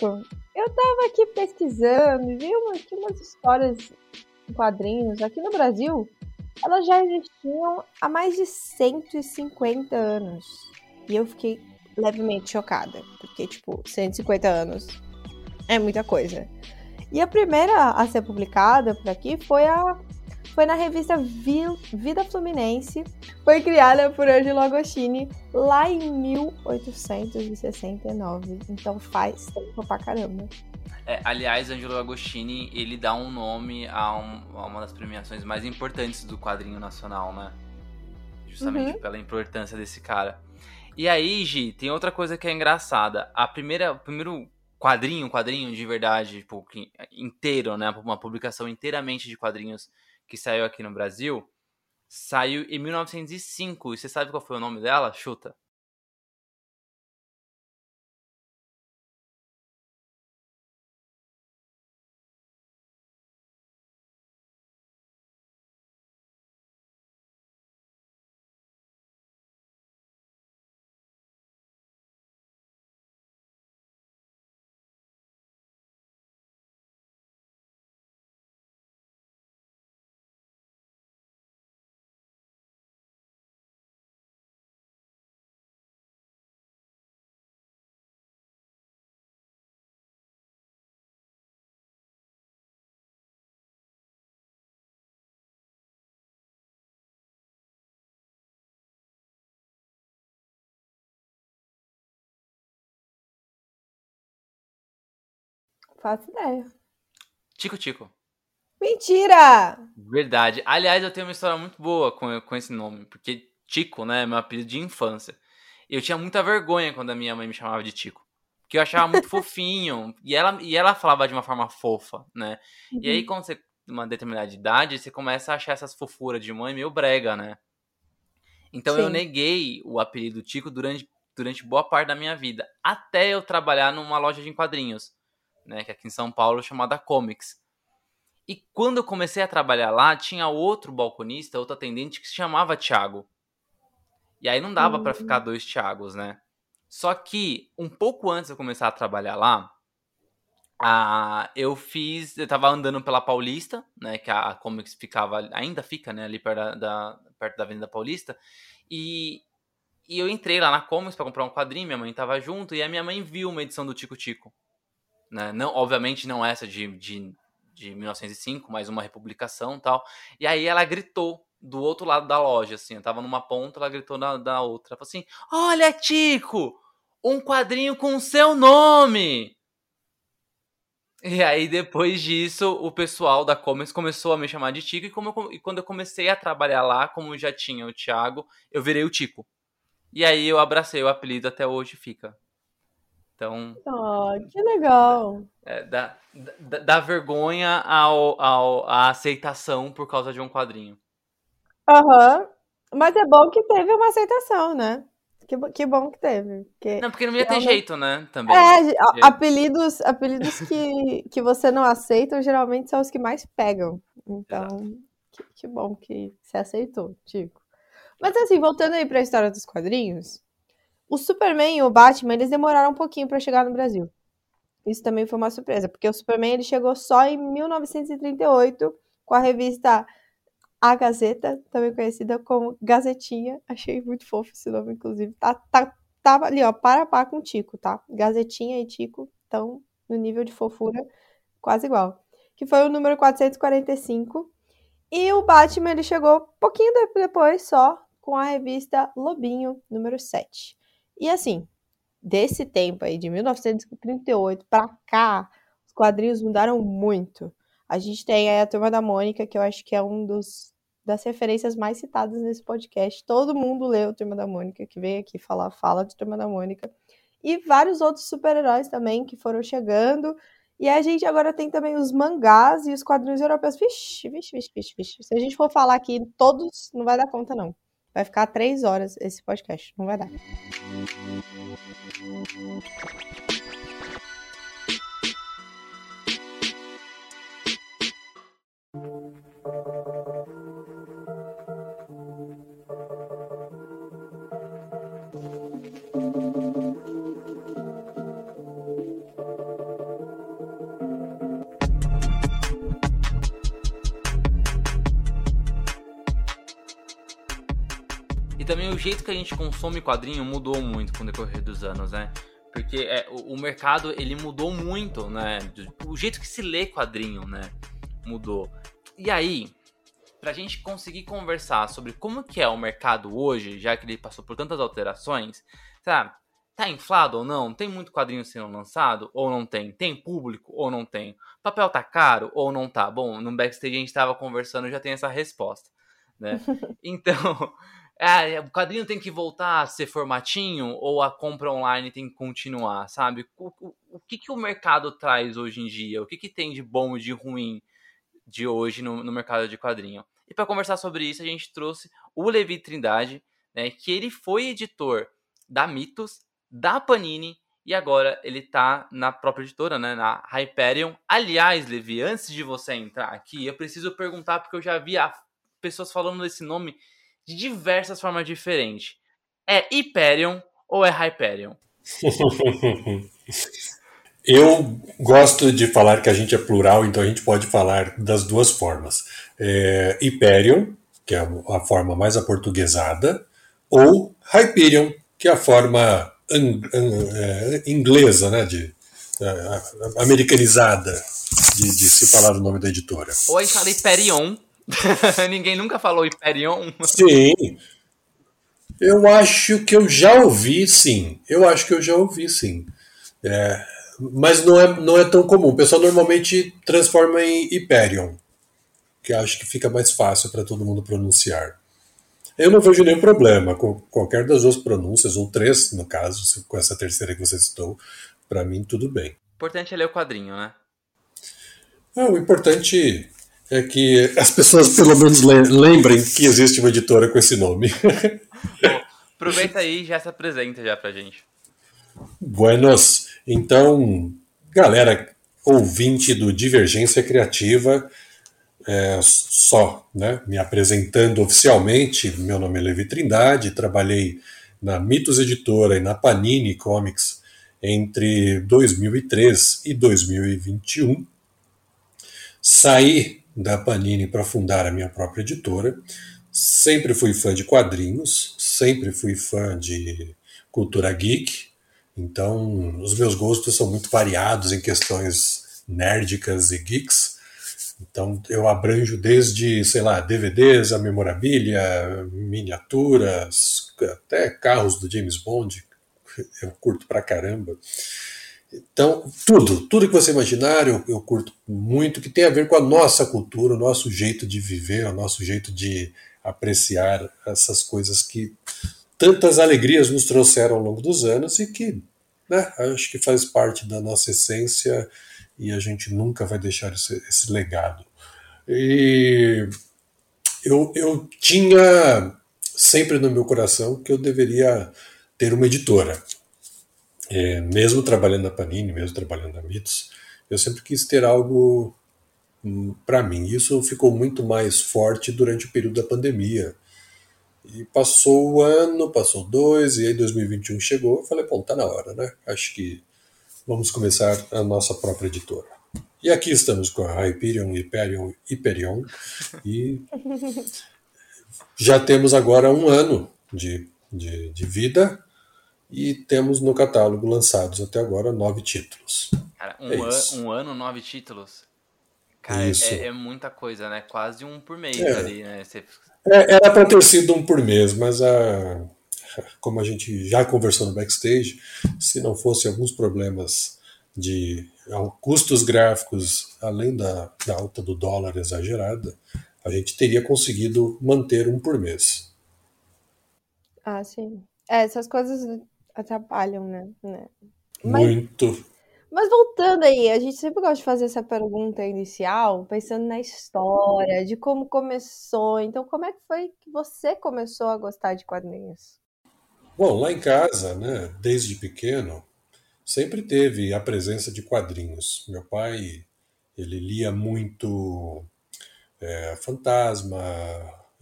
Chico, eu tava aqui pesquisando e vi uma, que umas histórias em quadrinhos aqui no Brasil. Elas já existiam há mais de 150 anos. E eu fiquei levemente chocada. Porque, tipo, 150 anos é muita coisa. E a primeira a ser publicada por aqui foi a foi na revista Vida Fluminense, foi criada por Angelo Agostini lá em 1869. Então faz tempo pra caramba. É, aliás, Angelo Agostini, ele dá um nome a, um, a, uma das premiações mais importantes do quadrinho nacional, né? Justamente uhum. pela importância desse cara. E aí, Gi, tem outra coisa que é engraçada. A primeira, o primeiro quadrinho, quadrinho de verdade, tipo, inteiro, né? Uma publicação inteiramente de quadrinhos que saiu aqui no Brasil, saiu em 1905. E você sabe qual foi o nome dela? Chuta. Faço ideia. Tico Tico. Mentira! Verdade. Aliás, eu tenho uma história muito boa com, com esse nome, porque Tico, né, é meu apelido de infância. Eu tinha muita vergonha quando a minha mãe me chamava de Tico. Porque eu achava muito fofinho. E ela, e ela falava de uma forma fofa, né? Uhum. E aí, uhum. quando você uma determinada idade, você começa a achar essas fofuras de mãe meio brega, né? Então Sim. eu neguei o apelido Tico durante, durante boa parte da minha vida. Até eu trabalhar numa loja de quadrinhos né, que é aqui em São Paulo chamada Comics. E quando eu comecei a trabalhar lá, tinha outro balconista, outro atendente que se chamava Thiago. E aí não dava uhum. para ficar dois Thiagos, né? Só que um pouco antes de eu começar a trabalhar lá, a, eu fiz, eu tava andando pela Paulista, né, que a, a Comics ficava, ainda fica, né, ali perto da, da, perto da Avenida Paulista, e, e eu entrei lá na Comics para comprar um quadrinho, minha mãe tava junto, e a minha mãe viu uma edição do Tico Tico né? Não, obviamente não essa de, de, de 1905, mas uma republicação tal. E aí ela gritou do outro lado da loja, assim, eu tava numa ponta, ela gritou na, da outra, falou assim, olha Tico, um quadrinho com seu nome! E aí, depois disso, o pessoal da Comics começou a me chamar de Tico, e, eu, e quando eu comecei a trabalhar lá, como já tinha o Thiago, eu virei o Tico. E aí eu abracei o apelido, até hoje fica. Então. Oh, que legal! É, dá, dá, dá vergonha ao, ao, a aceitação por causa de um quadrinho. Aham. Uhum. Mas é bom que teve uma aceitação, né? Que, que bom que teve. Porque não, porque não ia ter jeito, né? Também. É, apelidos, apelidos que, que você não aceita geralmente são os que mais pegam. Então, que, que, bom que você aceitou, Tico. Mas assim, voltando aí para a história dos quadrinhos, o Superman e o Batman, eles demoraram um pouquinho para chegar no Brasil. Isso também foi uma surpresa, porque o Superman ele chegou só em 1938 com a revista A Gazeta, também conhecida como Gazetinha. Achei muito fofo esse nome, inclusive. Tá, tá, ali, ó, para par com Tico, tá? Gazetinha e Tico estão no nível de fofura quase igual. Que foi o número 445. E o Batman ele chegou pouquinho depois só com a revista Lobinho, número 7. E assim, desse tempo aí, de 1938 para cá, os quadrinhos mudaram muito. A gente tem aí a Turma da Mônica, que eu acho que é um dos das referências mais citadas nesse podcast. Todo mundo leu Turma da Mônica, que vem aqui falar, fala de Turma da Mônica. E vários outros super-heróis também que foram chegando. E a gente agora tem também os mangás e os quadrinhos europeus. Vixe, vixe, vixe, vixe, vixe. Se a gente for falar aqui todos, não vai dar conta, não. Vai ficar três horas esse podcast. Não vai dar. Jeito que a gente consome quadrinho mudou muito com o decorrer dos anos, né? Porque é, o, o, mercado ele mudou muito, né? O jeito que se lê quadrinho, né? Mudou. E aí, pra gente conseguir conversar sobre como que é o mercado hoje, já que ele passou por tantas alterações, sabe? Tá inflado ou não? Tem muito quadrinho sendo lançado ou não tem? Tem público ou não tem? Papel tá caro ou não tá? Bom, no backstage a gente tava conversando já tem essa resposta, né? Então, é, o quadrinho tem que voltar a ser formatinho ou a compra online tem que continuar, sabe? O, o, o que, que o mercado traz hoje em dia? O que, que tem de bom e de ruim de hoje no, no mercado de quadrinho? E para conversar sobre isso, a gente trouxe o Levi Trindade, né, que ele foi editor da Mitos, da Panini e agora ele tá na própria editora, né, na Hyperion. Aliás, Levi, antes de você entrar aqui, eu preciso perguntar porque eu já vi pessoas falando desse nome de diversas formas diferentes. É Hyperion ou é Hyperion? Eu gosto de falar que a gente é plural, então a gente pode falar das duas formas. É, Hyperion, que é a forma mais aportuguesada, ou Hyperion, que é a forma é, inglesa, né, de, é, americanizada de, de, se falar o nome da editora. Ou a gente fala Hyperion, Ninguém nunca falou Hyperion. Sim. Eu acho que eu já ouvi, sim. Eu acho que eu já ouvi, sim. É, mas não é, não é tão comum. O pessoal normalmente transforma em Hyperion, que acho que fica mais fácil para todo mundo pronunciar. Eu não vejo nenhum problema com qualquer das duas pronúncias, ou três, no caso, com essa terceira que você citou. Para mim, tudo bem. O importante é ler o quadrinho, né? o importante é que as pessoas pelo menos lembrem que existe uma editora com esse nome. Bom, aproveita aí e já se apresenta já pra gente. Buenos. Então, galera ouvinte do Divergência Criativa, é, só né, me apresentando oficialmente, meu nome é Levi Trindade, trabalhei na Mitos Editora e na Panini Comics entre 2003 e 2021. Saí da Panini para fundar a minha própria editora. Sempre fui fã de quadrinhos, sempre fui fã de cultura geek, então os meus gostos são muito variados em questões nerdicas e geeks. Então eu abranjo desde, sei lá, DVDs, a memorabilia, miniaturas, até carros do James Bond, eu curto pra caramba. Então, tudo, tudo que você imaginar, eu, eu, curto muito, que tem a ver com a nossa cultura, o nosso jeito de viver, o nosso jeito de apreciar essas coisas que tantas alegrias nos trouxeram ao longo dos anos e que, né, acho que faz parte da nossa essência e a gente nunca vai deixar esse, esse legado. E eu, eu tinha sempre no meu coração que eu deveria ter uma editora é, mesmo trabalhando na Panini, mesmo trabalhando na Mitos, eu sempre quis ter algo hum, para mim. Isso ficou muito mais forte durante o período da pandemia. E passou o ano, passou dois, e aí 2021 chegou. Eu falei, bom, tá na hora, né? Acho que vamos começar a nossa própria editora. E aqui estamos com a Hyperion, Hyperion, Hyperion, e já temos agora um ano de, de, de vida e temos no catálogo lançados até agora nove títulos. Cara, um, é an um ano, nove títulos. Cara, é, é, muita coisa, né? Quase um por mês é. ali, né? Você... É, era para ter sido um por mês, mas a, como a gente já conversou no backstage, se não fosse alguns problemas de custos gráficos, além da, da alta do dólar exagerada, a gente teria conseguido manter um por mês. Ah, sim. É, essas coisas atrapalham, né? né? Mas, Muito. Mas voltando aí, a gente sempre gosta de fazer essa pergunta inicial, pensando na história, de como começou. Então, como é que foi que você começou a gostar de quadrinhos? Bom, lá em casa, né, desde pequeno, sempre teve a presença de quadrinhos. Meu pai, ele lia muito é, Fantasma,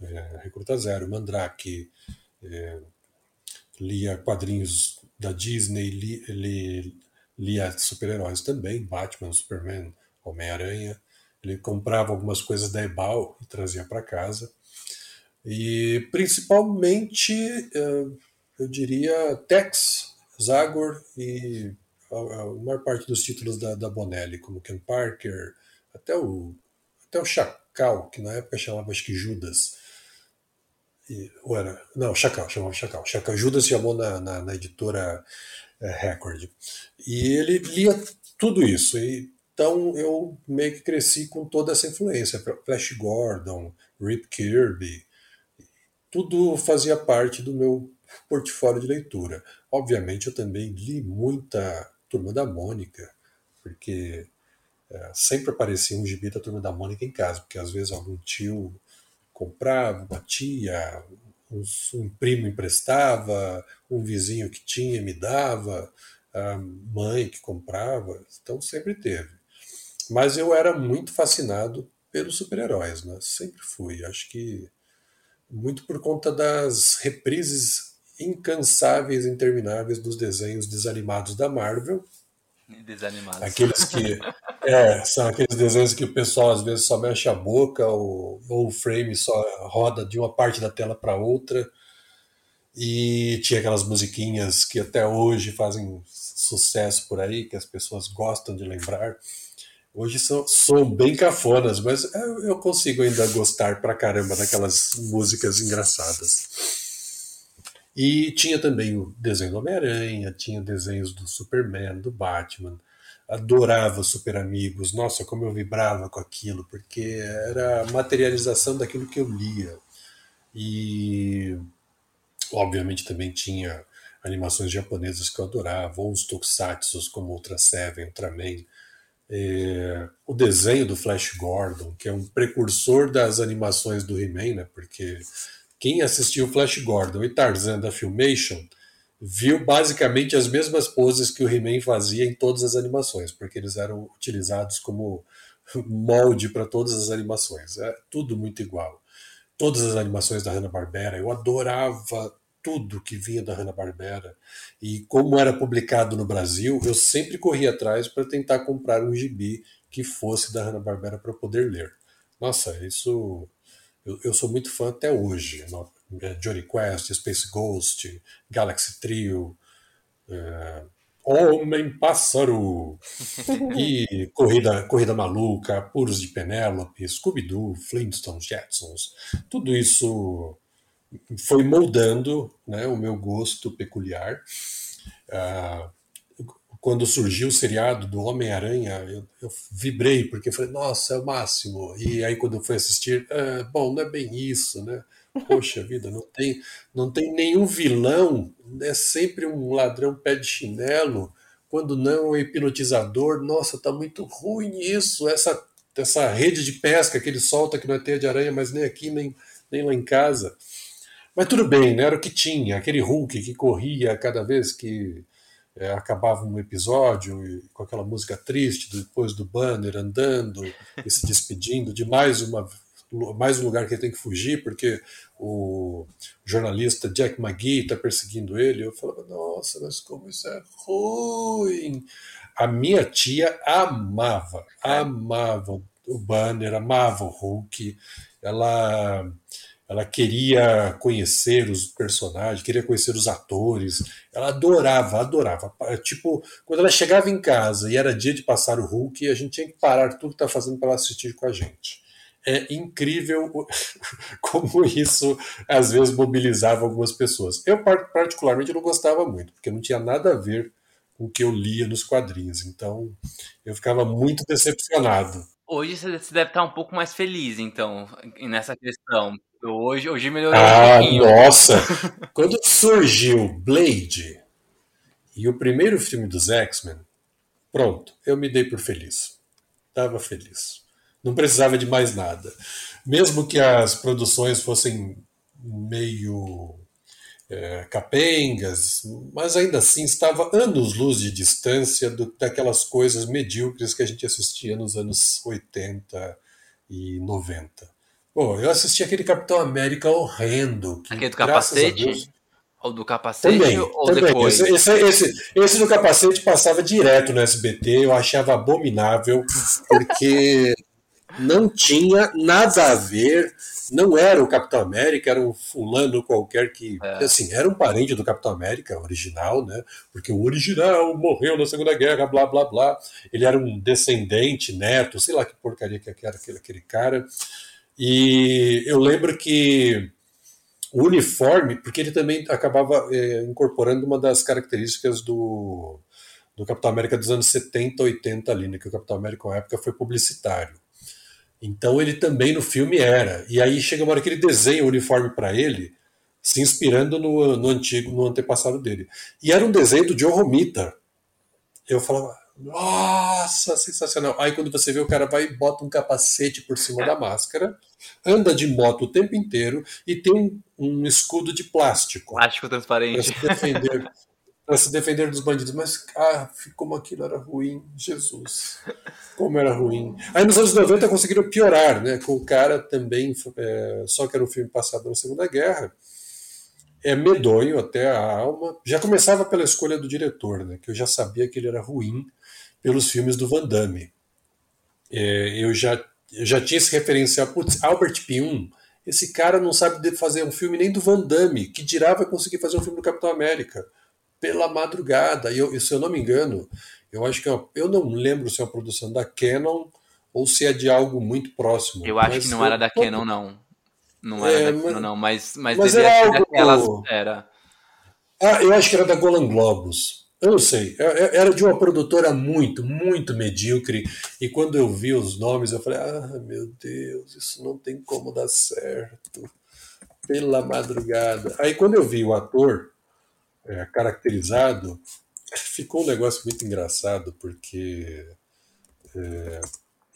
é, Recruta Zero, Mandrake, é, lia quadrinhos da Disney, li, ele lia super-heróis também, Batman, Superman, Homem-Aranha. Ele comprava algumas coisas da Ebal e trazia para casa. E principalmente, é, eu diria, Tex, Zagor e a, maior parte dos títulos da, da Bonelli, como Ken Parker, até o, até o Chacal, que na época chamava acho que Judas. E, ou era, não, Chacal, chamava Chacal. Chacal. Judas chamou na, na, na editora é, Record. E ele lia tudo isso. E, então eu meio que cresci com toda essa influência. Flash Gordon, Rip Kirby, tudo fazia parte do meu portfólio de leitura. Obviamente eu também li muita Turma da Mônica, porque é, sempre aparecia um gibi da Turma da Mônica em casa, porque às vezes algum tio comprava, uma tia, um, um primo emprestava, um vizinho que tinha me dava, a mãe que comprava, então sempre teve. Mas eu era muito fascinado pelos super-heróis, né? sempre fui. Acho que muito por conta das reprises incansáveis, intermináveis dos desenhos desanimados da Marvel. Desanimados. Aqueles que. é, são aqueles desenhos que o pessoal às vezes só mexe a boca ou, ou o frame só roda de uma parte da tela para outra. E tinha aquelas musiquinhas que até hoje fazem sucesso por aí, que as pessoas gostam de lembrar. Hoje são, são bem cafonas, mas eu consigo ainda gostar pra caramba daquelas músicas engraçadas. E tinha também o desenho do Homem-Aranha, tinha desenhos do Superman, do Batman. Adorava Super Amigos. Nossa, como eu vibrava com aquilo, porque era a materialização daquilo que eu lia. E obviamente também tinha animações japonesas que eu adorava, ou os tokusatsu como Ultra Seven, Ultraman. É, o desenho do Flash Gordon, que é um precursor das animações do He-Man, né, porque quem assistiu Flash Gordon e Tarzan da Filmation viu basicamente as mesmas poses que o He-Man fazia em todas as animações, porque eles eram utilizados como molde para todas as animações. É tudo muito igual. Todas as animações da Hanna-Barbera, eu adorava tudo que vinha da Hanna-Barbera. E como era publicado no Brasil, eu sempre corria atrás para tentar comprar um gibi que fosse da Hanna-Barbera para poder ler. Nossa, isso eu, eu sou muito fã até hoje. É, Johnny Quest, Space Ghost, Galaxy Trio, é, Homem-Pássaro e Corrida, Corrida Maluca, Puros de Penélope, Scooby-Doo, Flintstones, Jetsons. Tudo isso foi moldando né, o meu gosto peculiar. Uh, quando surgiu o seriado do Homem-Aranha, eu, eu, vibrei, porque falei, nossa, é o máximo. E aí, quando eu fui assistir, ah, bom, não é bem isso, né? Poxa vida, não tem, não tem nenhum vilão, é sempre um ladrão pé de chinelo, quando não, é hipnotizador. Nossa, tá muito ruim isso, essa, essa rede de pesca que ele solta, que não é teia de aranha, mas nem aqui, nem, nem lá em casa. Mas tudo bem, né? era o que tinha, aquele Hulk que corria cada vez que é, acabava um episódio e, com aquela música triste depois do banner andando e se despedindo de mais uma mais um lugar que ele tem que fugir porque o jornalista Jack McGee está perseguindo ele. Eu falava, nossa, mas como isso é ruim! A minha tia amava, amava o banner, amava o Hulk. Ela ela queria conhecer os personagens, queria conhecer os atores, ela adorava, adorava. Tipo, quando ela chegava em casa e era dia de passar o Hulk, a gente tinha que parar tudo que estava fazendo para ela assistir com a gente. É incrível como isso às vezes mobilizava algumas pessoas. Eu, particularmente, não gostava muito, porque não tinha nada a ver com o que eu lia nos quadrinhos. Então, eu ficava muito decepcionado. Hoje você deve estar um pouco mais feliz, então, nessa questão. Hoje, hoje melhorou ah, um. Nossa! Quando surgiu Blade e o primeiro filme dos X-Men, pronto, eu me dei por feliz. Estava feliz. Não precisava de mais nada. Mesmo que as produções fossem meio é, capengas, mas ainda assim estava anos-luz de distância do, daquelas coisas medíocres que a gente assistia nos anos 80 e 90. Eu assisti aquele Capitão América horrendo. Que, aquele do capacete? Deus, ou do capacete também, ou também. depois? Esse, esse, esse, esse, do capacete passava direto no SBT, eu achava abominável, porque não tinha nada a ver não era o Capitão América, era um fulano qualquer que. É. Assim, era um parente do Capitão América original, né? Porque o original morreu na Segunda Guerra, blá blá blá. Ele era um descendente, neto, sei lá que porcaria que era aquele, aquele cara. E eu lembro que o uniforme, porque ele também acabava é, incorporando uma das características do, do Capitão América dos anos 70, 80 ali, né? Que o Capitão América na época foi publicitário. Então ele também no filme era. E aí chega uma hora que ele desenha o uniforme para ele, se inspirando no, no, antigo, no antepassado dele. E era um desenho do Joe Romita. Eu falava, nossa, sensacional. Aí quando você vê o cara vai e bota um capacete por cima da máscara, anda de moto o tempo inteiro e tem um, escudo de plástico. Plástico transparente. Para se defender para se defender dos bandidos. Mas, ah, como aquilo era ruim, Jesus. Como era ruim. Aí nos anos 90 conseguiram piorar, né? Com o cara também, é, só que era um filme passado na Segunda Guerra. É medonho até a alma. Já começava pela escolha do diretor, né? Que eu já sabia que ele era ruim pelos filmes do Van Damme. É, eu, já, eu já tinha esse referencial. Putz, Albert Pyun, esse cara não sabe fazer um filme nem do Van Damme, que dirá vai conseguir fazer um filme do Capitão América pela madrugada. E, eu, se eu não me engano, eu acho que é uma, eu não lembro se é uma produção da Canon ou se é de algo muito próximo. Eu acho que não era da Canon, não. Não era é, da Canon, não, mas, mas, mas devia era ser daquelas. Era. Ah, eu acho que era da Golan Globus. Eu não sei. É, é, era de uma produtora muito, muito medíocre. E quando eu vi os nomes, eu falei: ah, meu Deus, isso não tem como dar certo. Pela madrugada. Aí quando eu vi o ator, é, caracterizado, ficou um negócio muito engraçado, porque é,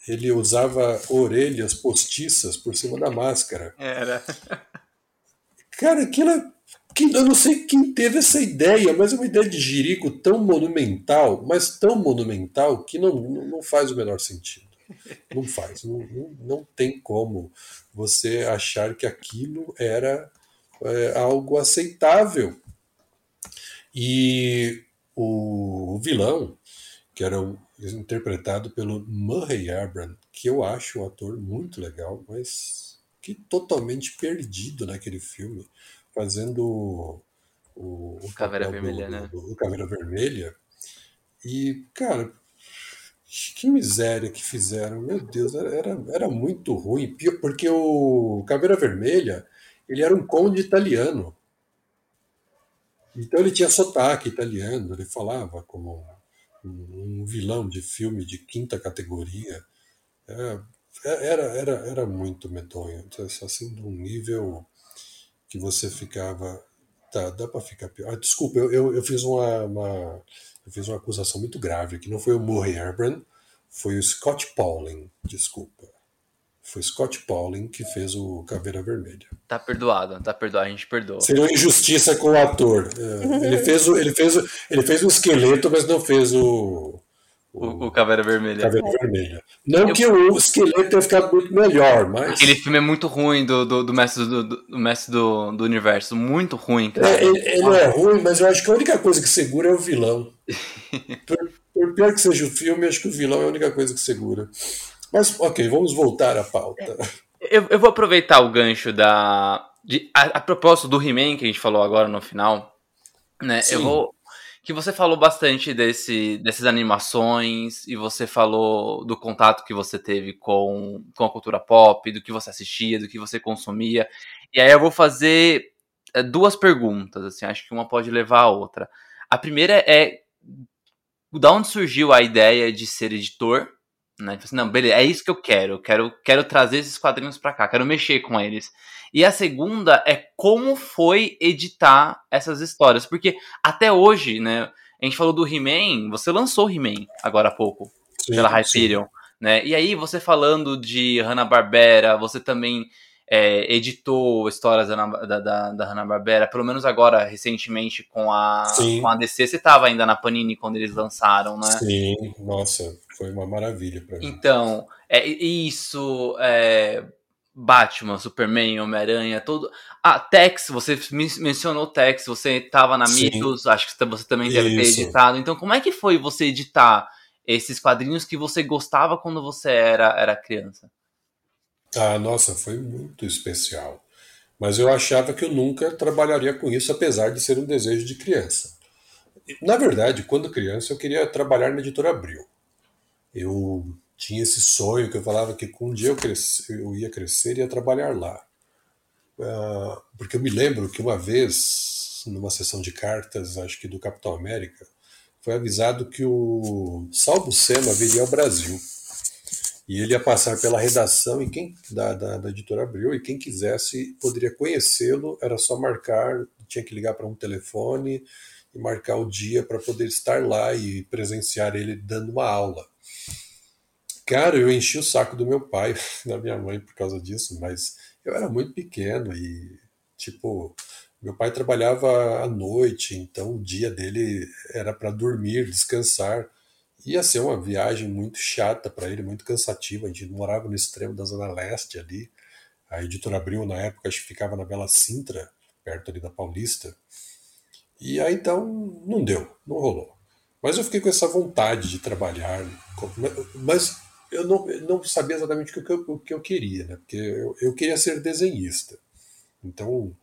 ele usava orelhas postiças por cima da máscara. Era. Cara, aquilo. Eu não sei quem teve essa ideia, mas é uma ideia de jirico tão monumental, mas tão monumental que não, não faz o menor sentido. Não faz. Não, não, tem como você achar que aquilo era é, algo aceitável. E o vilão, que era interpretado pelo Murray Abraham, que eu acho um ator muito legal, mas que totalmente perdido naquele filme, fazendo o, o Caveira Vermelha, do, né? Do, do Caveira Vermelha. E, cara, que miséria que fizeram, meu Deus, era, era muito ruim, porque o Caveira Vermelha, ele era um conde italiano. Então ele tinha sotaque italiano, ele falava como um vilão de filme de quinta categoria. É, é, era, era, era muito medonho, assim, de um nível que você ficava. Tá, dá para ficar pior. Ah, desculpa, eu, eu, eu, fiz uma, uma, eu fiz uma acusação muito grave, que não foi o Murray Abraham, foi o Scott Pauling, desculpa. Foi Scott Pauling que fez o Caveira Vermelha. Tá perdoado, tá perdoado, a gente perdoa. Seria uma injustiça com o ator. É, ele, fez o, ele, fez o, ele fez o esqueleto, mas não fez o. O, o, Caveira Vermelha. Caveira Vermelha. Não Eu... que o esqueleto tenha ficado muito melhor, mas. Aquele filme é muito ruim do, do, do mestre, do, do, mestre do, do universo. Muito ruim, cara. É, ele, ele é ruim, mas eu acho que a única coisa que segura é o vilão. por, por pior que seja o filme, acho que o vilão é a única coisa que segura. Mas, ok, vamos voltar à pauta. Eu, eu vou aproveitar o gancho da. De, a, a propósito do He-Man que a gente falou agora no final, né? Eu vou. Que você falou bastante desse, dessas animações e você falou do contato que você teve com, com a cultura pop, do que você assistia, do que você consumia. E aí eu vou fazer é, duas perguntas, assim, acho que uma pode levar a outra. A primeira é da onde surgiu a ideia de ser editor? Né? Tipo assim, não, beleza, é isso que eu quero. Eu quero, quero trazer esses quadrinhos para cá, quero mexer com eles. E a segunda é como foi editar essas histórias, porque até hoje, né? A gente falou do He-Man, você lançou He-Man agora há pouco, sim, pela Hyperion, né? E aí, você falando de Hanna-Barbera, você também é, editou histórias da, da, da Hanna-Barbera, pelo menos agora, recentemente, com a, com a DC, você estava ainda na Panini quando eles lançaram, né? Sim, nossa, foi uma maravilha para mim. Então, é, isso, é, Batman, Superman, Homem-Aranha, todo... Ah, Tex, você mencionou Tex, você estava na Sim. Mythos, acho que você também deve isso. ter editado, então como é que foi você editar esses quadrinhos que você gostava quando você era, era criança? Ah, nossa, foi muito especial. Mas eu achava que eu nunca trabalharia com isso, apesar de ser um desejo de criança. Na verdade, quando criança, eu queria trabalhar na editora Abril. Eu tinha esse sonho que eu falava que um dia eu, cresci, eu ia crescer e ia trabalhar lá. Uh, porque eu me lembro que uma vez, numa sessão de cartas, acho que do Capitão América, foi avisado que o Salvo Sema viria ao Brasil. E ele ia passar pela redação e quem da, da, da editora Abril, e quem quisesse poderia conhecê-lo, era só marcar, tinha que ligar para um telefone e marcar o dia para poder estar lá e presenciar ele dando uma aula. Cara, eu enchi o saco do meu pai, da minha mãe por causa disso, mas eu era muito pequeno e, tipo, meu pai trabalhava à noite, então o dia dele era para dormir, descansar ia ser uma viagem muito chata para ele, muito cansativa. A gente morava no extremo da Zona Leste ali. A editora Abril, na época, acho que ficava na Bela Sintra, perto ali da Paulista. E aí então não deu, não rolou. Mas eu fiquei com essa vontade de trabalhar, mas eu não, não sabia exatamente o que eu, o que eu queria, né? Porque eu, eu queria ser desenhista. Então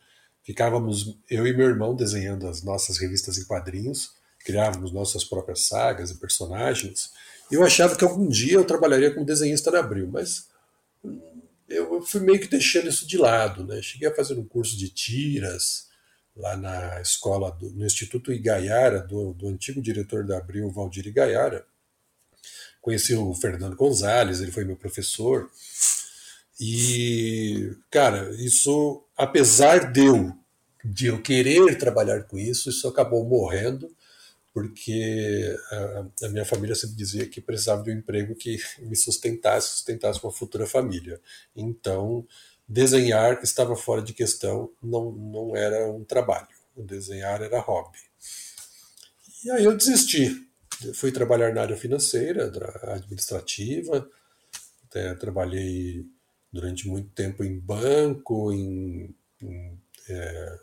ficávamos eu e meu irmão desenhando as nossas revistas em quadrinhos criávamos nossas próprias sagas e personagens. E eu achava que algum dia eu trabalharia como desenhista na Abril, mas eu fui meio que deixando isso de lado. Né? Cheguei a fazer um curso de tiras lá na escola, do, no Instituto Igaiara, do, do antigo diretor da Abril, Valdir Igaiara. Conheci o Fernando Gonzalez, ele foi meu professor. E, cara, isso, apesar de eu, de eu querer trabalhar com isso, isso acabou morrendo porque a, a, minha família sempre dizia que precisava de um emprego que me sustentasse, sustentasse uma futura família. Então, desenhar estava fora de questão, não, não era um trabalho. Desenhar era hobby. E aí eu desisti. Fui trabalhar na área financeira, administrativa, até trabalhei durante muito tempo em banco, em, em, é,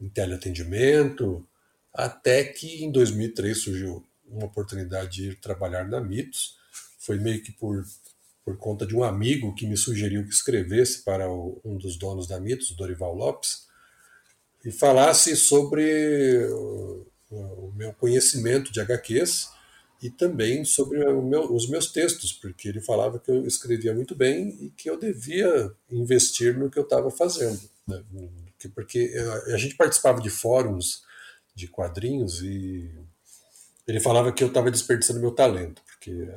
em teleatendimento, até que em 2003 surgiu uma oportunidade de ir trabalhar na Mitos. Foi meio que por, por conta de um amigo que me sugeriu que escrevesse para o, um dos donos da Mitos, Dorival Lopes, e falasse sobre o, meu conhecimento de HQs e também sobre meu, os meus textos, porque ele falava que eu escrevia muito bem e que eu devia investir no que eu estava fazendo. Né? Porque a gente participava de fóruns de quadrinhos e ele falava que eu estava desperdiçando meu talento, porque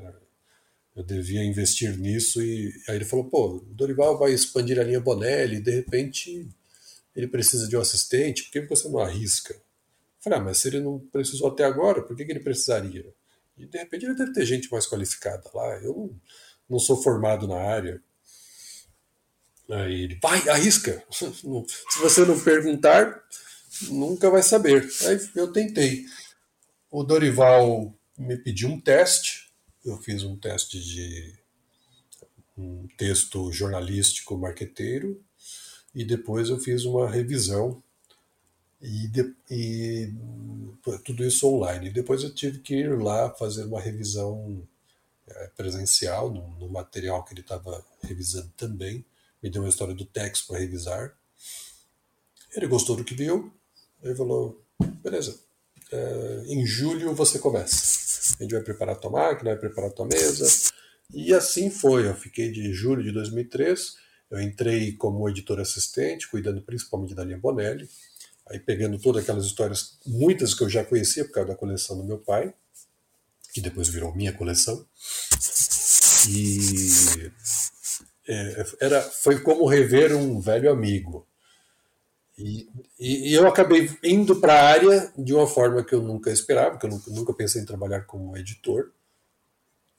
eu devia investir nisso e aí ele falou, pô, Dorival vai expandir a linha Bonelli, e de repente ele precisa de um assistente, por que você não arrisca? Falei, ah, mas se ele não precisou até agora, por que, que ele precisaria? E de repente ele deve ter gente mais qualificada lá, eu não, não sou formado na área. Aí ele, vai, arrisca! Se você não perguntar, nunca vai saber. Aí eu tentei. O Dorival me pediu um teste, eu fiz um teste de um texto jornalístico marqueteiro e depois eu fiz uma revisão e, de, e, tudo isso online. Depois eu tive que ir lá fazer uma revisão é, presencial no, no, material que ele estava revisando também. Me deu uma história do texto para revisar. Ele gostou do que viu, ele falou, beleza, uh, em julho você começa. A gente vai preparar a tua máquina, vai preparar a tua mesa. E assim foi. Eu fiquei de julho de 2003. Eu entrei como editor assistente, cuidando principalmente da linha Bonelli. Aí pegando todas aquelas histórias, muitas que eu já conhecia por causa da coleção do meu pai, que depois virou minha coleção. E é, era, foi como rever um velho amigo. E, e, e eu acabei indo para a área de uma forma que eu nunca esperava, porque eu nunca, nunca pensei em trabalhar como editor.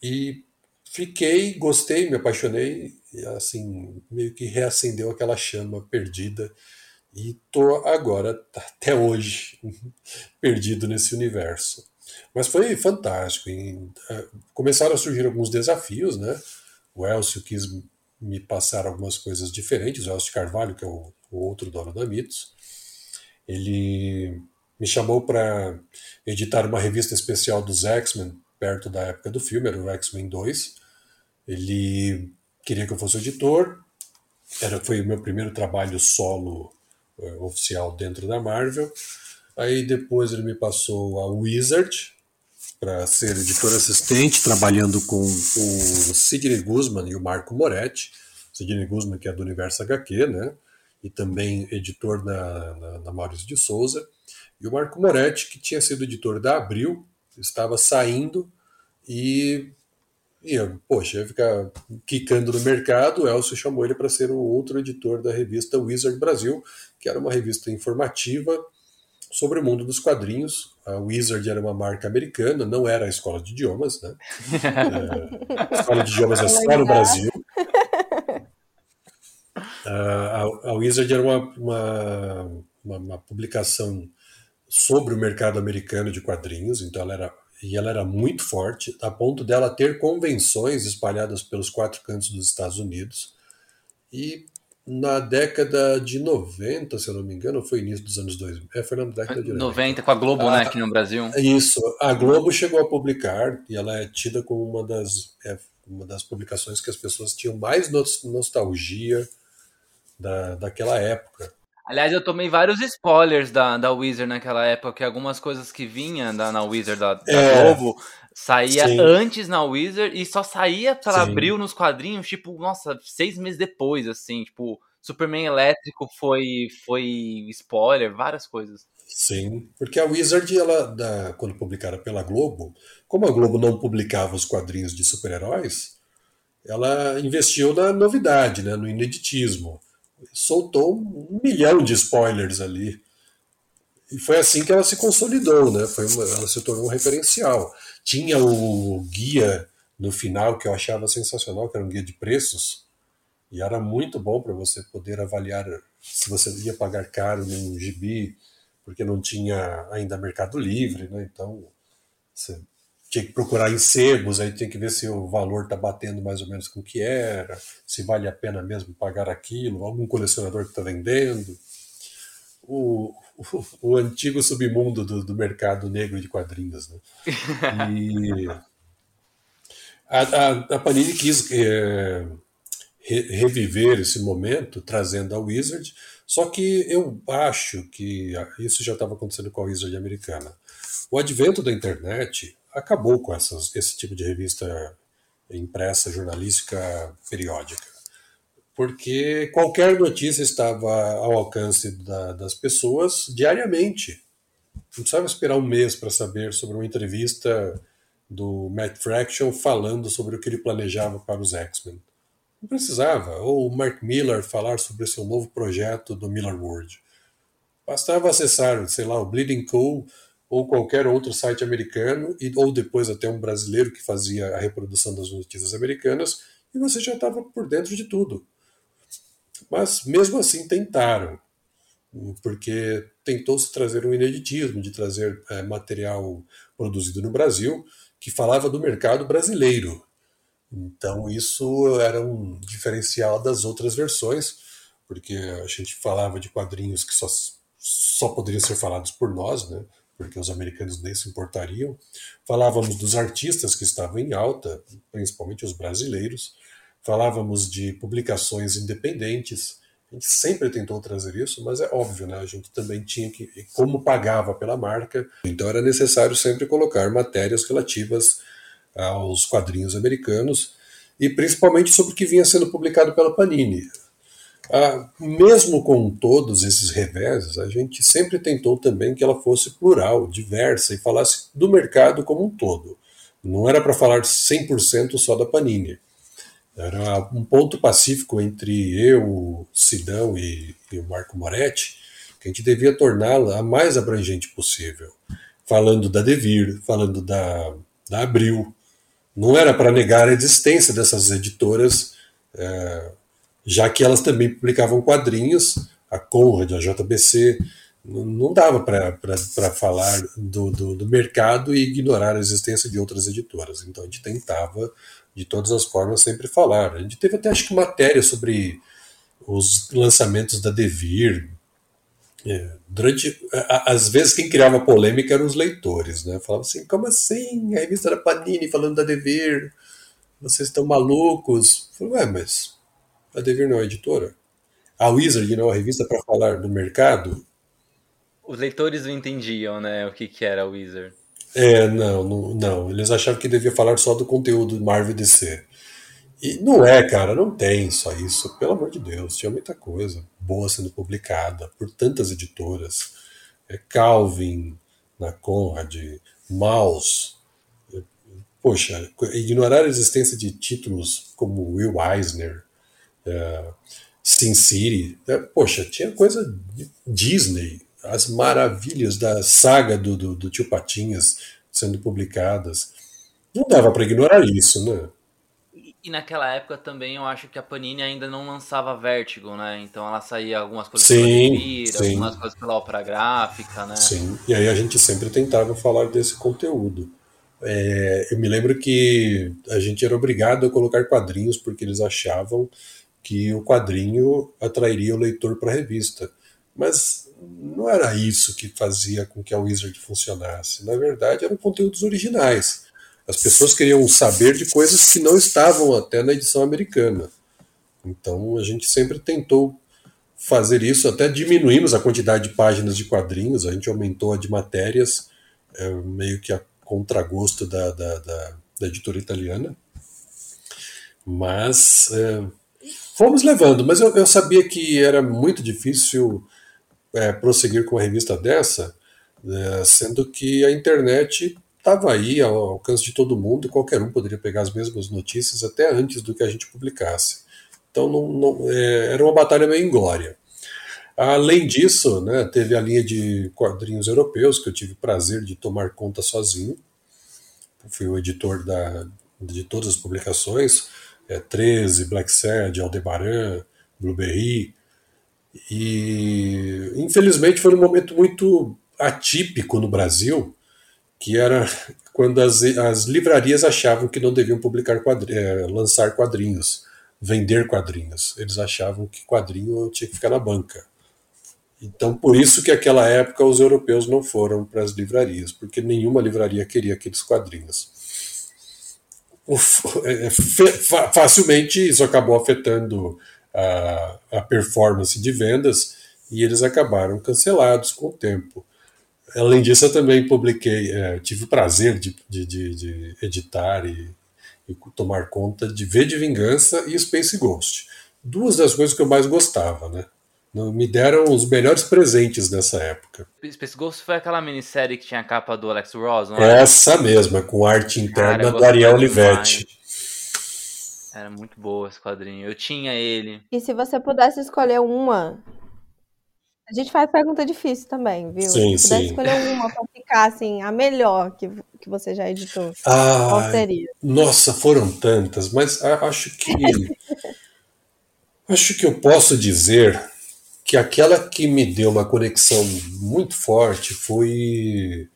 E fiquei, gostei, me apaixonei, e assim, meio que reacendeu aquela chama perdida. E tô agora, até hoje, perdido nesse universo. Mas foi fantástico. E, uh, começaram a surgir alguns desafios, né? O Elcio quis me passar algumas coisas diferentes. O Elcio Carvalho, que é o, o outro dono da Mitos, ele me chamou para editar uma revista especial dos X-Men, perto da época do filme, era o X-Men 2. Ele queria que eu fosse editor, era, foi o meu primeiro trabalho solo oficial dentro da Marvel. Aí depois ele me passou a Wizard para ser editor assistente, trabalhando com o Sidney Guzman e o Marco Moretti. Sidney Guzman, que é do Universo HQ, né? E também editor na, na Maurício de Souza. E o Marco Moretti, que tinha sido editor da Abril, estava saindo e, e poxa, ia ficar quicando no mercado. O Elcio chamou ele para ser o outro editor da revista Wizard Brasil, que era uma revista informativa sobre o mundo dos quadrinhos. A Wizard era uma marca americana, não era a escola de idiomas, né? é, a escola de idiomas é só no Brasil. A, a Wizard era uma, uma, uma, uma, publicação sobre o mercado americano de quadrinhos, então ela era e ela era muito forte, a ponto dela ter convenções espalhadas pelos quatro cantos dos Estados Unidos. E na década de 90, se eu não me engano, foi início dos anos 2000. É, foi na década de 90. 90 com a Globo, né, ah, né, aqui no Brasil. Isso. A Globo chegou a publicar e ela é tida como uma das, é, uma das publicações que as pessoas tinham mais nostalgia da, daquela época. Aliás, eu tomei vários spoilers da, da Wizard naquela época, que algumas coisas que vinham da, na Wizard da, da é, Globo saía sim. antes na Wizard e só saía para abril nos quadrinhos, tipo, nossa, seis meses depois, assim, tipo, Superman elétrico foi, foi spoiler, várias coisas. Sim, porque a Wizard, ela, da, quando publicada pela Globo, como a Globo não publicava os quadrinhos de super-heróis, ela investiu na novidade, né, no ineditismo soltou um milhão de spoilers ali. E foi assim que ela se consolidou, né? Foi uma, ela se tornou um referencial. Tinha o guia no final que eu achava sensacional, que era um guia de preços, e era muito bom para você poder avaliar se você ia pagar caro num gibi, porque não tinha ainda Mercado Livre, né? Então você tinha que procurar em sebos, aí tem que ver se o valor está batendo mais ou menos com o que era, se vale a pena mesmo pagar aquilo, algum colecionador que está vendendo. O, o, o, antigo submundo do, do, mercado negro de quadrinhos. Né? E a, a, a Panini quis é, re, reviver esse momento trazendo a Wizard, só que eu acho que isso já estava acontecendo com a Wizard americana. O advento da internet acabou com essas, esse tipo de revista impressa, jornalística, periódica. Porque qualquer notícia estava ao alcance da, das pessoas diariamente. Não precisava esperar um mês para saber sobre uma entrevista do Matt Fraction falando sobre o que ele planejava para os X-Men. Não precisava. Ou o Mark Miller falar sobre seu novo projeto do Miller World. Bastava acessar, sei lá, o Bleeding Cool ou qualquer outro site americano, e, ou depois até um brasileiro que fazia a reprodução das notícias americanas, e você já estava por dentro de tudo. Mas mesmo assim tentaram, porque tentou-se trazer um ineditismo, de trazer é, material produzido no Brasil que falava do mercado brasileiro. Então isso era um diferencial das outras versões, porque a gente falava de quadrinhos que só, só poderiam ser falados por nós, né? Porque os americanos nem se importariam. Falávamos dos artistas que estavam em alta, principalmente os brasileiros. Falávamos de publicações independentes, A gente sempre tentou trazer isso, mas é óbvio, né? A gente também tinha que, como pagava pela marca, então era necessário sempre colocar matérias relativas aos quadrinhos americanos e principalmente sobre o que vinha sendo publicado pela Panini. Ah, mesmo com todos esses reveses, a gente sempre tentou também que ela fosse plural, diversa e falasse do mercado como um todo. Não era para falar 100% só da Panini. Era um ponto pacífico entre eu, Sidão e, e o Marco Moretti, que a gente devia torná-la a mais abrangente possível. Falando da Devir, falando da, da Abril. Não era para negar a existência dessas editoras, é, já que elas também publicavam quadrinhos, a Conrad, a JBC, não dava para falar do, do, do, mercado e ignorar a existência de outras editoras. Então a gente tentava, de todas as formas, sempre falar. A gente teve até, acho que, matéria sobre os lançamentos da Devir. É, durante, às vezes, quem criava polêmica eram os leitores. Né? Falavam assim: como assim? A revista da Panini falando da Devir? Vocês estão malucos? Eu falei, ué, mas a Devir não é editora? A Wizard não é uma revista para falar do mercado? Os leitores não entendiam, né, o que, que era a Wizard. É, não, não, não, Eles achavam que devia falar só do conteúdo Marvel DC. E não é, cara, não tem só isso. Pelo amor de Deus, tinha muita coisa boa sendo publicada por tantas editoras. É Calvin, na Conrad, Mouse. Poxa, ignorar a existência de títulos como Will Eisner, é, Sin City. É, poxa, tinha coisa Disney, as maravilhas da saga do, do, do Tio Patinhas sendo publicadas. Não dava para ignorar isso, né? E naquela época também eu acho que a Panini ainda não lançava Vertigo, né? Então ela saía algumas coisas sim, pela Vira, sim. algumas coisas pela Opera Gráfica, né? Sim, e aí a gente sempre tentava falar desse conteúdo. É, eu me lembro que a gente era obrigado a colocar quadrinhos porque eles achavam que o quadrinho atrairia o leitor para a revista. Mas não era isso que fazia com que a Wizard funcionasse. Na verdade, eram conteúdos originais. As pessoas queriam saber de coisas que não estavam até na edição americana. Então a gente sempre tentou fazer isso, até diminuímos a quantidade de páginas de quadrinhos, a gente aumentou a de matérias, é, meio que a contragosto da, da, da, da editora italiana. Mas é, fomos levando, mas eu, eu sabia que era muito difícil é, prosseguir com uma revista dessa, é, sendo que a internet estava aí ao alcance de todo mundo e qualquer um poderia pegar as mesmas notícias até antes do que a gente publicasse. Então não, não, é, era uma batalha meio inglória. Além disso, né, teve a linha de quadrinhos europeus que eu tive prazer de tomar conta sozinho. Fui o editor da, de todas as publicações é, 13, Black Sad, Aldebaran, Blueberry. E infelizmente foi um momento muito atípico no Brasil, que era quando as, as livrarias achavam que não deviam publicar quadri é, lançar quadrinhos, vender quadrinhos. Eles achavam que quadrinho tinha que ficar na banca. Então, por isso que naquela época os europeus não foram para as livrarias, porque nenhuma livraria queria aqueles quadrinhos. É, facilmente isso acabou afetando a, a, performance de vendas e eles acabaram cancelados com o tempo. Além disso, eu também publiquei, é, tive o prazer de, de, de, de editar e, e, tomar conta de V de Vingança e Space Ghost. Duas das coisas que eu mais gostava, né? Me deram os melhores presentes nessa época. Space Ghost foi aquela minissérie que tinha a capa do Alex Ross, não é? Essa mesma, com arte interna Cara, do Ariel Olivetti. Era muito boa esse quadrinho. Eu tinha ele. E se você pudesse escolher uma. A gente faz pergunta difícil também, viu? Sim, se pudesse sim. escolher uma pra ficar assim, a melhor que, que você já editou, ah, qual seria? Nossa, foram tantas, mas acho que. acho que eu posso dizer que aquela que me deu uma conexão muito forte foi.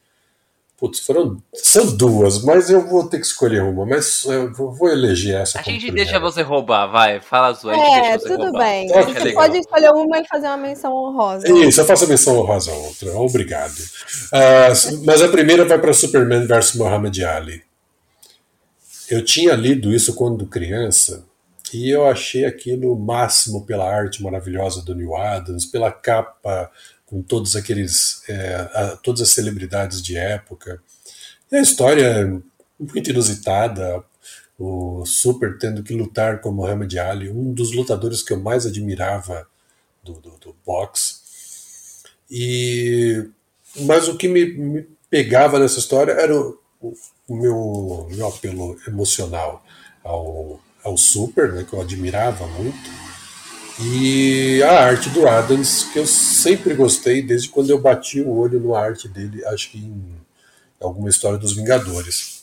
Putz, foram. São duas, mas eu vou ter que escolher uma, mas eu vou eleger essa. A gente deixa você roubar, vai, fala a sua. É, tudo roubar. bem. Tá, você legal. pode escolher uma e fazer uma menção honrosa. Isso, eu faço a menção honrosa a outra. Obrigado. Uh, mas a primeira vai para Superman vs Muhammad Ali. Eu tinha lido isso quando criança e eu achei aquilo máximo pela arte maravilhosa do Neil Adams, pela capa com todos aqueles é, a, todas as celebridades de época. E a história muito inusitada, o Super tendo que lutar com Muhammad Ali, um dos lutadores que eu mais admirava do, do, do boxe. E mas o que me, me pegava nessa história era o, o, o meu, meu apelo emocional ao, ao Super, né, que eu admirava muito, e a arte do Adams, que eu sempre gostei desde quando eu bati o olho na arte dele, acho que em alguma história dos Vingadores.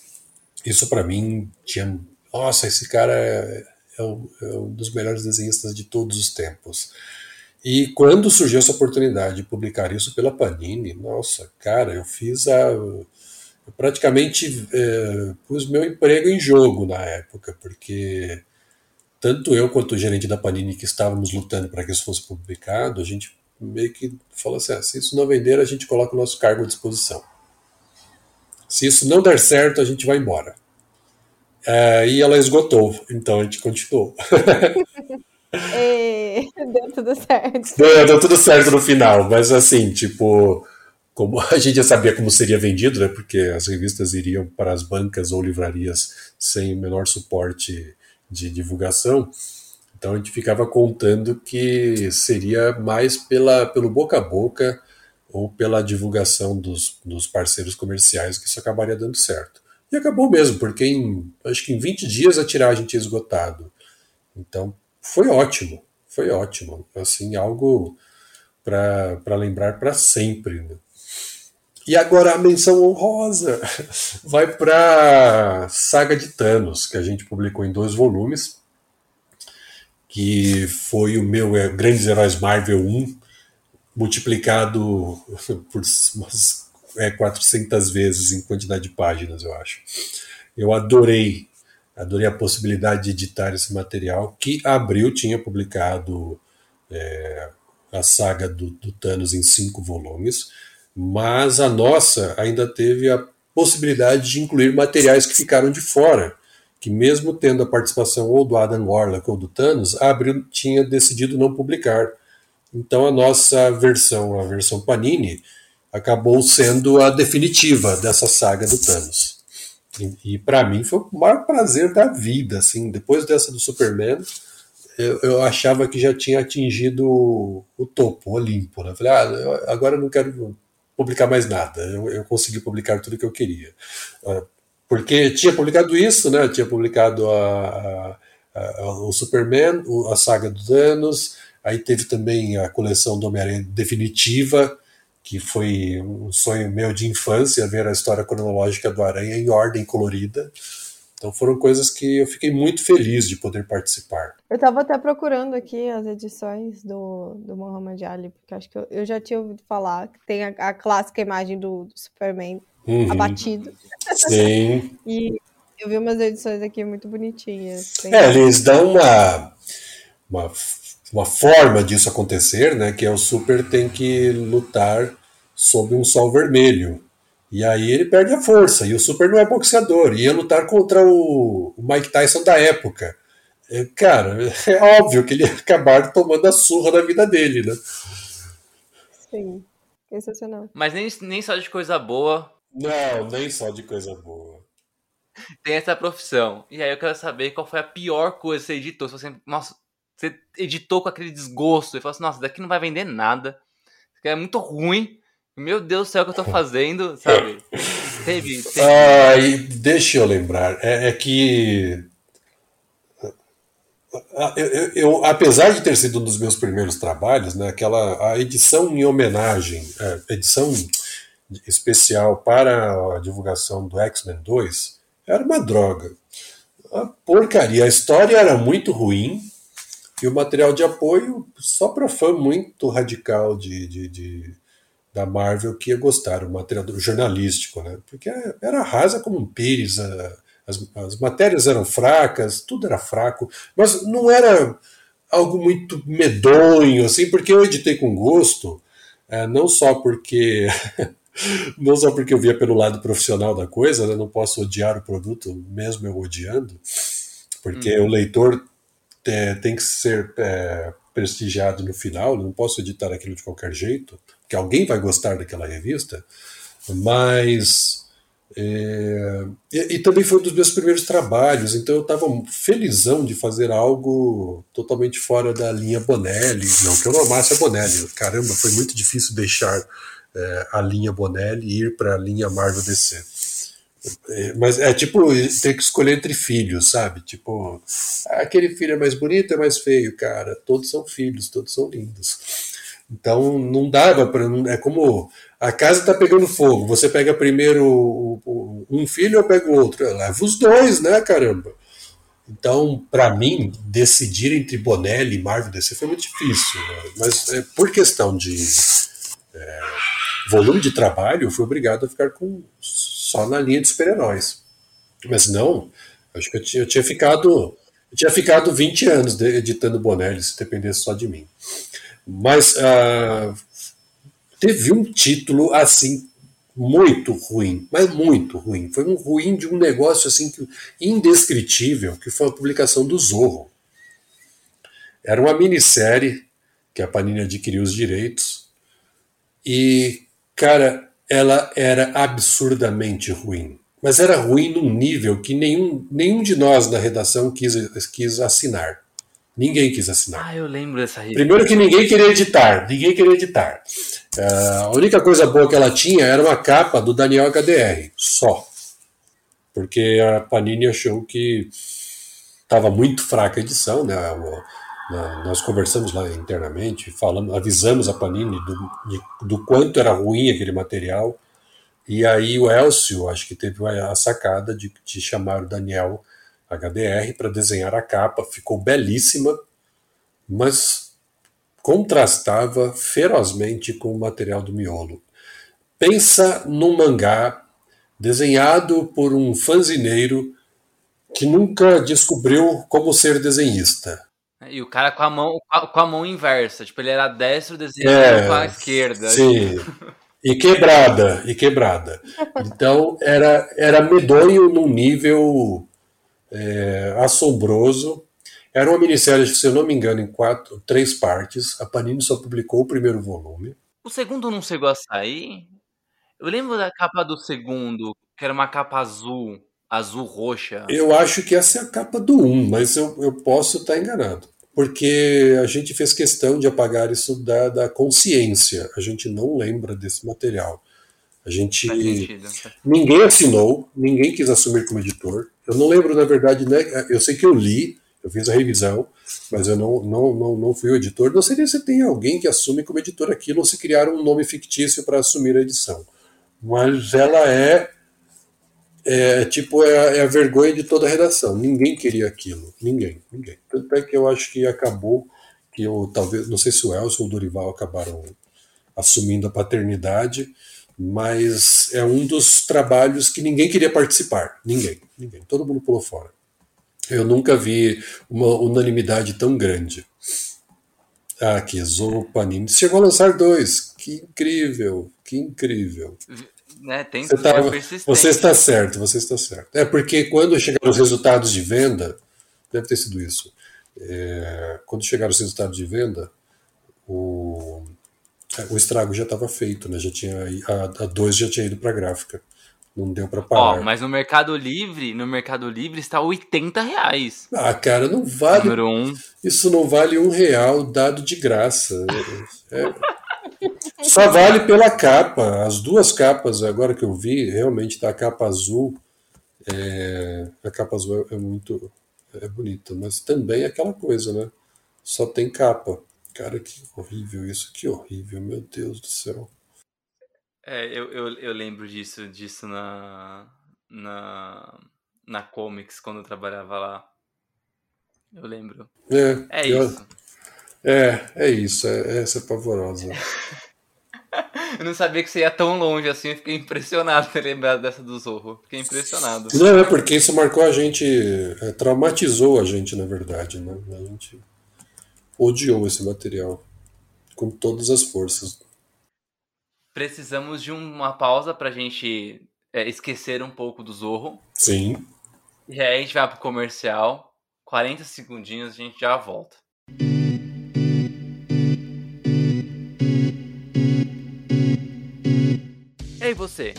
Isso para mim tinha. Nossa, esse cara é, é, é um dos melhores desenhistas de todos os tempos. E quando surgiu essa oportunidade de publicar isso pela Panini, nossa, cara, eu fiz a. Eu praticamente é, pus meu emprego em jogo na época, porque tanto eu quanto o gerente da Panini que estávamos lutando para que isso fosse publicado, a gente meio que falou assim: ah, se isso não vender, a gente coloca o nosso cargo à disposição. Se isso não der certo, a gente vai embora. É, e ela esgotou, então a gente continuou. e, deu tudo certo. Deu, deu, tudo certo no final, mas assim, tipo, como a gente já sabia como seria vendido, né? Porque as revistas iriam para as bancas ou livrarias sem o menor suporte de divulgação. Então a gente ficava contando que seria mais pela, pelo boca a boca ou pela divulgação dos, dos parceiros comerciais que isso acabaria dando certo. E acabou mesmo, porque em, acho que em 20 dias a tiragem tinha esgotado. Então foi ótimo, foi ótimo. Assim, algo para lembrar para sempre. Né? E agora a menção honrosa vai para Saga de Thanos, que a gente publicou em dois volumes, que foi o meu é, Grandes Heróis Marvel 1, multiplicado por umas é, 400 vezes em quantidade de páginas, eu acho. Eu adorei, adorei a possibilidade de editar esse material, que Abril tinha publicado é, a saga do, do Thanos em cinco volumes, mas a nossa ainda teve a possibilidade de incluir materiais que ficaram de fora, que mesmo tendo a participação ou do Adam Warlock ou do Thanos, a Abril tinha decidido não publicar então a nossa versão, a versão Panini, acabou sendo a definitiva dessa saga do Thanos. E, e para mim foi o maior prazer da vida, assim, depois dessa do Superman, eu, eu achava que já tinha atingido o, topo, o Olimpo, né? Falei, ah, agora eu não quero publicar mais nada, eu, eu consegui publicar tudo que eu queria. Uh, porque tinha publicado isso, né? Tinha publicado a, a, a, o Superman, a saga do Thanos, Aí teve também a coleção do Homem-Aranha definitiva, que foi um sonho meu de infância, ver a história cronológica do Aranha em ordem colorida. Então foram coisas que eu fiquei muito feliz de poder participar. Eu estava até procurando aqui as edições do, do Muhammad Ali, porque acho que eu, eu já tinha ouvido falar que tem a, a clássica imagem do, do Superman uhum. abatido. Sim. e eu vi umas edições aqui muito bonitinhas. É, eles dão uma, uma uma forma disso acontecer, né, que é o Super tem que lutar sob um sol vermelho. E aí ele perde a força. E o Super não é boxeador. Ia lutar contra o, o Mike Tyson da época. É, cara, é óbvio que ele ia acabar tomando a surra da vida dele, né? Sim, sensacional. Mas nem, nem só de coisa boa. Não, nem só de coisa boa. Tem essa profissão. E aí eu quero saber qual foi a pior coisa que você editou. Se você, nossa, você editou com aquele desgosto e falou assim, nossa, daqui não vai vender nada. Isso aqui é muito ruim. Meu Deus do céu, o que eu tô fazendo, sabe? teve, teve. Deixa eu lembrar, é, é que eu, eu, eu, apesar de ter sido um dos meus primeiros trabalhos, né, aquela a edição em homenagem, a edição especial para a divulgação do X-Men 2, era uma droga. A porcaria, a história era muito ruim, e o material de apoio só para fã muito radical de, de, de, da Marvel que ia gostar, o material jornalístico, né? Porque era rasa como um pires, as, as matérias eram fracas, tudo era fraco, mas não era algo muito medonho, assim, porque eu editei com gosto, é, não só porque não só porque eu via pelo lado profissional da coisa, né? não posso odiar o produto mesmo eu odiando, porque hum. o leitor é, tem que ser é, prestigiado no final, não posso editar aquilo de qualquer jeito, porque alguém vai gostar daquela revista, mas. É, e, e, também foi um dos meus primeiros trabalhos, então eu estava felizão de fazer algo totalmente fora da linha Bonelli. Não que eu não amasse a Bonelli, caramba, foi muito difícil deixar é, a linha Bonelli e ir para a linha Marvel DC. É, mas é tipo ter que escolher entre filhos, sabe? Tipo, aquele filho é mais bonito, é mais feio, cara. Todos são filhos, todos são lindos. Então não dava para. É como a casa está pegando fogo. Você pega primeiro um filho ou pega o outro? Leva os dois, né, caramba? Então, para mim, decidir entre Bonelli e Marvel DC foi muito difícil. Né? Mas é, por questão de é, volume de trabalho, eu fui obrigado a ficar com só na linha de super-heróis. Mas não, acho que eu tinha, eu tinha ficado. Eu tinha ficado 20 anos editando Bonelli, se dependesse só de mim. Mas uh, teve um título assim muito ruim, mas muito ruim. Foi um ruim de um negócio assim que, indescritível, que foi a publicação do Zorro. Era uma minissérie que a Panini adquiriu os direitos e, cara, ela era absurdamente ruim. Mas era ruim num nível que nenhum, nenhum de nós na redação quis, quis assinar. Ninguém quis assinar. Ah, eu lembro dessa revista. Primeiro que ninguém queria editar. Ninguém queria editar. Uh, a única coisa boa que ela tinha era uma capa do Daniel HDR. Só. Porque a Panini achou que estava muito fraca a edição, né? nós conversamos lá internamente, falamos, avisamos a Panini do, de, do quanto era ruim aquele material. E aí o Elcio, acho que teve a sacada de, de chamar o Daniel HDR para desenhar a capa. Ficou belíssima, mas contrastava ferozmente com o material do miolo. Pensa num mangá desenhado por um fanzineiro que nunca descobriu como ser desenhista e o cara com a mão com a mão inversa, tipo, ele era destro desenhando é, com a esquerda. Sim. E quebrada, e quebrada. Então era, era medonho num nível é, assombroso. Era uma minissérie, se eu não me engano, em quatro, três partes. A Panini só publicou o primeiro volume. O segundo não chegou a sair? Eu lembro da capa do segundo, que era uma capa azul azul roxa. Eu acho que essa é a capa do 1, mas eu, eu posso estar enganado. Porque a gente fez questão de apagar isso da, da consciência. A gente não lembra desse material. A gente. Ninguém assinou, ninguém quis assumir como editor. Eu não lembro, na verdade, né? Eu sei que eu li, eu fiz a revisão, mas eu não, não, não, não fui o editor. Não sei se tem alguém que assume como editor aquilo ou se criaram um nome fictício para assumir a edição. Mas ela é é tipo é a, é a, vergonha de toda a redação. Ninguém queria aquilo, ninguém, ninguém. Tanto é que eu acho que acabou que eu talvez, não sei se o Elson ou o Dorival acabaram assumindo a paternidade, mas é um dos trabalhos que ninguém queria participar, ninguém, ninguém. Todo mundo pulou fora. Eu nunca vi uma unanimidade tão grande. Ah, que Zorro Panini chegou a lançar dois. Que incrível, que incrível né? Tem você, tá, você está certo, você está certo. É porque quando chegaram os resultados de venda, deve ter sido isso. É, quando chegaram os resultados de venda, o, é, o estrago já estava feito, né? Já tinha a, a dois já tinha ido para a gráfica. Não deu para parar. Ó, mas no Mercado Livre, no Mercado Livre está 80 reais. Ah, cara, não vale. Número um. Isso não vale um real dado de graça. É, só vale pela capa. As duas capas, agora que eu vi, realmente tá a capa azul. É, a capa azul é, é muito é bonita, mas também é aquela coisa, né? Só tem capa. Cara, que horrível isso, que horrível, meu Deus do céu. É, eu, eu, eu lembro disso, disso na, na, na Comics, quando eu trabalhava lá. Eu lembro. É, é isso. É, é isso, é, essa é pavorosa. eu não sabia que você ia tão longe assim, eu fiquei impressionado ter lembrado dessa do Zorro. Fiquei impressionado. Não, é porque isso marcou a gente, é, traumatizou a gente, na verdade, né? A gente odiou esse material com todas as forças. Precisamos de uma pausa pra gente é, esquecer um pouco do Zorro. Sim. E aí a gente vai pro comercial 40 segundinhos, a gente já volta. Ei você,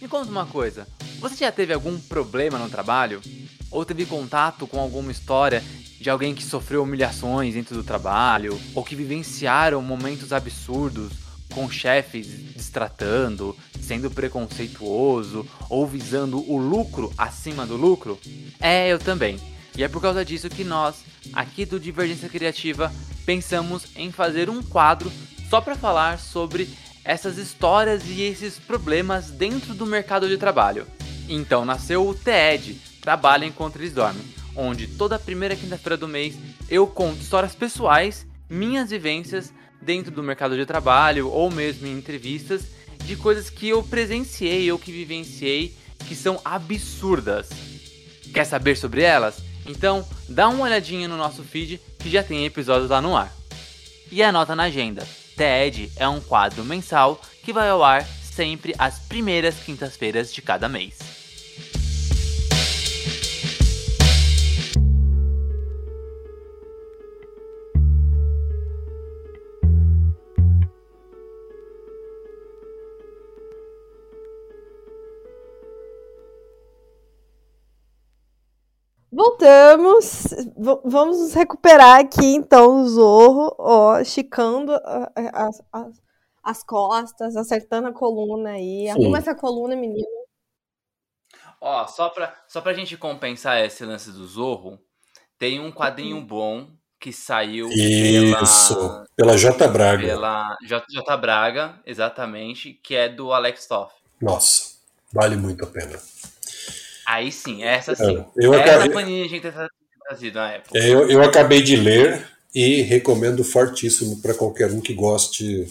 me conta uma coisa. Você já teve algum problema no trabalho? Ou teve contato com alguma história de alguém que sofreu humilhações dentro do trabalho? Ou que vivenciaram momentos absurdos com chefes destratando, sendo preconceituoso ou visando o lucro acima do lucro? É, eu também. E é por causa disso que nós, aqui do Divergência Criativa, pensamos em fazer um quadro só para falar sobre essas histórias e esses problemas dentro do mercado de trabalho. Então nasceu o TED, Trabalha Enquanto Eles Dormem, onde toda primeira quinta-feira do mês eu conto histórias pessoais, minhas vivências dentro do mercado de trabalho ou mesmo em entrevistas de coisas que eu presenciei ou que vivenciei que são absurdas. Quer saber sobre elas? Então dá uma olhadinha no nosso feed que já tem episódios lá no ar. E anota na agenda. TED é um quadro mensal que vai ao ar sempre às primeiras quintas-feiras de cada mês. Voltamos. V vamos nos recuperar aqui, então, o Zorro, ó, esticando as, as, as costas, acertando a coluna aí. Sim. Arruma essa coluna, menino. Ó, só pra, só pra gente compensar esse lance do Zorro, tem um quadrinho uhum. bom que saiu Isso, pela, pela J Braga. Pela J, J Braga, exatamente, que é do Alex Toff. Nossa, vale muito a pena. Aí sim, essa sim. É, eu essa acabei... panini a gente tem trazido na época. É, eu, eu acabei de ler e recomendo fortíssimo para qualquer um que goste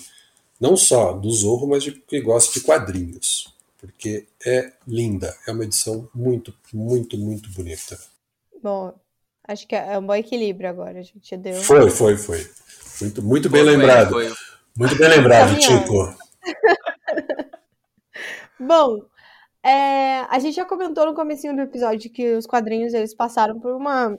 não só do Zorro, mas de, que goste de quadrinhos. Porque é linda, é uma edição muito, muito, muito bonita. Bom, acho que é um bom equilíbrio agora, a gente deu. Foi, foi, foi. Muito, muito bem foi, lembrado. Foi. Muito bem lembrado, Tico. bom, é, a gente já comentou no começo do episódio que os quadrinhos eles passaram por uma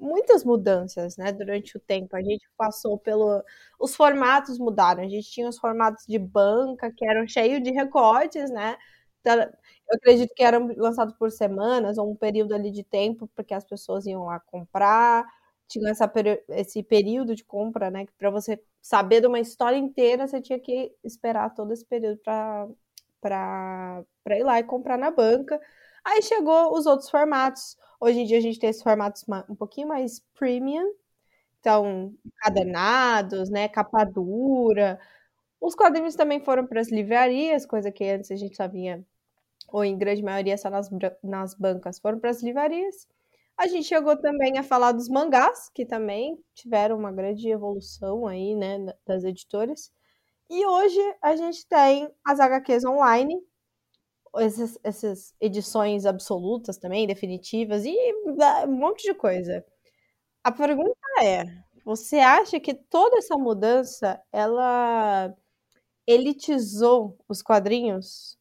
muitas mudanças, né, durante o tempo. A gente passou pelo os formatos mudaram. A gente tinha os formatos de banca que eram cheios de recortes, né? Então, eu acredito que eram lançados por semanas ou um período ali de tempo, porque as pessoas iam lá comprar. Tinha essa, esse período de compra, né? Que para você saber de uma história inteira, você tinha que esperar todo esse período para para ir lá e comprar na banca. Aí chegou os outros formatos. Hoje em dia a gente tem esses formatos um pouquinho mais premium. Então, cadernados, né, capa dura. Os quadrinhos também foram para as livrarias, coisa que antes a gente só vinha, ou em grande maioria só nas, nas bancas, foram para as livrarias. A gente chegou também a falar dos mangás, que também tiveram uma grande evolução aí, né, das editoras. E hoje a gente tem as HQs online, essas, essas edições absolutas também, definitivas, e um monte de coisa. A pergunta é: você acha que toda essa mudança ela elitizou os quadrinhos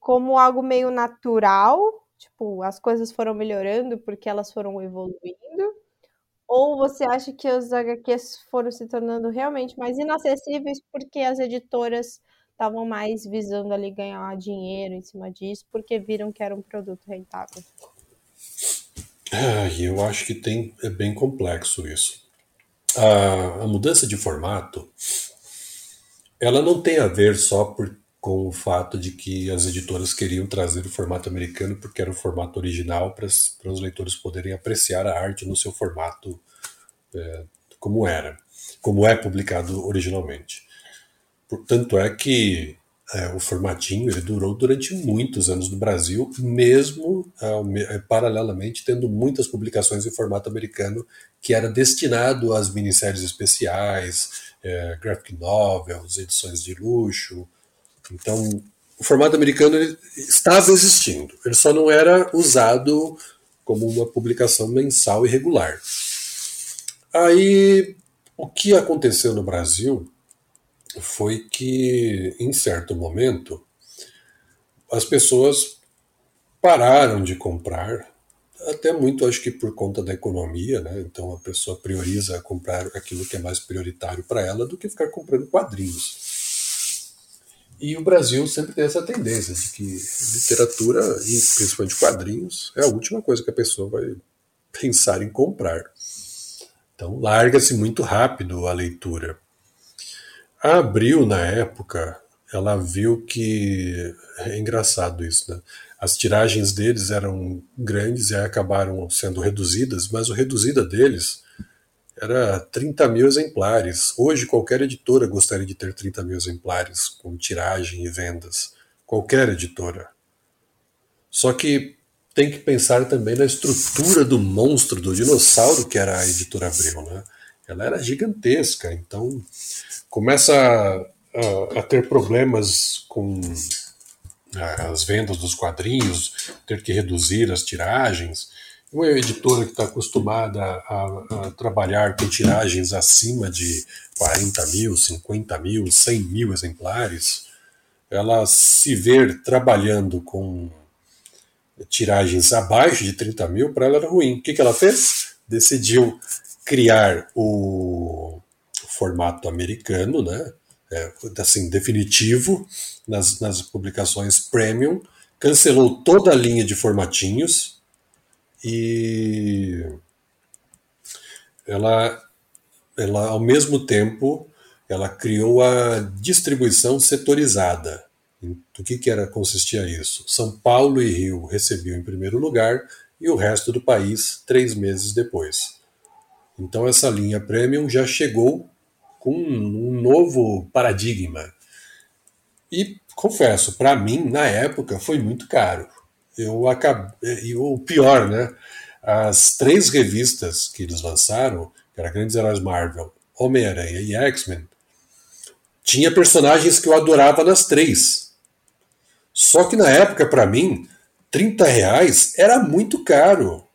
como algo meio natural? Tipo, as coisas foram melhorando porque elas foram evoluindo? Ou você acha que os HQs foram se tornando realmente mais inacessíveis porque as editoras estavam mais visando ali ganhar dinheiro em cima disso, porque viram que era um produto rentável? Ah, eu acho que tem, é bem complexo isso. A, a mudança de formato, ela não tem a ver só por com o fato de que as editoras queriam trazer o formato americano porque era o formato original para, os leitores poderem apreciar a arte no seu formato é, como era, como é publicado originalmente. Portanto, é que é, o formatinho ele durou durante muitos anos no Brasil, mesmo é, paralelamente tendo muitas publicações em formato americano que era destinado às minisséries especiais, é, graphic novels, edições de luxo, então, o formato americano estava existindo, ele só não era usado como uma publicação mensal e regular. Aí, o que aconteceu no Brasil foi que, em certo momento, as pessoas pararam de comprar até muito acho que por conta da economia, né? Então a pessoa prioriza comprar aquilo que é mais prioritário para ela do que ficar comprando quadrinhos. E o Brasil sempre tem essa tendência de que literatura, e principalmente quadrinhos, é a última coisa que a pessoa vai pensar em comprar. Então larga-se muito rápido a leitura. A Abril, na época, ela viu que. É engraçado isso, né? As tiragens deles eram grandes e acabaram sendo reduzidas, mas o reduzida deles era 30 mil exemplares. Hoje, qualquer editora gostaria de ter 30 mil exemplares com tiragem e vendas. Qualquer editora. Só que tem que pensar também na estrutura do monstro, do dinossauro que era a editora Abril. Né? Ela era gigantesca, então começa a, a, a ter problemas com as vendas dos quadrinhos, ter que reduzir as tiragens. Uma editora que está acostumada a, a, trabalhar com tiragens acima de 40 mil, 50 mil, 100 mil exemplares, ela se ver trabalhando com tiragens abaixo de 30 mil, para ela era ruim. O que, que ela fez? Decidiu criar o formato americano, né? É, assim, definitivo, nas, nas publicações premium, cancelou toda a linha de formatinhos e ela, ela ao mesmo tempo, ela criou a distribuição setorizada. Do que, que era consistia isso? São Paulo e Rio recebiam em primeiro lugar e o resto do país três meses depois. Então essa linha premium já chegou com um novo paradigma. E confesso, para mim na época foi muito caro. Eu acabei, e o pior, né? As três revistas que eles lançaram, que era Grandes Heróis Marvel, Homem-Aranha e X-Men, tinha personagens que eu adorava nas três. Só que na época, para mim, 30 reais era muito caro.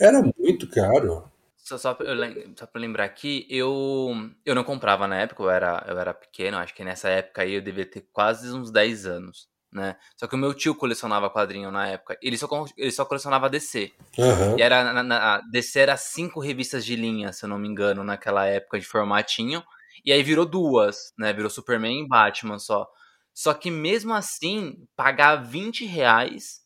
Era muito caro. Só, só, só pra lembrar aqui, eu, eu não comprava na época, eu era, eu era pequeno, acho que nessa época aí eu devia ter quase uns 10 anos, né? Só que o meu tio colecionava quadrinho na época, ele só, ele só colecionava DC. Uhum. E era, na, na, DC era cinco revistas de linha, se eu não me engano, naquela época de formatinho, e aí virou duas, né? Virou Superman e Batman só. Só que mesmo assim, pagar 20 reais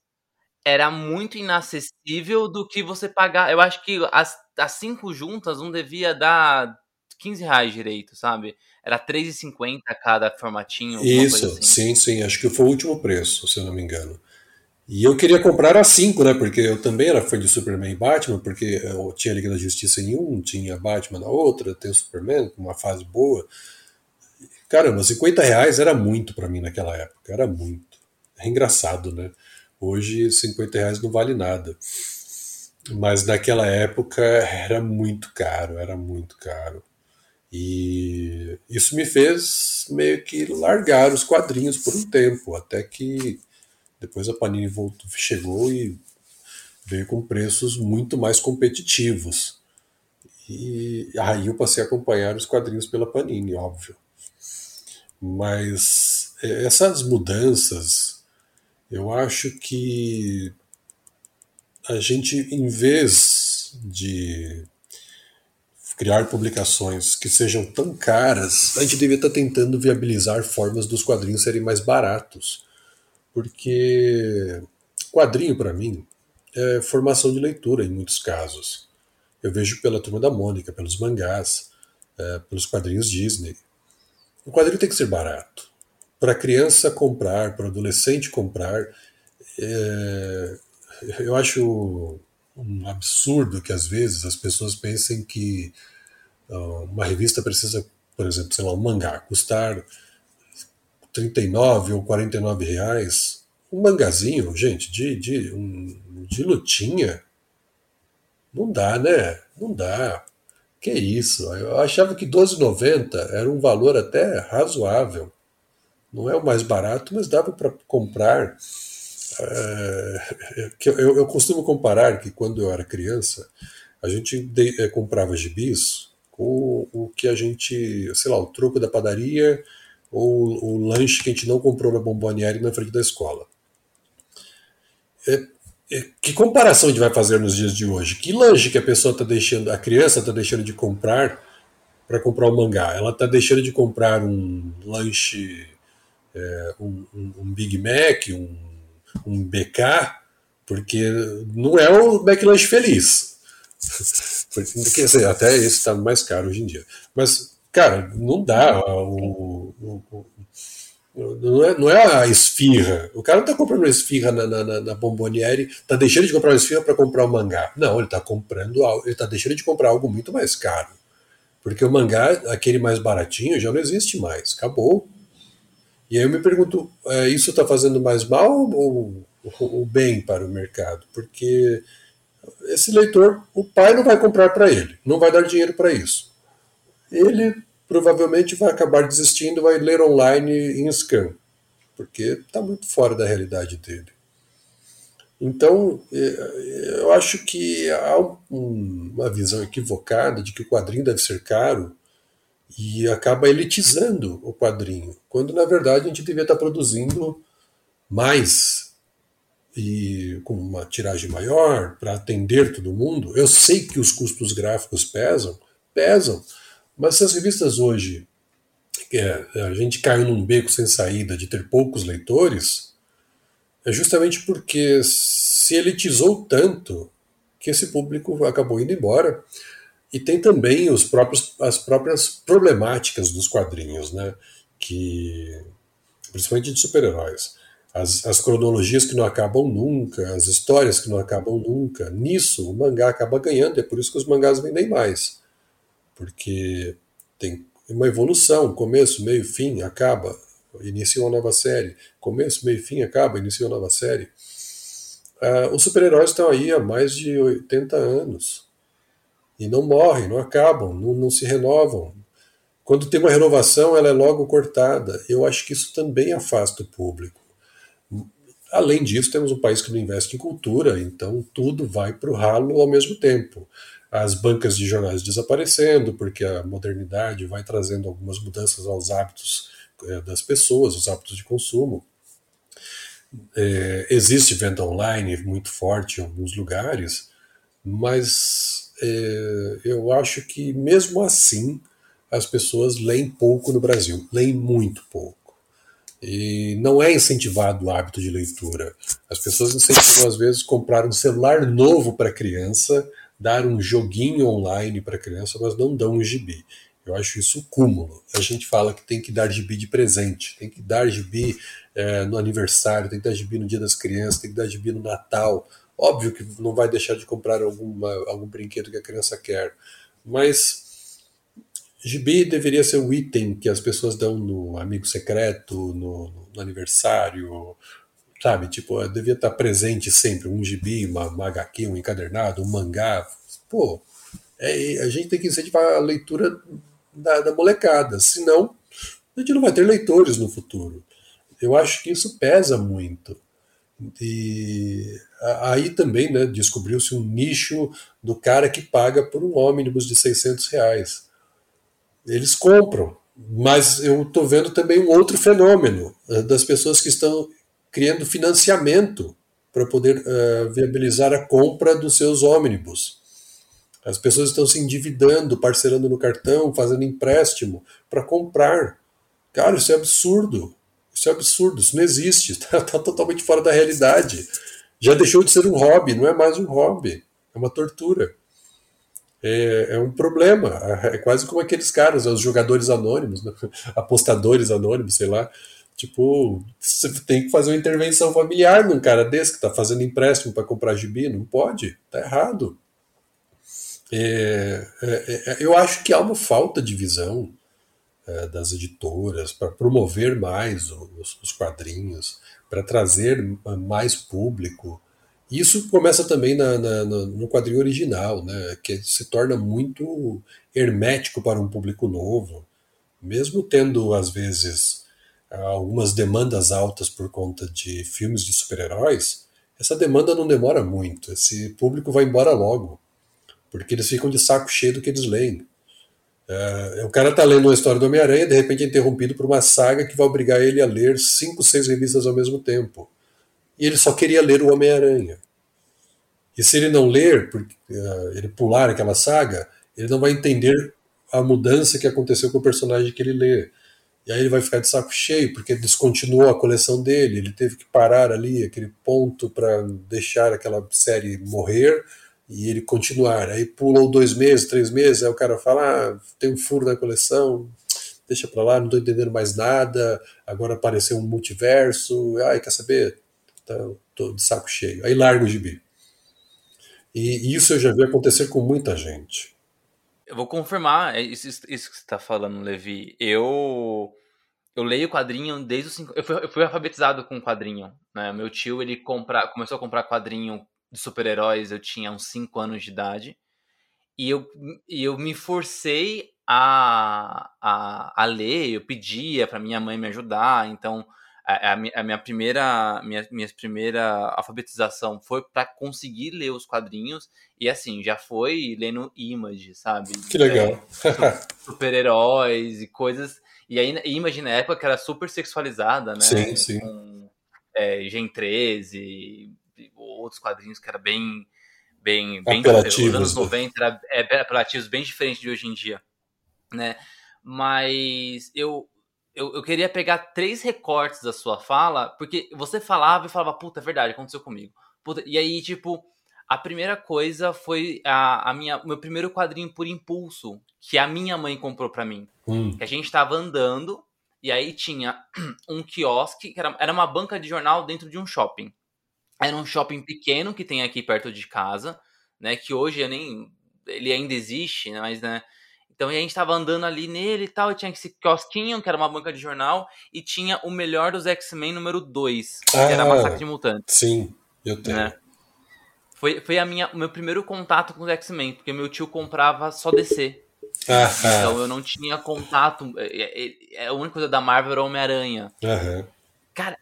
era muito inacessível do que você pagar. Eu acho que as, as cinco juntas não devia dar 15 reais direito, sabe? Era 3,50 cada formatinho. Isso, assim. sim, sim. Acho que foi o último preço, se eu não me engano. E eu queria comprar as cinco, né? Porque eu também era fã de Superman e Batman, porque eu tinha Liga da Justiça em um, tinha Batman na outra, tem o Superman com uma fase boa. Caramba, 50 reais era muito para mim naquela época, era muito. É engraçado, né? Hoje 50 reais não vale nada. Mas naquela época era muito caro, era muito caro. E isso me fez meio que largar os quadrinhos por um tempo, até que depois a Panini voltou, chegou e veio com preços muito mais competitivos. E aí eu passei a acompanhar os quadrinhos pela Panini, óbvio. Mas é, essas mudanças, eu acho que a gente, em vez de criar publicações que sejam tão caras, a gente devia estar tentando viabilizar formas dos quadrinhos serem mais baratos. Porque quadrinho, para mim, é formação de leitura em muitos casos. Eu vejo pela Turma da Mônica, pelos mangás, é, pelos quadrinhos Disney. O quadrinho tem que ser barato. Para criança comprar, para adolescente comprar, é, eu acho um absurdo que às vezes as pessoas pensem que uh, uma revista precisa, por exemplo, sei lá, um mangá custar 39 ou 49 reais. Um mangazinho, gente, de, de, um, de lutinha, não dá, né? Não dá. Que isso? Eu achava que 12,90 era um valor até razoável. Não é o mais barato, mas dava para comprar. É, eu, eu, costumo comparar que quando eu era criança, a gente de, é, comprava gibis com o que a gente, sei lá, o troco da padaria ou o lanche que a gente não comprou na bomboniere na frente da escola. É, que comparação a gente vai fazer nos dias de hoje? Que lanche que a pessoa está deixando, a criança está deixando de comprar para comprar um mangá? Ela está deixando de comprar um lanche, é, um, um, um, Big Mac, um, um BK, porque não é o McLanche feliz. Até esse está mais caro hoje em dia. Mas, cara, não dá. O, o, o não é, não é a esfirra. O cara não está comprando uma esfirra na, na, na está deixando de comprar uma esfirra para comprar um mangá. Não, ele está comprando ele está deixando de comprar algo muito mais caro. Porque o mangá, aquele mais baratinho, já não existe mais. Acabou. E aí eu me pergunto, é, isso está fazendo mais mal ou, ou bem para o mercado? Porque esse leitor, o pai não vai comprar para ele, não vai dar dinheiro para isso. Ele provavelmente vai acabar desistindo, vai ler online em scan, porque está muito fora da realidade dele. Então, é, eu acho que há uma visão equivocada de que o quadrinho deve ser caro e acaba elitizando o quadrinho, quando na verdade a gente devia estar produzindo mais e com uma tiragem maior para atender todo mundo. Eu sei que os custos gráficos pesam, pesam, mas se as revistas hoje é, a gente caiu num beco sem saída de ter poucos leitores, é justamente porque se elitizou tanto que esse público acabou indo embora. E tem também os próprios, as próprias problemáticas dos quadrinhos, né? que principalmente de super-heróis. As, as, cronologias que não acabam nunca, as histórias que não acabam nunca. Nisso, o mangá acaba ganhando, é por isso que os mangás vendem mais porque tem uma evolução, começo, meio, fim, acaba, inicia uma nova série, começo, meio, fim, acaba, inicia uma nova série. Ah, os super-heróis estão aí há mais de 80 anos e não morrem, não acabam, não, não se renovam. Quando tem uma renovação, ela é logo cortada. Eu acho que isso também afasta o público. Além disso, temos um país que não investe em cultura, então tudo vai para o ralo ao mesmo tempo as bancas de jornais desaparecendo, porque a modernidade vai trazendo algumas mudanças aos hábitos é, das pessoas, os hábitos de consumo. É, existe venda online muito forte em alguns lugares, mas é, eu acho que mesmo assim as pessoas leem pouco no Brasil, leem muito pouco. E não é incentivado o hábito de leitura. As pessoas incentivam, às vezes, comprar um celular novo para criança dar um joguinho online para criança, mas não dão um gibi. Eu acho isso cúmulo. A gente fala que tem que dar gibi de presente, tem que dar gibi é, no aniversário, tem que dar gibi no dia das crianças, tem que dar gibi no Natal. Óbvio que não vai deixar de comprar alguma, algum brinquedo que a criança quer, mas gibi deveria ser o item que as pessoas dão no amigo secreto, no, no aniversário, sabe? Tipo, devia estar presente sempre um gibi, uma, uma HQ, um encadernado, um mangá. Pô, é, a gente tem que incentivar a leitura da, da molecada, senão a gente não vai ter leitores no futuro. Eu acho que isso pesa muito. E aí também né, descobriu-se um nicho do cara que paga por um ônibus de 600 reais. Eles compram, mas eu estou vendo também um outro fenômeno eh, das pessoas que estão criando financiamento para poder uh, viabilizar a compra dos seus ônibus. As pessoas estão se endividando, parcelando no cartão, fazendo empréstimo para comprar. Cara, isso é absurdo. Isso é absurdo, isso não existe, está tá totalmente fora da realidade. Já deixou de ser um hobby, não é mais um hobby, é uma tortura. É, é um problema. É quase como aqueles caras, os jogadores anônimos, né? apostadores anônimos, sei lá, Tipo, você tem que fazer uma intervenção familiar num cara desse que está fazendo empréstimo para comprar gibi, não pode, tá errado. É, é, é, eu acho que há uma falta de visão é, das editoras para promover mais os, os quadrinhos, para trazer mais público. Isso começa também na, na, no quadrinho original, né, que se torna muito hermético para um público novo, mesmo tendo às vezes algumas demandas altas por conta de filmes de super-heróis, essa demanda não demora muito. Esse público vai embora logo, porque eles ficam de saco cheio do que eles leem. É, o cara tá lendo uma história do Homem-Aranha, de repente é interrompido por uma saga que vai obrigar ele a ler cinco, seis revistas ao mesmo tempo. E ele só queria ler o Homem-Aranha. E se ele não ler, porque, uh, ele pular aquela saga, ele não vai entender a mudança que aconteceu com o personagem que ele lê. E aí ele vai ficar de saco cheio, porque descontinuou a coleção dele, ele teve que parar ali, aquele ponto para deixar aquela série morrer e ele continuar. Aí pulou dois meses, três meses, aí o cara fala: ah, tem um furo na coleção, deixa pra lá, não tô entendendo mais nada, agora apareceu um multiverso, ai, quer saber? Tá, tô de saco cheio. Aí larga o gibi. E isso eu já vi acontecer com muita gente. Eu vou confirmar é isso, isso que você está falando, Levi. Eu eu leio quadrinho desde os cinco. Eu fui, eu fui alfabetizado com quadrinho. Né? Meu tio ele compra, começou a comprar quadrinho de super-heróis. Eu tinha uns 5 anos de idade e eu, e eu me forcei a, a, a ler. Eu pedia para minha mãe me ajudar. Então a, a, minha primeira minha, minha primeira alfabetização foi para conseguir ler os quadrinhos e assim já foi lendo Image sabe que legal é, super-heróis e coisas e aí Image na época era super sexualizada né sim sim com é, Gen 13 e outros quadrinhos que era bem bem bem apelativos, os anos 90 era, é, apelativos bem diferente de hoje em dia né mas eu eu, eu queria pegar três recortes da sua fala, porque você falava e falava, puta, é verdade, aconteceu comigo. Puta, e aí, tipo, a primeira coisa foi a, a minha, meu primeiro quadrinho por impulso, que a minha mãe comprou para mim. Hum. Que a gente tava andando, e aí tinha um quiosque, que era, era uma banca de jornal dentro de um shopping. Era um shopping pequeno que tem aqui perto de casa, né? Que hoje eu nem. Ele ainda existe, né, mas né, então a gente tava andando ali nele e tal, e tinha esse kiosquinho, que era uma banca de jornal, e tinha o melhor dos X-Men número 2, que ah, era Massacre de Mutantes. Sim, eu tenho. Né? Foi, foi a minha, o meu primeiro contato com os X-Men, porque meu tio comprava só DC. Ah, então eu não tinha contato. É, é, é, a única coisa da Marvel era Homem-Aranha. Cara,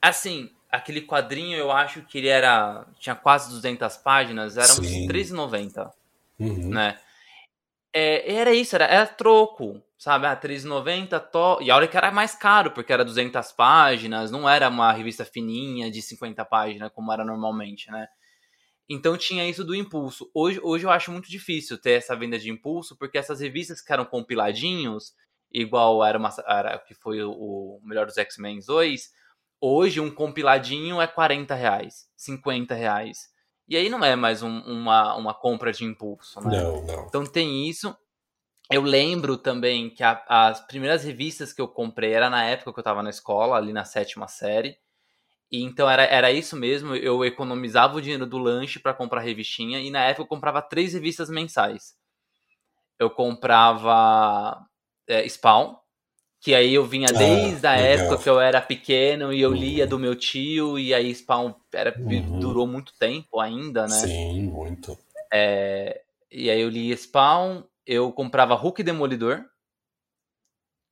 assim, aquele quadrinho eu acho que ele era. Tinha quase 200 páginas, era uns R$3,90. Uhum. Né? É, era isso, era, era troco, sabe? Ah, 3,90 to... E olha que era mais caro, porque era 200 páginas, não era uma revista fininha de 50 páginas, como era normalmente, né? Então tinha isso do impulso. Hoje, hoje eu acho muito difícil ter essa venda de impulso, porque essas revistas que eram compiladinhos, igual era, uma, era que foi o, o melhor dos X-Men 2, hoje um compiladinho é 40 reais, 50 reais. E aí não é mais um, uma, uma compra de impulso, né? Não, não. Então tem isso. Eu lembro também que a, as primeiras revistas que eu comprei era na época que eu estava na escola, ali na sétima série. E então era, era isso mesmo, eu economizava o dinheiro do lanche para comprar revistinha e na época eu comprava três revistas mensais. Eu comprava é, Spawn, que aí eu vinha ah, desde ah, a legal. época que eu era pequeno e eu lia do meu tio, e aí Spawn era, uhum. durou muito tempo ainda, né? Sim, muito. É, e aí eu lia Spawn, eu comprava Hulk Demolidor,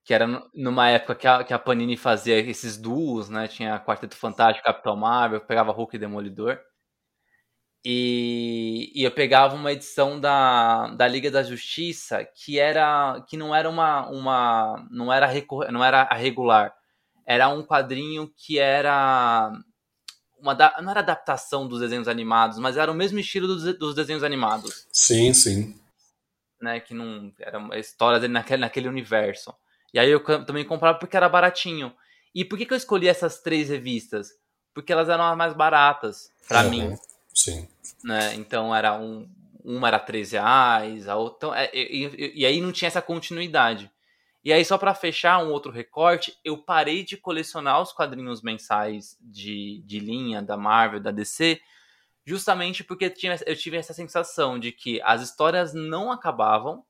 que era numa época que a, que a Panini fazia esses duos, né? Tinha Quarteto Fantástico, Capitão Marvel, eu pegava Hulk Demolidor. E, e, eu pegava uma edição da, da Liga da Justiça que era que não era uma, uma não era não era a regular. Era um quadrinho que era uma não era adaptação dos desenhos animados mas era o mesmo estilo dos, dos desenhos animados. Sim sim. Né que não era histórias naquele naquele universo. E aí eu também comprava porque era baratinho. E por que, que eu escolhi essas três revistas? Porque elas eram as mais baratas para uhum. mim sim né? Então era um, uma era 13 reais, a outra. Então, é, e, e, aí não tinha essa continuidade. E aí, só para fechar um outro recorte, eu parei de colecionar os quadrinhos mensais de, de linha da Marvel, da DC, justamente porque tinha, eu tive essa sensação de que as histórias não acabavam.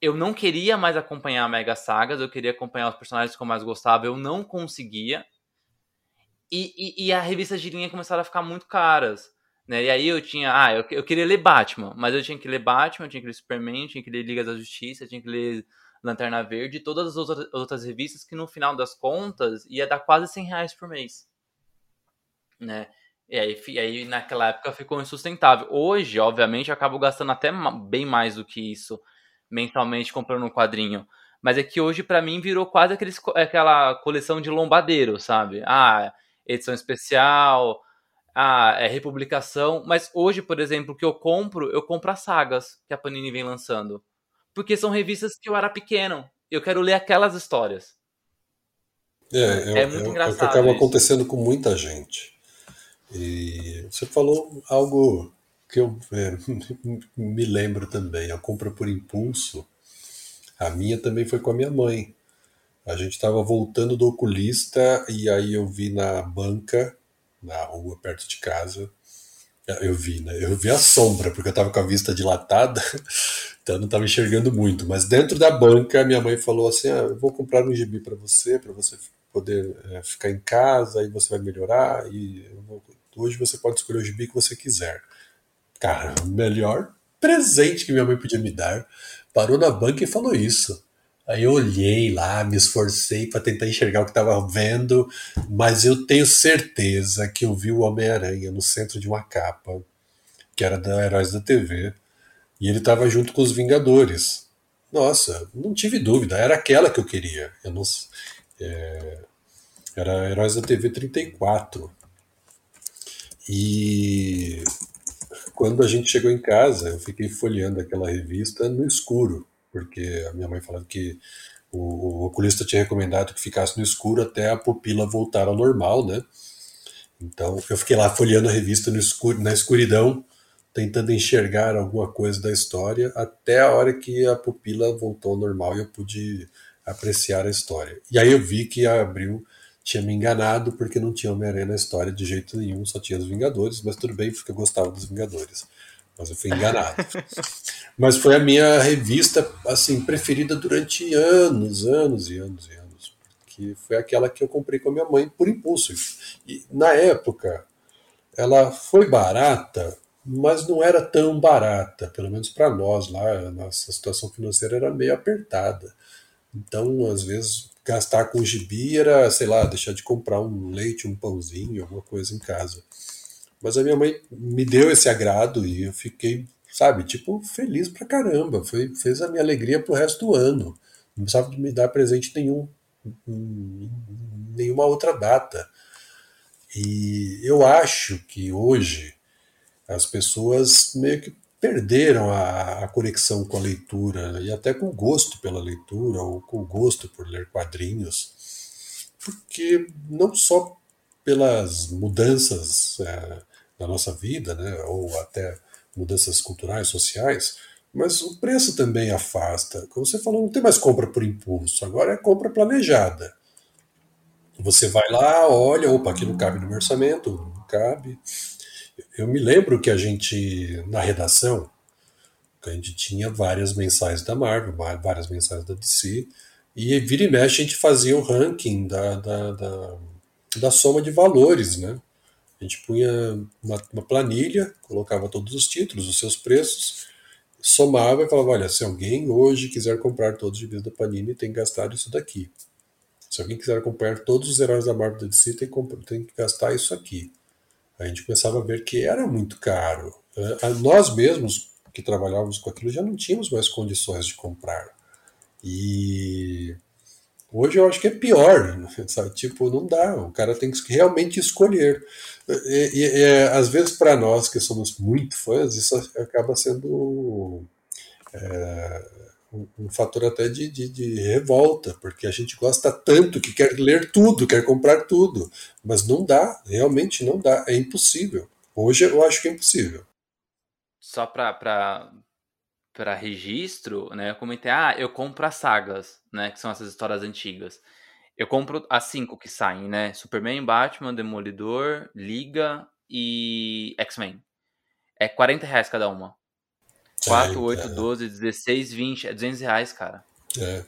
Eu não queria mais acompanhar Mega Sagas, eu queria acompanhar os personagens que eu mais gostava, eu não conseguia. E, e, e as revistas de linha começaram a ficar muito caras. Né? E aí eu tinha, ah, eu, eu queria ler Batman, mas eu tinha que ler Batman, tinha que ler Superman, tinha que ler Liga da Justiça, tinha que ler Lanterna Verde e todas as outras, outras revistas que no final das contas ia dar quase 100 reais por mês. Né? E aí, e aí naquela época ficou insustentável. Hoje, obviamente, eu acabo gastando até bem mais do que isso mensalmente comprando um quadrinho. Mas é que hoje, para mim, virou quase aqueles, aquela coleção de lombadeiro, sabe? Ah, edição especial, ah, é republicação. Mas hoje, por exemplo, que eu compro, eu compro as sagas que a Panini vem lançando. Porque são revistas que eu era pequeno. Eu quero ler aquelas histórias. É, é, é muito é, engraçado. É o que acaba isso. acontecendo com muita gente. E você falou algo que eu é, me lembro também. A compra por impulso, a minha também foi com a minha mãe. A gente estava voltando do oculista e aí eu vi na banca, na rua perto de casa, eu vi, né? Eu vi a sombra, porque eu estava com a vista dilatada, então não estava enxergando muito. Mas dentro da banca, minha mãe falou assim: ah, eu vou comprar um gibi para você, para você poder é, ficar em casa, e você vai melhorar, e hoje você pode escolher o gibi que você quiser. Cara, o melhor presente que minha mãe podia me dar. Parou na banca e falou isso. Aí eu olhei lá, me esforcei para tentar enxergar o que estava vendo, mas eu tenho certeza que eu vi o Homem-Aranha no centro de uma capa, que era da Heróis da TV, e ele estava junto com os Vingadores. Nossa, não tive dúvida, era aquela que eu queria. Eu não, é, era Heróis da TV 34. E quando a gente chegou em casa, eu fiquei folheando aquela revista no escuro porque a minha mãe falava que o, o oculista tinha recomendado que ficasse no escuro até a pupila voltar ao normal, né? Então eu fiquei lá folheando a revista no escuro, na escuridão, tentando enxergar alguma coisa da história, até a hora que a pupila voltou ao normal e eu pude apreciar a história. E aí eu vi que a Abril tinha me enganado porque não tinha Homem-Aranha na história de jeito nenhum, só tinha os Vingadores, mas tudo bem porque eu gostava dos Vingadores mas eu fui enganado. mas foi a minha revista assim preferida durante anos, anos e anos e anos, que foi aquela que eu comprei com a minha mãe por impulso. E na época ela foi barata, mas não era tão barata, pelo menos para nós lá, a nossa situação financeira era meio apertada. Então, às vezes, gastar com gibi era, sei lá, deixar de comprar um leite, um pãozinho, alguma coisa em casa. Mas a minha mãe me deu esse agrado e eu fiquei, sabe, tipo, feliz pra caramba. Foi, fez a minha alegria pro resto do ano. Não precisava me dar presente nenhum, nenhuma outra data. E eu acho que hoje as pessoas meio que perderam a, a, conexão com a leitura e até com o gosto pela leitura ou com o gosto por ler quadrinhos, porque não só pelas mudanças é, da nossa vida, né, ou até mudanças culturais, sociais, mas o preço também afasta. Como você falou, não tem mais compra por impulso, agora é compra planejada. Você vai lá, olha, opa, aqui não cabe no meu orçamento, não cabe. Eu me lembro que a gente, na redação, a gente tinha várias mensais da Marvel, várias mensais da DC, e vira e mexe a gente fazia o ranking da, da, da, da soma de valores, né? A gente punha uma, uma, planilha, colocava todos os títulos, os seus preços, somava e falava: olha, se alguém hoje quiser comprar todos os gibis da Panini, tem que gastar isso daqui. Se alguém quiser comprar todos os heróis da Marvel da DC, tem que, tem que gastar isso aqui. A gente começava a ver que era muito caro. Nós mesmos que trabalhávamos com aquilo já não tínhamos mais condições de comprar. E Hoje eu acho que é pior, sabe? Tipo, não dá. O cara tem que realmente escolher. E, e, e às vezes, para nós que somos muito fãs, isso acaba sendo é, um, um, fator até de, de, de, revolta, porque a gente gosta tanto que quer ler tudo, quer comprar tudo. Mas não dá, realmente não dá. É impossível. Hoje eu acho que é impossível. Só para para registro, né? Eu comentei, ah, eu compro as sagas, né? Que são essas histórias antigas. Eu compro as cinco que saem, né? Superman, Batman, Demolidor, Liga e X-Men. É 40 reais cada uma. 4, é, 8, é. 12, 16, 20. É 200 reais, cara. É.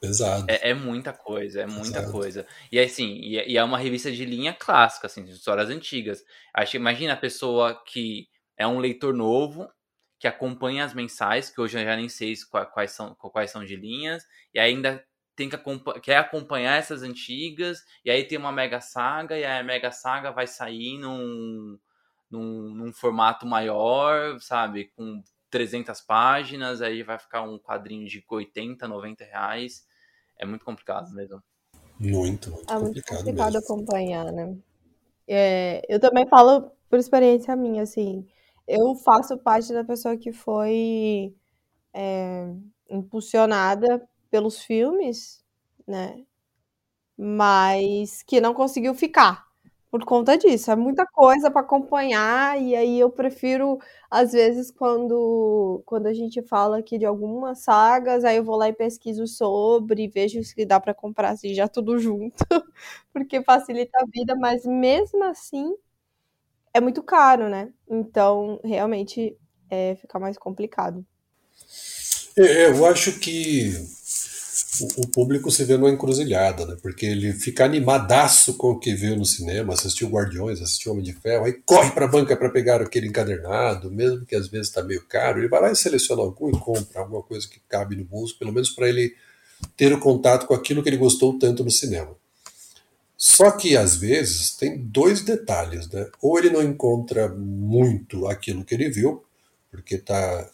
Pesado. É, é muita coisa, é muita Pesado. coisa. E assim, e, e, é uma revista de linha clássica, assim, de histórias antigas. Acho, imagina a pessoa que é um leitor novo, que acompanha as mensais, que hoje eu já nem sei quais são, quais são de linhas, e ainda tem que quer acompanhar essas antigas, e aí tem uma mega saga, e a mega saga vai sair num, num, num formato maior, sabe, com 300 páginas, aí vai ficar um quadrinho de 80, 90 reais. É muito complicado mesmo. Muito, muito é muito complicado, complicado acompanhar, né? É, eu também falo por experiência minha, assim. Eu faço parte da pessoa que foi é, impulsionada pelos filmes, né? Mas que não conseguiu ficar por conta disso. É muita coisa para acompanhar e aí eu prefiro às vezes quando quando a gente fala aqui de algumas sagas, aí eu vou lá e pesquiso sobre, vejo se dá para comprar assim já tudo junto, porque facilita a vida, mas mesmo assim é muito caro, né? Então, realmente é, fica mais complicado. É, eu acho que o, público se vê numa encruzilhada, né? Porque ele fica animadaço com o que viu no cinema, assistiu Guardiões, assistiu Homem de Ferro, aí corre para a banca para pegar aquele encadernado, mesmo que às vezes está meio caro, ele vai lá e seleciona algum e compra alguma coisa que cabe no bolso, pelo menos para ele ter o contato com aquilo que ele gostou tanto no cinema. Só que às vezes tem dois detalhes, né? Ou ele não encontra muito aquilo que ele viu, porque está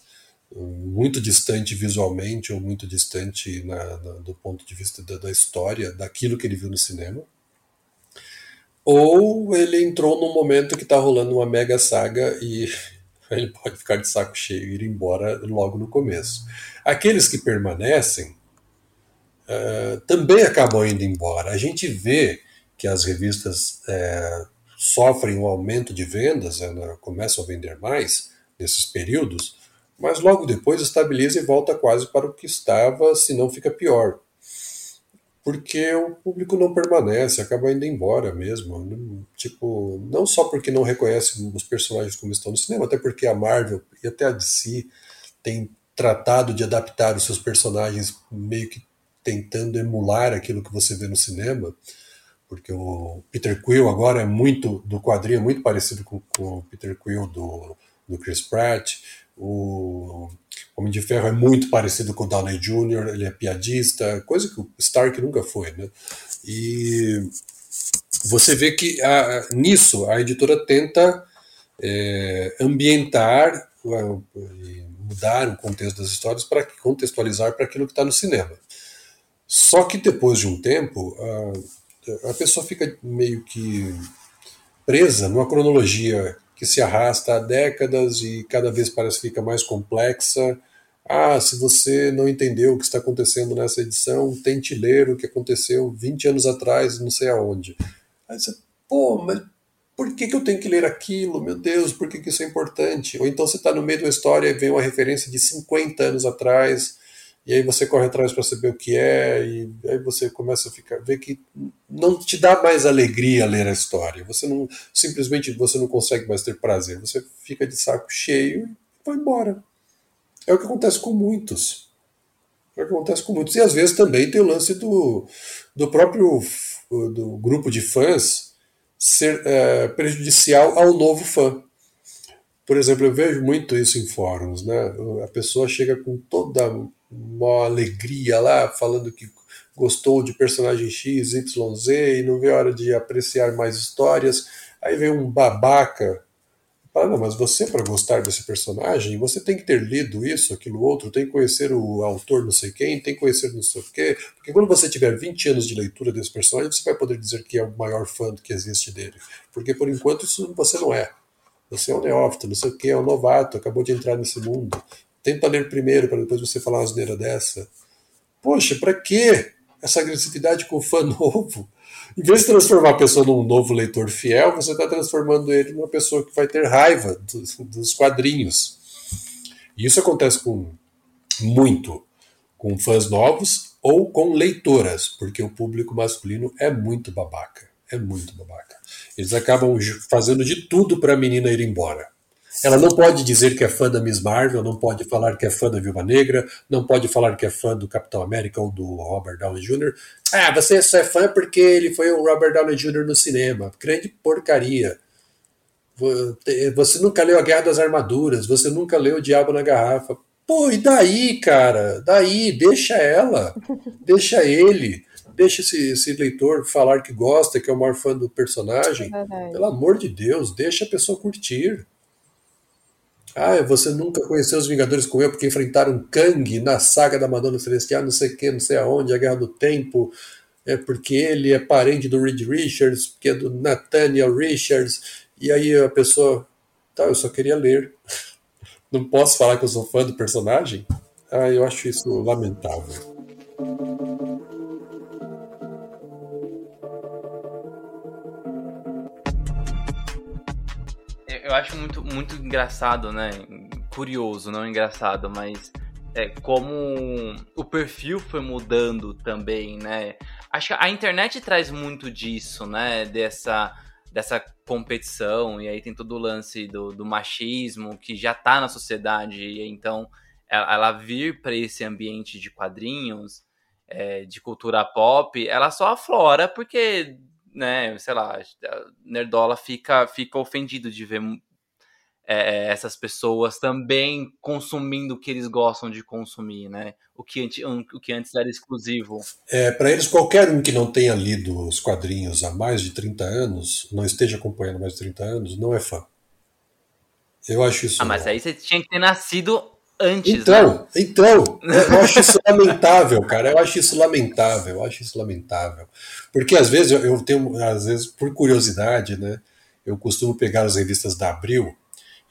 muito distante visualmente ou muito distante na, na, do ponto de vista da, da, história daquilo que ele viu no cinema. Ou ele entrou num momento que está rolando uma mega saga e ele pode ficar de saco cheio e ir embora logo no começo. Aqueles que permanecem uh, também acabam indo embora. A gente vê que as revistas é, sofrem um aumento de vendas, né, começam a vender mais nesses períodos, mas logo depois estabiliza e volta quase para o que estava, se não fica pior. Porque o público não permanece, acaba indo embora mesmo. Tipo, não só porque não reconhece os personagens como estão no cinema, até porque a Marvel e até a DC tem tratado de adaptar os seus personagens meio que tentando emular aquilo que você vê no cinema, porque o Peter Quill agora é muito do quadrinho, muito parecido com, com o Peter Quill do, do Chris Pratt. O Homem de Ferro é muito parecido com o Downey Jr., ele é piadista, coisa que o Stark nunca foi, né? E você vê que a, nisso a editora tenta é, ambientar, mudar o contexto das histórias para contextualizar para aquilo que está no cinema. Só que depois de um tempo, a, a pessoa fica meio que presa numa cronologia que se arrasta há décadas e cada vez parece que fica mais complexa. Ah, se você não entendeu o que está acontecendo nessa edição, tente ler o que aconteceu 20 anos atrás, não sei aonde. Aí você, pô, mas por que, que eu tenho que ler aquilo? Meu Deus, por que, que isso é importante? Ou então você está no meio de uma história e vem uma referência de 50 anos atrás e aí você corre atrás para saber o que é, e aí você começa a ficar ver que não te dá mais alegria ler a história. Você não simplesmente você não consegue mais ter prazer. Você fica de saco cheio e vai embora. É o que acontece com muitos. É o que acontece com muitos. E às vezes também tem o lance do, do próprio do grupo de fãs ser é, prejudicial ao novo fã. Por exemplo, eu vejo muito isso em fóruns, né? A pessoa chega com toda uma alegria lá, falando que gostou de personagem X, Y, Z e não vê a hora de apreciar mais histórias. Aí vem um babaca. Fala, não, mas você, para gostar desse personagem, você tem que ter lido isso, aquilo outro, tem que conhecer o autor não sei quem, tem que conhecer não sei o quê. Porque quando você tiver 20 anos de leitura desse personagem, você vai poder dizer que é o maior fã que existe dele. Porque por enquanto isso você não é. Você é um neófito, não sei o que, é um novato, acabou de entrar nesse mundo. Tenta ler primeiro para depois você falar uma asneira dessa. Poxa, para que essa agressividade com o fã novo? Em vez de transformar a pessoa num novo leitor fiel, você está transformando ele numa pessoa que vai ter raiva dos, dos quadrinhos. E isso acontece com muito com fãs novos ou com leitoras, porque o público masculino é muito babaca. É muito babaca. Eles acabam fazendo de tudo para a menina ir embora. Ela não pode dizer que é fã da Miss Marvel, não pode falar que é fã da Viúva Negra, não pode falar que é fã do Capitão América ou do Robert Downey Jr. Ah, você só é fã porque ele foi o Robert Downey Jr. no cinema. Grande porcaria. Você nunca leu A Guerra das Armaduras, você nunca leu O Diabo na Garrafa. Pô, e daí, cara? Daí, deixa ela, deixa ele, deixa esse, esse leitor falar que gosta, que é o maior fã do personagem. É Pelo amor de Deus, deixa a pessoa curtir. Ah, você nunca conheceu os Vingadores com eu porque enfrentaram Kang na saga da Madonna Celestial, não sei o que, não sei aonde, a Guerra do Tempo. é porque ele é parente do Reed Richards, que é do Nathaniel Richards, e aí a pessoa, tá, eu só queria ler. Não posso falar que eu sou fã do personagem? Ah, eu acho isso lamentável. Eu acho muito, muito engraçado, né? Curioso, não engraçado, mas é, como o perfil foi mudando também, né? Acho que a internet traz muito disso, né? Dessa, dessa competição, e aí tem todo o lance do, do machismo que já tá na sociedade, e então ela, ela vir para esse ambiente de quadrinhos, é, de cultura pop, ela só aflora porque, né, sei lá, Nerdola fica, fica ofendido de ver é, é, essas pessoas também consumindo o que eles gostam de consumir, né? O que, antes, o que antes era exclusivo. É, Para eles, qualquer um que não tenha lido os quadrinhos há mais de 30 anos, não esteja acompanhando há mais de 30 anos, não é fã. Eu acho isso. Ah, mas aí você tinha que ter nascido antes. Então, né? então, eu acho isso lamentável, cara. Eu acho isso lamentável, eu acho isso lamentável. Porque às vezes eu, eu tenho, às vezes, por curiosidade, né? Eu costumo pegar as revistas da Abril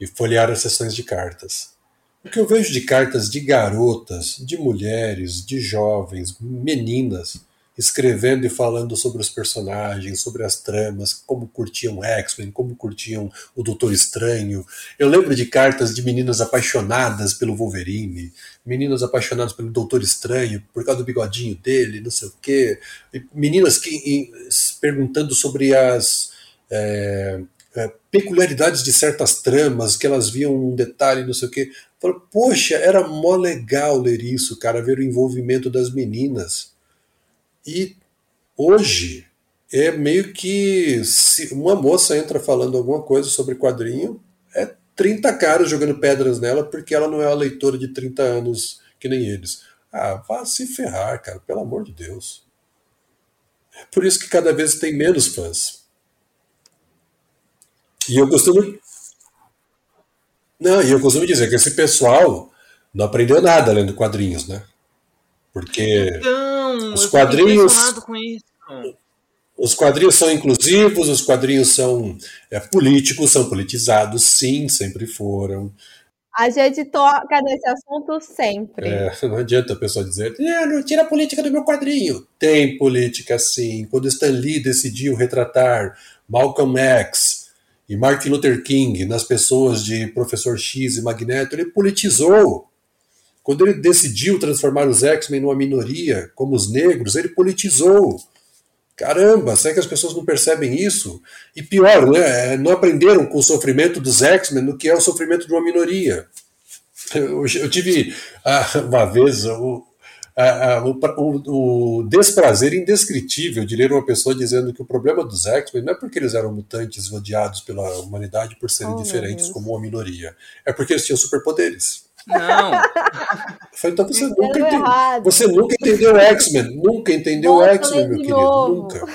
e folhear as sessões de cartas. O que eu vejo de cartas de garotas, de mulheres, de jovens, meninas, escrevendo e falando sobre os personagens, sobre as tramas, como curtiam X-Men, como curtiam o Doutor Estranho. Eu lembro de cartas de meninas apaixonadas pelo Wolverine, meninas apaixonadas pelo Doutor Estranho por causa do bigodinho dele, não sei o quê. Meninas que perguntando sobre as é, é, peculiaridades de certas tramas, que elas viam um detalhe, não sei o quê. Falo, Poxa, era mó legal ler isso, cara, ver o envolvimento das meninas. E hoje é meio que se uma moça entra falando alguma coisa sobre quadrinho, é 30 caras jogando pedras nela porque ela não é a leitora de 30 anos que nem eles. Ah, vá se ferrar, cara, pelo amor de Deus. É por isso que cada vez tem menos fãs. E eu costumo. Não, e eu costumo dizer que esse pessoal não aprendeu nada lendo quadrinhos, né? Porque então, os quadrinhos. Com isso. Os quadrinhos são inclusivos, os quadrinhos são é, políticos, são politizados, sim, sempre foram. A gente toca nesse assunto sempre. É, não adianta a pessoa dizer, ah, não tira a política do meu quadrinho. Tem política sim. Quando Stan Lee decidiu retratar Malcolm X e Martin Luther King nas pessoas de Professor X e Magneto, ele politizou. Quando ele decidiu transformar os X-Men numa minoria, como os negros, ele politizou. Caramba, será que as pessoas não percebem isso? E pior, né, não aprenderam com o sofrimento dos X-Men no que é o sofrimento de uma minoria. Eu, eu tive ah, uma vez, o, o, o, desprazer indescritível de ler uma pessoa dizendo que o problema dos X-Men não é porque eles eram mutantes odiados pela humanidade por serem oh, diferentes como uma minoria, é porque eles tinham superpoderes. Não. Falei, então você nunca, entendeu, você nunca entendeu X-Men. Nunca entendeu X-Men, meu querido. Novo. Nunca.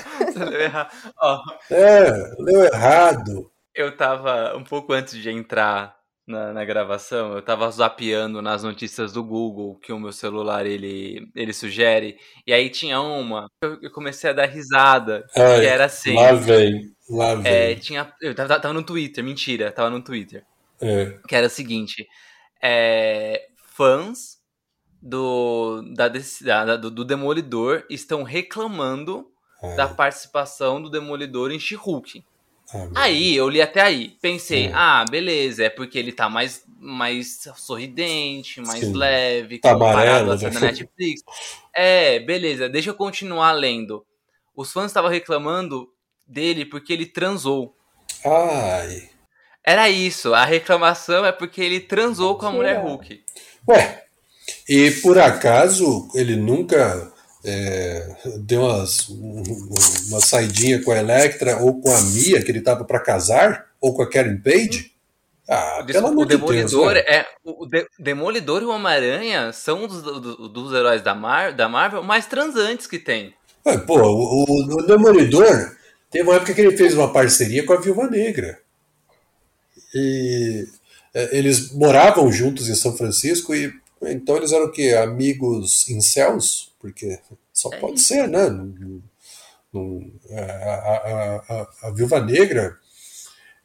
leu errado. Oh. É, leu errado. Eu tava um pouco antes de entrar na, na, gravação, eu tava zapeando nas notícias do Google que o meu celular ele, ele sugere, e aí tinha uma, eu, eu comecei a dar risada, Ai, que era assim. Lá vem, lá é, vem. É, tinha, eu tava, tava, no Twitter, mentira, tava no Twitter. É. Que era o seguinte: é, fãs do, da, da, do, do Demolidor estão reclamando da participação do Demolidor em She-Hulk. Ah, aí, eu li até aí. Pensei, é. ah, beleza, é porque ele tá mais, mais sorridente, mais Sim. leve, tá amarelo, assim, na Netflix. É, beleza, deixa eu continuar lendo. Os fãs estavam reclamando dele porque ele transou. Ai. Era isso, a reclamação é porque ele transou com a mulher Hulk. Ué, e por acaso ele nunca é, deu umas, uma saidinha com a Electra ou com a Mia, que ele tava para casar, ou com a Karen Page. Ah, o, pelo o Demolidor de Deus, é o De Demolidor e o Homem-Aranha são dos, dos, dos, heróis da, Mar da Marvel mais transantes que tem. Ué, pô, o, o, Demolidor teve uma época que ele fez uma parceria com a Viúva Negra. E é, eles moravam juntos em São Francisco e então eles eram o quê? Amigos incels? Porque só é pode ser, né? a, a, a, a Viúva Negra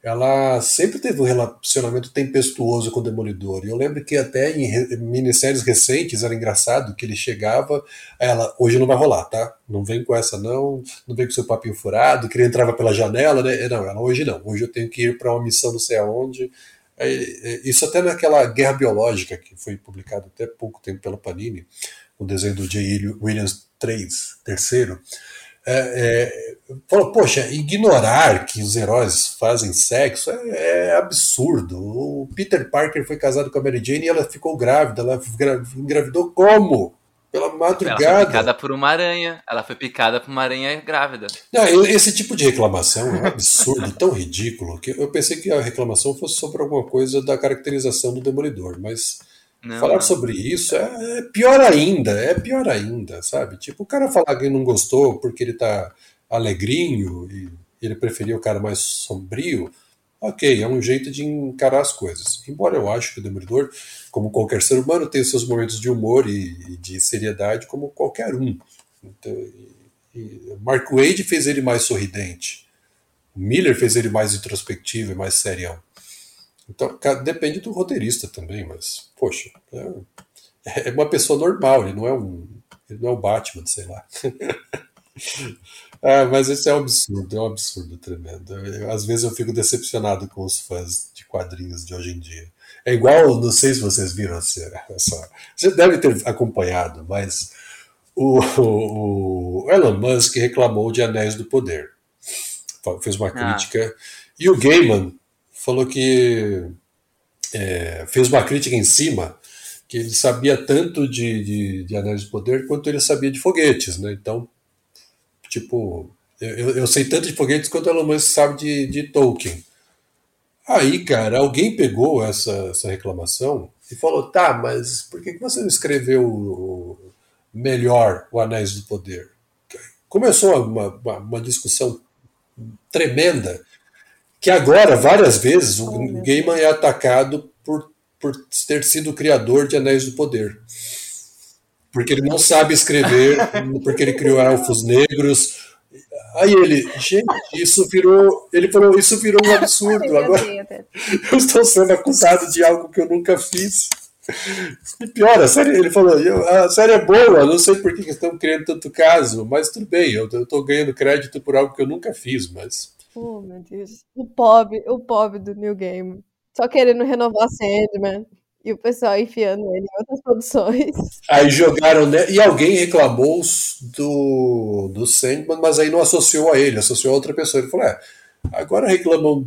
ela sempre teve um relacionamento tempestuoso com o Demolidor. E eu lembro que até em minisséries recentes era engraçado que ele chegava, ela, hoje não vai rolar, tá? Não vem com essa não, não vem com seu papinho furado, que ele entrava pela janela, né? Não, ela, hoje não, hoje eu tenho que ir para uma missão não sei aonde. Isso até naquela Guerra Biológica, que foi publicado até pouco tempo pela Panini, o desenho do J. Williams 3, terceiro, é, é, falou, poxa, ignorar que os heróis fazem sexo é, é, absurdo. O Peter Parker foi casado com a Mary Jane e ela ficou grávida. Ela engravidou como? Pela madrugada. Ela foi picada por uma aranha. Ela foi picada por uma aranha grávida. Não, esse tipo de reclamação é um absurdo, tão ridículo, que eu pensei que a reclamação fosse sobre alguma coisa da caracterização do Demolidor, mas não, falar não. sobre isso é, é, pior ainda, é pior ainda, sabe? Tipo, o cara falar que não gostou porque ele tá alegrinho e ele preferia o cara mais sombrio, ok, é um jeito de encarar as coisas. Embora eu acho que o Demolidor, como qualquer ser humano, tem seus momentos de humor e, e de seriedade como qualquer um. Então, e, e Mark Wade fez ele mais sorridente. Miller fez ele mais introspectivo e mais serião. Então, depende do roteirista também, mas, poxa, é, é uma pessoa normal, ele não é um. Ele não é o Batman, sei lá. ah, mas isso é um absurdo, é um absurdo tremendo. Eu, às vezes eu fico decepcionado com os fãs de quadrinhos de hoje em dia. É igual, não sei se vocês viram essa. Você deve ter acompanhado, mas o, o, o Elon Musk reclamou de Anéis do Poder. Fez uma ah. crítica. Ah. E o Gaiman falou que é, fez uma crítica em cima que ele sabia tanto de, de, de anéis de poder quanto ele sabia de foguetes, né? Então, tipo, eu, eu sei tanto de foguetes quanto o Elon Musk sabe de, de Tolkien. Aí, cara, alguém pegou essa, essa reclamação e falou: tá, mas por que você não escreveu melhor o Anéis do Poder? Começou uma, uma, uma discussão tremenda que agora, várias vezes, o oh, Gaiman é atacado por, por ter sido o criador de Anéis do Poder. Porque ele não sabe escrever, porque ele criou elfos negros. Aí ele, gente, isso virou. Ele falou, isso virou um absurdo. Agora eu estou sendo acusado de algo que eu nunca fiz. E pior, a série, ele falou, a série é boa, não sei por que estão criando tanto caso, mas tudo bem, eu estou ganhando crédito por algo que eu nunca fiz, mas Oh, meu Deus. O pobre, o pobre do New Game. Só querendo renovar Sandman. E o pessoal enfiando ele em outras produções. Aí jogaram, né? E alguém reclamou do, do Sandman, mas aí não associou a ele, associou a outra pessoa. Ele falou: é, agora reclamam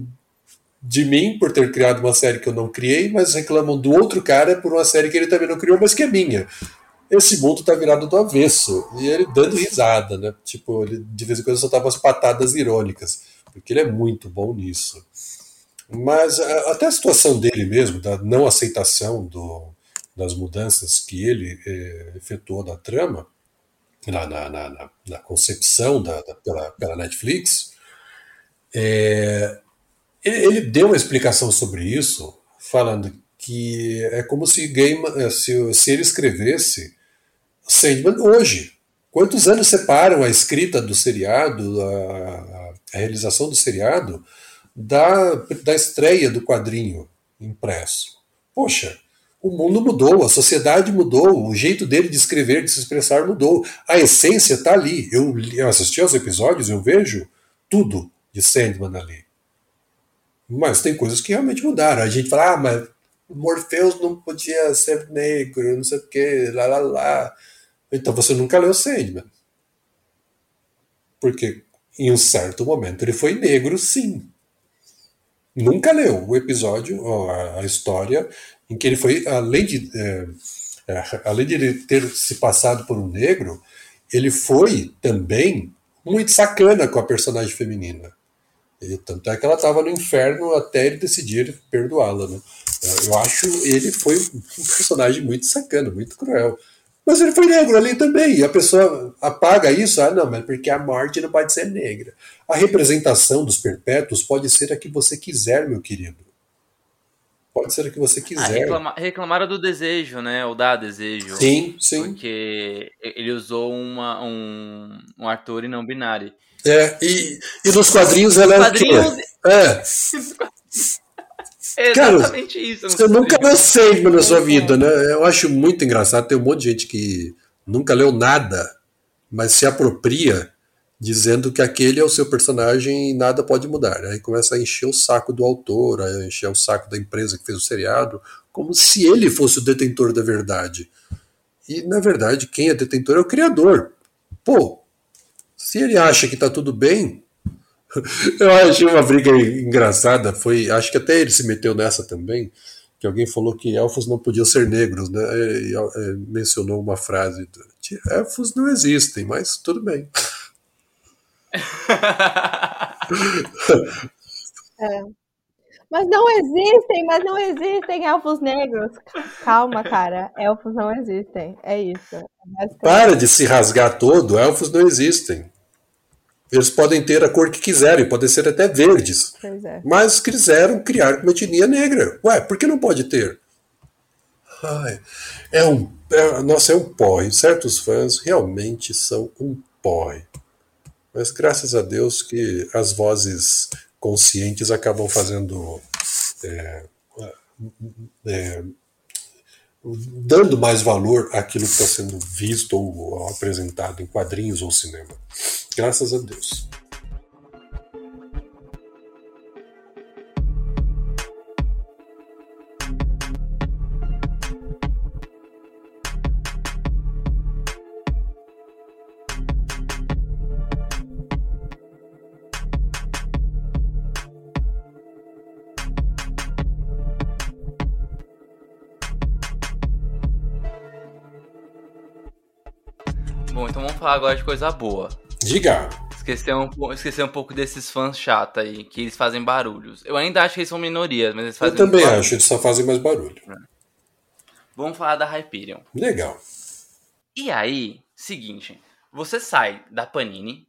de mim por ter criado uma série que eu não criei, mas reclamam do outro cara por uma série que ele também não criou, mas que é minha. Esse mundo tá virado do avesso. E ele dando risada, né? Tipo, ele de vez em quando soltava as patadas irônicas porque ele é muito bom nisso. Mas até a situação dele mesmo, da não aceitação do, das mudanças que ele é, efetuou na trama, na, na, na, na concepção da, da, pela, pela Netflix, é, ele, ele, deu uma explicação sobre isso, falando que é como se, game, é, se, se ele escrevesse Sandman hoje. Quantos anos separam a escrita do seriado, a, a realização do seriado da, da estreia do quadrinho impresso. Poxa, o mundo mudou, a sociedade mudou, o jeito dele de escrever, de se expressar mudou. A essência está ali. Eu, eu assisti aos episódios, eu vejo tudo de Sandman ali. Mas tem coisas que realmente mudaram. A gente fala, ah, mas Morpheus não podia ser negro, não sei o quê, lá, lá, lá. Então você nunca leu Sandman. Porque em um certo momento ele foi negro, sim. Nunca leu o episódio, a, história, em que ele foi, além de, é, é, além de ele ter se passado por um negro, ele foi também muito sacana com a personagem feminina. E, tanto é que ela estava no inferno até ele decidir perdoá-la. Né? Eu acho ele foi um personagem muito sacana, muito cruel. Mas ele foi negro ali também. E a pessoa apaga isso. Ah, não, mas porque a morte não pode ser negra. A representação dos perpétuos pode ser a que você quiser, meu querido. Pode ser a que você ah, quiser. Ah, reclama, reclamaram do desejo, né? Ou da desejo. Sim, sim. Porque ele usou uma, um, um ator e não binário. É, e, e nos quadrinhos ela era Quadrinhos- o quê? É, Cara, exatamente isso. você nunca leu Sandman na sua vida, né? Eu acho muito engraçado. Tem um monte de gente que nunca leu nada, mas se apropria dizendo que aquele é o seu personagem e nada pode mudar. Aí começa a encher o saco do autor, a encher o saco da empresa que fez o seriado, como se ele fosse o detentor da verdade. E, na verdade, quem é detentor é o criador. Pô, se ele acha que tá tudo bem, eu achei uma briga engraçada. Foi, acho que até ele se meteu nessa também. Que alguém falou que elfos não podiam ser negros, né? E, e, mencionou uma frase: elfos não existem, mas tudo bem. Mas não existem, mas não existem elfos negros. Calma, cara. Elfos não existem. É isso. É Para de se rasgar todo, elfos não existem. Eles podem ter a cor que quiserem, podem ser até verdes. É. Mas quiseram criar uma etnia negra. Ué, por que não pode ter? Ai, é um. é- nossa, é um porre. Certos fãs realmente são um porre. Mas graças a Deus que as vozes conscientes acabam fazendo. é, é, dando mais valor àquilo que está sendo visto ou apresentado em quadrinhos ou cinema. Graças a Deus. Falar agora de coisa boa. Diga. Esquecer um, esquecer um pouco desses fãs chatos aí, que eles fazem barulhos. Eu ainda acho que eles são minorias, mas eles Eu fazem também barulho. acho, eles só fazem mais barulho. Vamos falar da Hyperion. Legal. E aí, seguinte, você sai da Panini,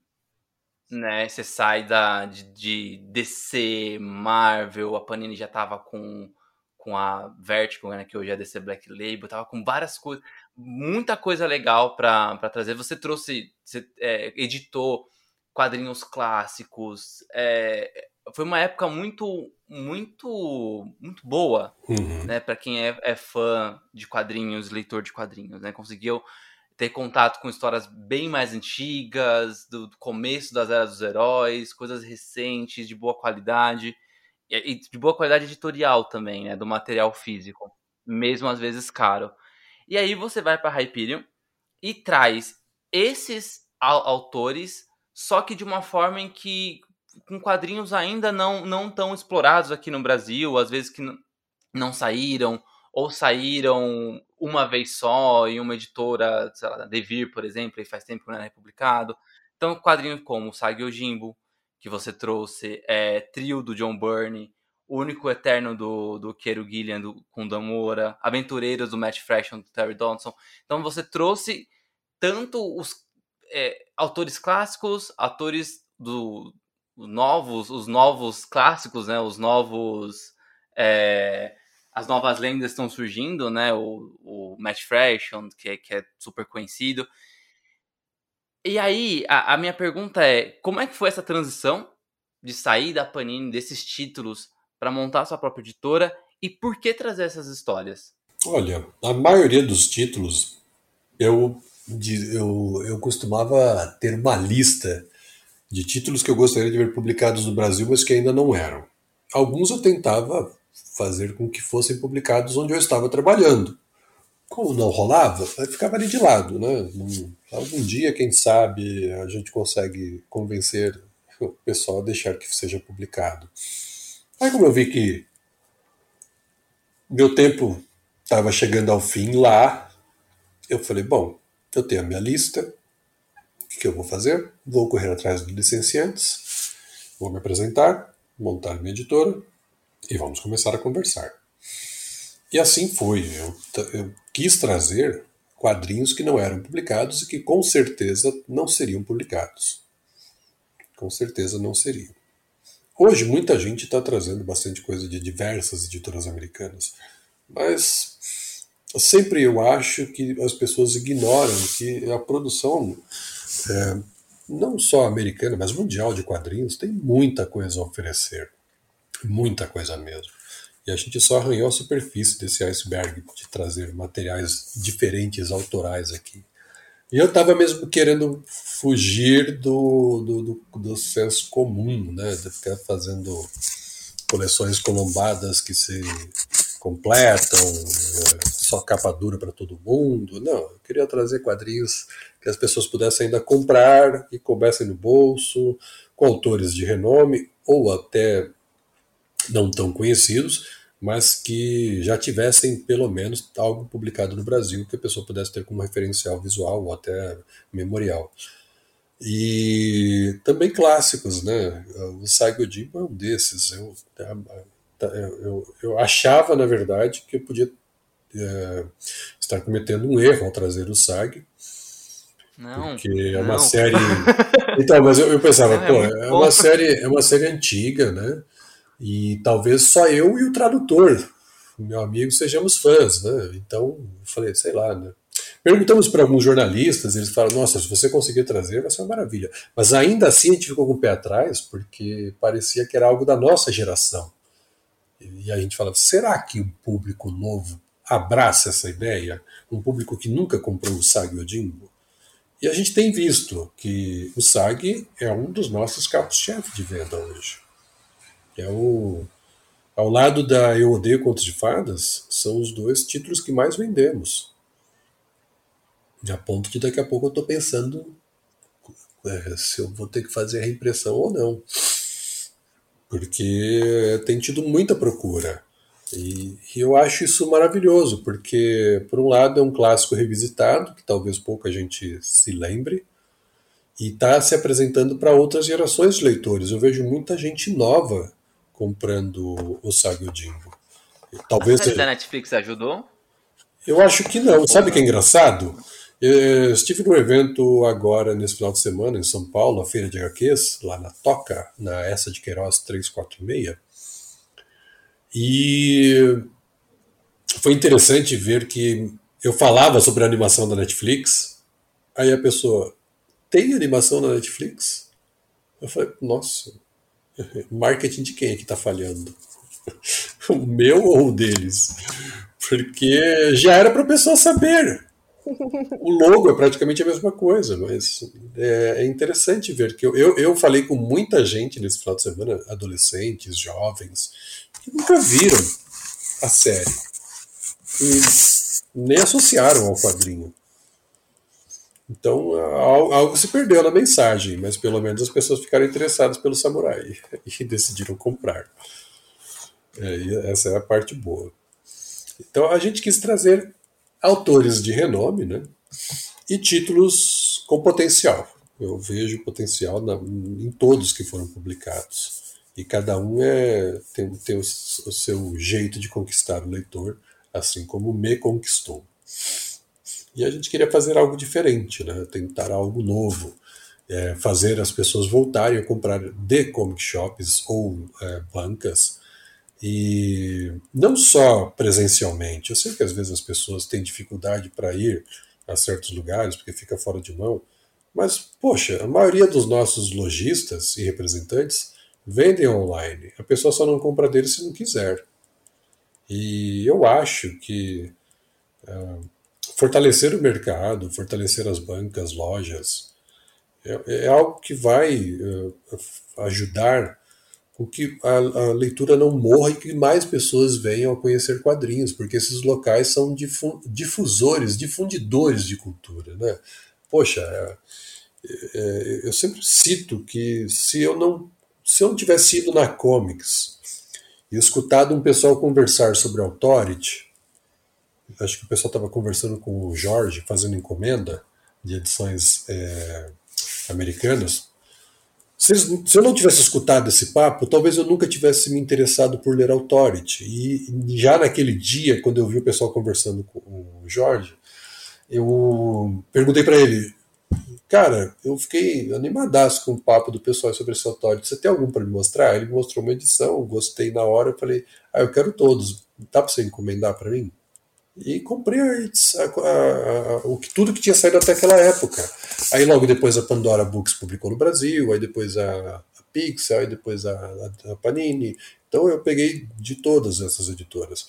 né? Você sai da, de, de DC, Marvel, a Panini já tava com, com a Vertigo, né? Que hoje é a DC Black Label, tava com várias coisas, muita coisa legal pra, pra trazer. Você trouxe, você é, editou quadrinhos clássicos, é, foi uma época muito, muito, muito boa Uhum. né, para quem é, é fã de quadrinhos, leitor de quadrinhos, né, conseguiu ter contato com histórias bem mais antigas, do, do começo das eras dos heróis, coisas recentes, de boa qualidade, e, e de boa qualidade editorial também, né, do material físico, mesmo às vezes caro. E aí você vai para Hyperion e traz esses au- autores, só que de uma forma em que com quadrinhos ainda não não tão explorados aqui no Brasil, às vezes que não saíram ou saíram uma vez só em uma editora, sei lá, Devir, por exemplo, e faz tempo que não é republicado. Então, quadrinhos como Sagi Ojimbo, que você trouxe, é, Trio do John Byrne, Único Eterno do, do Queiro Gillian do, com Damora, Aventureiros do Matt Fraction do Terry Dodson. Então, você trouxe tanto os é, autores clássicos, autores do novos, os novos clássicos, né, os novos é, as novas lendas estão surgindo, né? O, o Matt Fraction, que é, que é super conhecido. E aí, a, a minha pergunta é: como é que foi essa transição de sair da Panini desses títulos para montar sua própria editora e por que trazer essas histórias? Olha, a maioria dos títulos eu, eu, eu costumava ter uma lista de títulos que eu gostaria de ver publicados no Brasil, mas que ainda não eram. Alguns eu tentava fazer com que fossem publicados onde eu estava trabalhando. Como não rolava, ficava ali de lado, né? Algum dia, quem sabe, a gente consegue convencer o pessoal a deixar que seja publicado. Aí como eu vi que meu tempo estava chegando ao fim lá, eu falei, bom, eu tenho a minha lista, o que, que eu vou fazer? Vou correr atrás de licenciantes, vou me apresentar, montar minha editora e vamos começar a conversar. E assim foi. Eu, eu quis trazer quadrinhos que não eram publicados e que com certeza não seriam publicados. Com certeza não seriam. Hoje muita gente está trazendo bastante coisa de diversas editoras americanas, mas sempre eu acho que as pessoas ignoram que a produção é, não só americana, mas mundial de quadrinhos, tem muita coisa a oferecer. Muita coisa mesmo. E a gente só arranhou a superfície desse iceberg de trazer materiais diferentes, autorais aqui. E eu estava mesmo querendo fugir do, do, do, do, senso comum, né? De ficar fazendo coleções colombadas que se completam, é, só capa dura para todo mundo. Não, eu queria trazer quadrinhos que as pessoas pudessem ainda comprar e coubessem no bolso, com autores de renome ou até não tão conhecidos, mas que já tivessem pelo menos algo publicado no Brasil que a pessoa pudesse ter como referencial visual ou até memorial. E também clássicos, né? O Saigo Jimbo é um desses. Eu, eu, eu achava, na verdade, que eu podia é, estar cometendo um erro ao trazer o SAG. Não. Porque é uma não. série. Então, mas eu, eu pensava, Não, é pô, é bom. uma série, é uma série antiga, né? E talvez só eu e o tradutor, meu amigo, sejamos fãs, né? Então, falei, sei lá, né? Perguntamos para alguns jornalistas, eles falaram: nossa, se você conseguir trazer, vai ser uma maravilha. Mas ainda assim a gente ficou com o pé atrás, porque parecia que era algo da nossa geração. E a gente falava: será que o público novo abraça essa ideia? Um público que nunca comprou o SAG Odimbo? E a gente tem visto que o SAG é um dos nossos carros-chefe de venda hoje. É o, ao lado da Eu Odeio Contos de Fadas, são os dois títulos que mais vendemos. A ponto de daqui a pouco eu estou pensando é, se eu vou ter que fazer a reimpressão ou não. Porque tem tido muita procura. E, e eu acho isso maravilhoso, porque, por um lado, é um clássico revisitado, que talvez pouca gente se lembre, e está se apresentando para outras gerações de leitores. Eu vejo muita gente nova comprando o Saga Jimbo. Talvez A seja- da Netflix ajudou? eu acho que não. Sabe o que é engraçado? Eu estive num evento agora, nesse final de semana, em São Paulo, a Feira de HQs, lá na Toca, na Essa de Queiroz 346. E foi interessante ver que eu falava sobre a animação da Netflix, aí a pessoa, tem animação na Netflix? Eu falei, nossa, marketing de quem é que está falhando? O meu ou o deles? Porque já era para a pessoa saber. O logo é praticamente a mesma coisa, mas é, é interessante ver que eu, eu, eu falei com muita gente nesse final de semana, adolescentes, jovens, que nunca viram a série e nem associaram ao quadrinho. Então al- algo se perdeu na mensagem, mas pelo menos as pessoas ficaram interessadas pelo samurai e decidiram comprar. É, essa é a parte boa. Então a gente quis trazer autores de renome, né? E títulos com potencial. Eu vejo potencial na- em todos que foram publicados. E cada um é, tem, tem o, o seu jeito de conquistar o leitor, assim como me conquistou. E a gente queria fazer algo diferente, né? tentar algo novo, é, fazer as pessoas voltarem a comprar de comic shops ou é, bancas e não só presencialmente. Eu sei que às vezes as pessoas têm dificuldade para ir a certos lugares porque fica fora de mão, mas poxa, a maioria dos nossos lojistas e representantes vendem online. A pessoa só não compra deles se não quiser. E eu acho que ah, fortalecer o mercado, fortalecer as bancas, lojas, é, é algo que vai eh, ajudar com que a, a leitura não morra e que mais pessoas venham a conhecer quadrinhos, porque esses locais são difu- difusores, difundidores de cultura, né? Poxa, é, é, eu sempre cito que se eu não se eu não tivesse ido na Comics e escutado um pessoal conversar sobre Authority, acho que o pessoal estava conversando com o Jorge, fazendo encomenda de edições é, americanas. Se, se eu não tivesse escutado esse papo, talvez eu nunca tivesse me interessado por ler Authority. E já naquele dia, quando eu vi o pessoal conversando com o Jorge, eu perguntei para ele, cara, eu fiquei animadaço com o papo do pessoal sobre esse Authority. Você tem algum para me mostrar? Ele mostrou uma edição, gostei na hora, eu falei, ah, eu quero todos. Dá para você encomendar para mim? E comprei a, a, a, tudo que tinha saído até aquela época. Aí logo depois a Pandora Books publicou no Brasil, aí depois a, Pixel, aí depois a, Panini. Então eu peguei de todas essas editoras.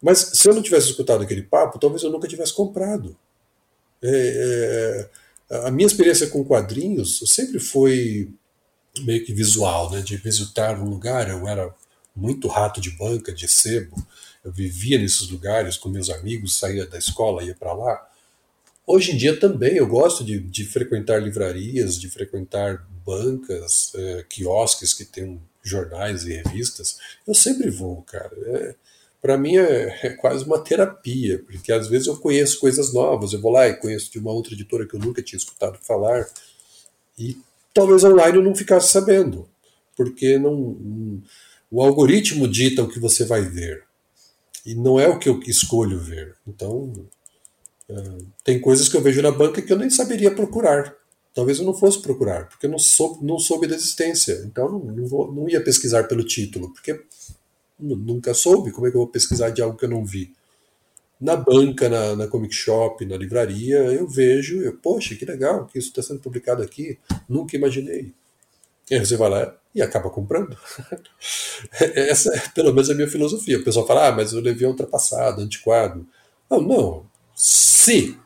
Mas se eu não tivesse escutado aquele papo, talvez eu nunca tivesse comprado. É, é, a minha experiência com quadrinhos sempre foi meio que visual, né? de visitar um lugar. Eu era muito rato de banca, de sebo. Eu vivia nesses lugares com meus amigos, saía da escola, ia para lá. Hoje em dia também eu gosto de, de frequentar livrarias, de frequentar bancas, é, quiosques que tem jornais e revistas. Eu sempre vou, cara. É, para mim é, é, quase uma terapia, porque às vezes eu conheço coisas novas. Eu vou lá e conheço de uma outra editora que eu nunca tinha escutado falar. E talvez online eu não ficasse sabendo, porque não, não o algoritmo dita o que você vai ver e não é o que eu escolho ver. Então, é, tem coisas que eu vejo na banca que eu nem saberia procurar. Talvez eu não fosse procurar, porque eu não soube, não soube da existência. Então, não, não, vou, não ia pesquisar pelo título, porque nunca soube. Como é que eu vou pesquisar de algo que eu não vi? Na banca, na, na comic shop, na livraria, eu vejo, eu, poxa, que legal que isso está sendo publicado aqui. Nunca imaginei. E aí você vai lá e acaba comprando. Essa é pelo menos a minha filosofia. O pessoal fala, ah, mas o Levi é ultrapassado, antiquado. Não, não. Se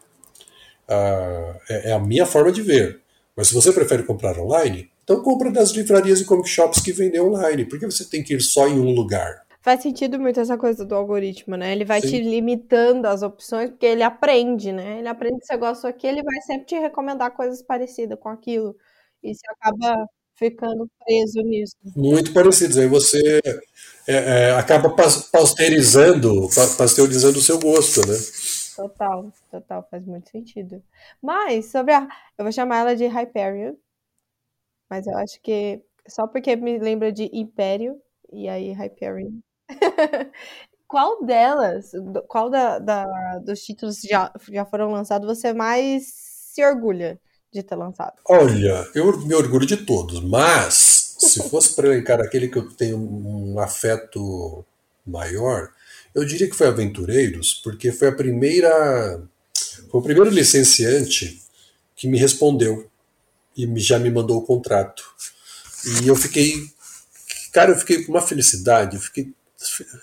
ah, é, é a minha forma de ver. Mas se você prefere comprar online, então compra das livrarias e comic shops que vendem online. Por que você tem que ir só em um lugar? Faz sentido muito essa coisa do algoritmo, né? Ele vai Sim. te limitando as opções, porque ele aprende, né? Ele aprende que você gosta aqui, ele vai sempre te recomendar coisas parecidas com aquilo. E você acaba ficando preso nisso. Muito parecidos. Aí você é, é, acaba pasteurizando, pasteurizando o seu gosto, né? Total, total, faz muito sentido. Mas sobre a. Eu vou chamar ela de Hyperion. Mas eu acho que. Só porque me lembra de Império. E aí, Hyperion. qual delas, qual da, da, dos títulos que já, já foram lançados você mais se orgulha? De ter lançado? Olha, eu me orgulho de todos, mas se fosse para elencar aquele que eu tenho um afeto maior, eu diria que foi Aventureiros, porque foi a primeira. Foi o primeiro licenciante que me respondeu e já me mandou o contrato. E eu fiquei. Cara, eu fiquei com uma felicidade, eu fiquei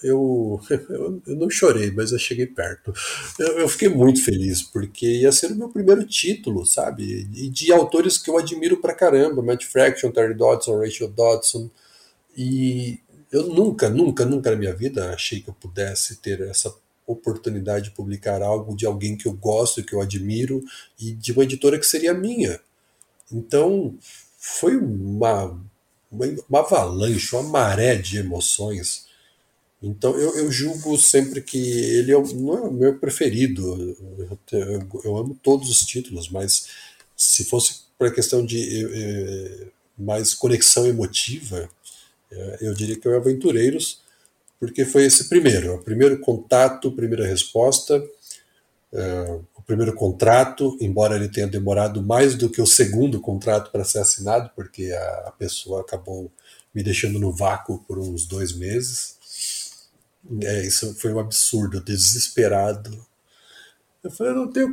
eu, eu, eu, não chorei, mas eu cheguei perto. Eu, eu, fiquei muito feliz, porque ia ser o meu primeiro título, sabe? E de autores que eu admiro pra caramba: Matt Fraction, Terry Dodson, Rachel Dodson. E eu nunca, nunca, nunca na minha vida achei que eu pudesse ter essa oportunidade de publicar algo de alguém que eu gosto, que eu admiro, e de uma editora que seria minha. Então, foi uma, uma, uma avalanche, uma maré de emoções então eu, eu, julgo sempre que ele é, não é o meu preferido. Eu, eu, eu, amo todos os títulos, mas se fosse para questão de é, mais conexão emotiva, é, eu diria que é o Aventureiros, porque foi esse primeiro, o primeiro contato, primeira resposta, é, o primeiro contrato, embora ele tenha demorado mais do que o segundo contrato para ser assinado, porque a, a pessoa acabou me deixando no vácuo por uns dois meses é, isso foi um absurdo, desesperado. Eu falei, eu não tenho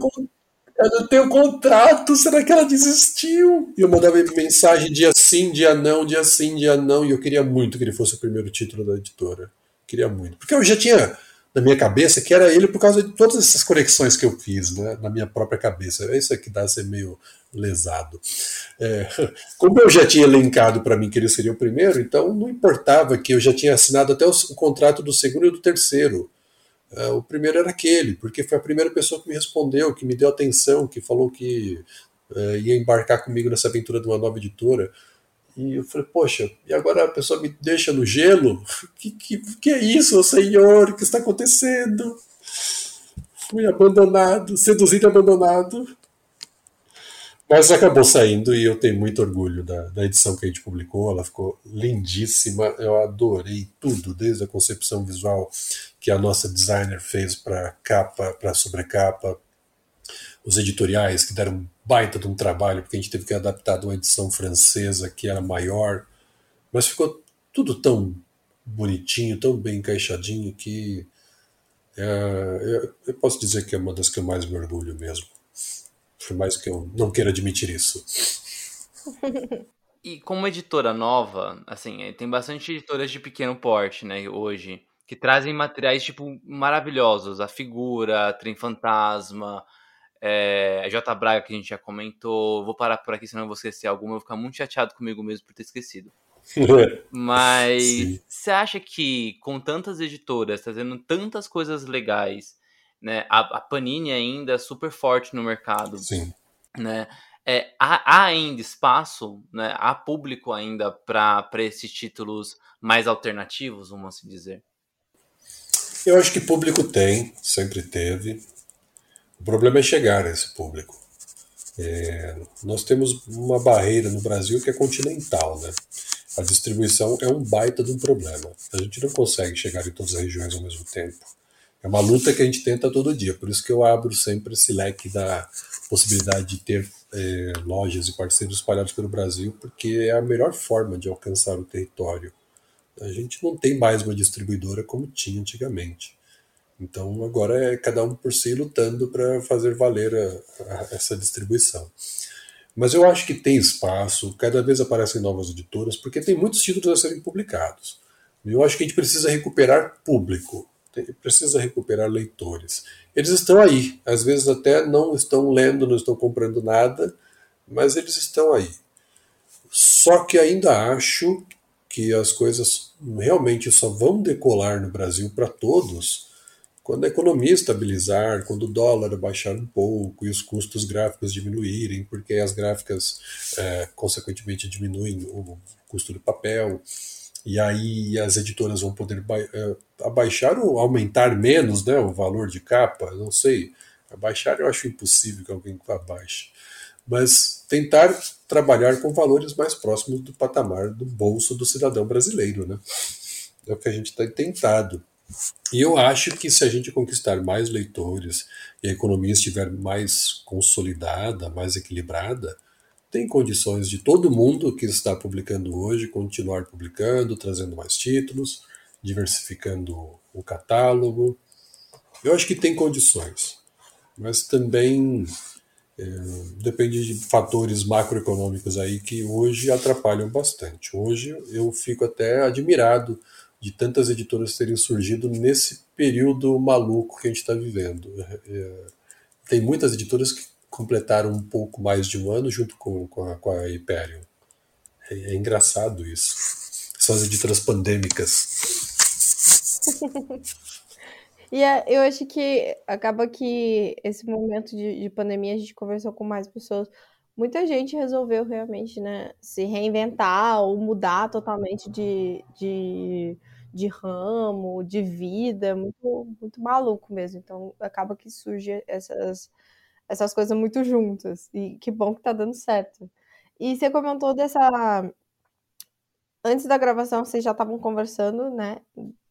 eu não tenho contrato, será que ela desistiu? E eu mandava mensagem dia sim, dia não, dia sim, dia não, e eu queria muito que ele fosse o primeiro título da editora. Queria muito. Porque eu já tinha na minha cabeça que era ele por causa de todas essas conexões que eu fiz né, na minha própria cabeça. É isso que dá ser meio lesado. É, como eu já tinha elencado para mim que ele seria o primeiro, então não importava que eu já tinha assinado até o, o contrato do segundo e do terceiro. É, o primeiro era aquele, porque foi a primeira pessoa que me respondeu, que me deu atenção, que falou que é, ia embarcar comigo nessa aventura de uma nova editora. E eu falei, poxa, e agora a pessoa me deixa no gelo? Que, que, que é isso, Senhor? O que está acontecendo? Fui abandonado, seduzido e abandonado. Mas acabou saindo e eu tenho muito orgulho da, da edição que a gente publicou. Ela ficou lindíssima. Eu adorei tudo, desde a concepção visual que a nossa designer fez para capa, para sobrecapa, os editoriais que deram baita de um trabalho, porque a gente teve que adaptar de uma edição francesa que era maior, mas ficou tudo tão bonitinho, tão bem encaixadinho que É, eu, eu, posso dizer que é uma das que eu mais me orgulho mesmo. Por mais que eu não queira admitir isso. E como editora nova, assim, é, tem bastante editoras de pequeno porte, né, hoje, que trazem materiais, tipo, maravilhosos. A Figura, Trem Fantasma, é, a J. Braga, que a gente já comentou. Vou parar por aqui, senão eu vou esquecer alguma. Eu vou ficar muito chateado comigo mesmo por ter esquecido. Mas você acha que com tantas editoras trazendo tantas coisas legais, né? A, a Panini ainda é super forte no mercado. Sim. Né? É, há, há, ainda espaço, né? há público ainda para esses títulos mais alternativos, vamos assim dizer? Eu acho que público tem, sempre teve. O problema é chegar a esse público. É, nós temos uma barreira no Brasil que é continental, né? A distribuição é um baita de um problema. A gente não consegue chegar em todas as regiões ao mesmo tempo. É uma luta que a gente tenta todo dia, por isso que eu abro sempre esse leque da possibilidade de ter é, lojas e parceiros espalhados pelo Brasil, porque é a melhor forma de alcançar o território. A gente não tem mais uma distribuidora como tinha antigamente. Então agora é cada um por si lutando para fazer valer a, a, essa distribuição. Mas eu acho que tem espaço, cada vez aparecem novas editoras, porque tem muitos títulos a serem publicados. Eu acho que a gente precisa recuperar público, precisa recuperar leitores. Eles estão aí, às vezes até não estão lendo, não estão comprando nada, mas eles estão aí. Só que ainda acho que as coisas realmente só vão decolar no Brasil para todos quando a economia estabilizar, quando o dólar baixar um pouco e os custos gráficos diminuírem, porque as gráficas, é, consequentemente, diminuem o custo do papel, e aí as editoras vão poder é, abaixar ou aumentar menos né, o valor de capa, não sei. Abaixar eu acho impossível que alguém abaixe. Mas tentar trabalhar com valores mais próximos do patamar do bolso do cidadão brasileiro. Né? É o que a gente tem tentado. E eu acho que se a gente conquistar mais leitores e a economia estiver mais consolidada, mais equilibrada, tem condições de todo mundo que está publicando hoje continuar publicando, trazendo mais títulos, diversificando o catálogo. Eu acho que tem condições, mas também é, depende de fatores macroeconômicos aí que hoje atrapalham bastante. Hoje eu fico até admirado de tantas editoras terem surgido nesse período maluco que a gente está vivendo. É, é, tem muitas editoras que completaram um pouco mais de um ano junto com, com, a, com a Hyperion. É, é engraçado isso. São as editoras pandêmicas. e é, eu acho que acaba que esse momento de, de pandemia a gente conversou com mais pessoas muita gente resolveu realmente, né, se reinventar ou mudar totalmente de, de, de ramo, de vida, muito, muito maluco mesmo. Então acaba que surge essas, essas coisas muito juntas. E que bom que tá dando certo. E você comentou dessa. Antes da gravação, vocês já estavam conversando, né,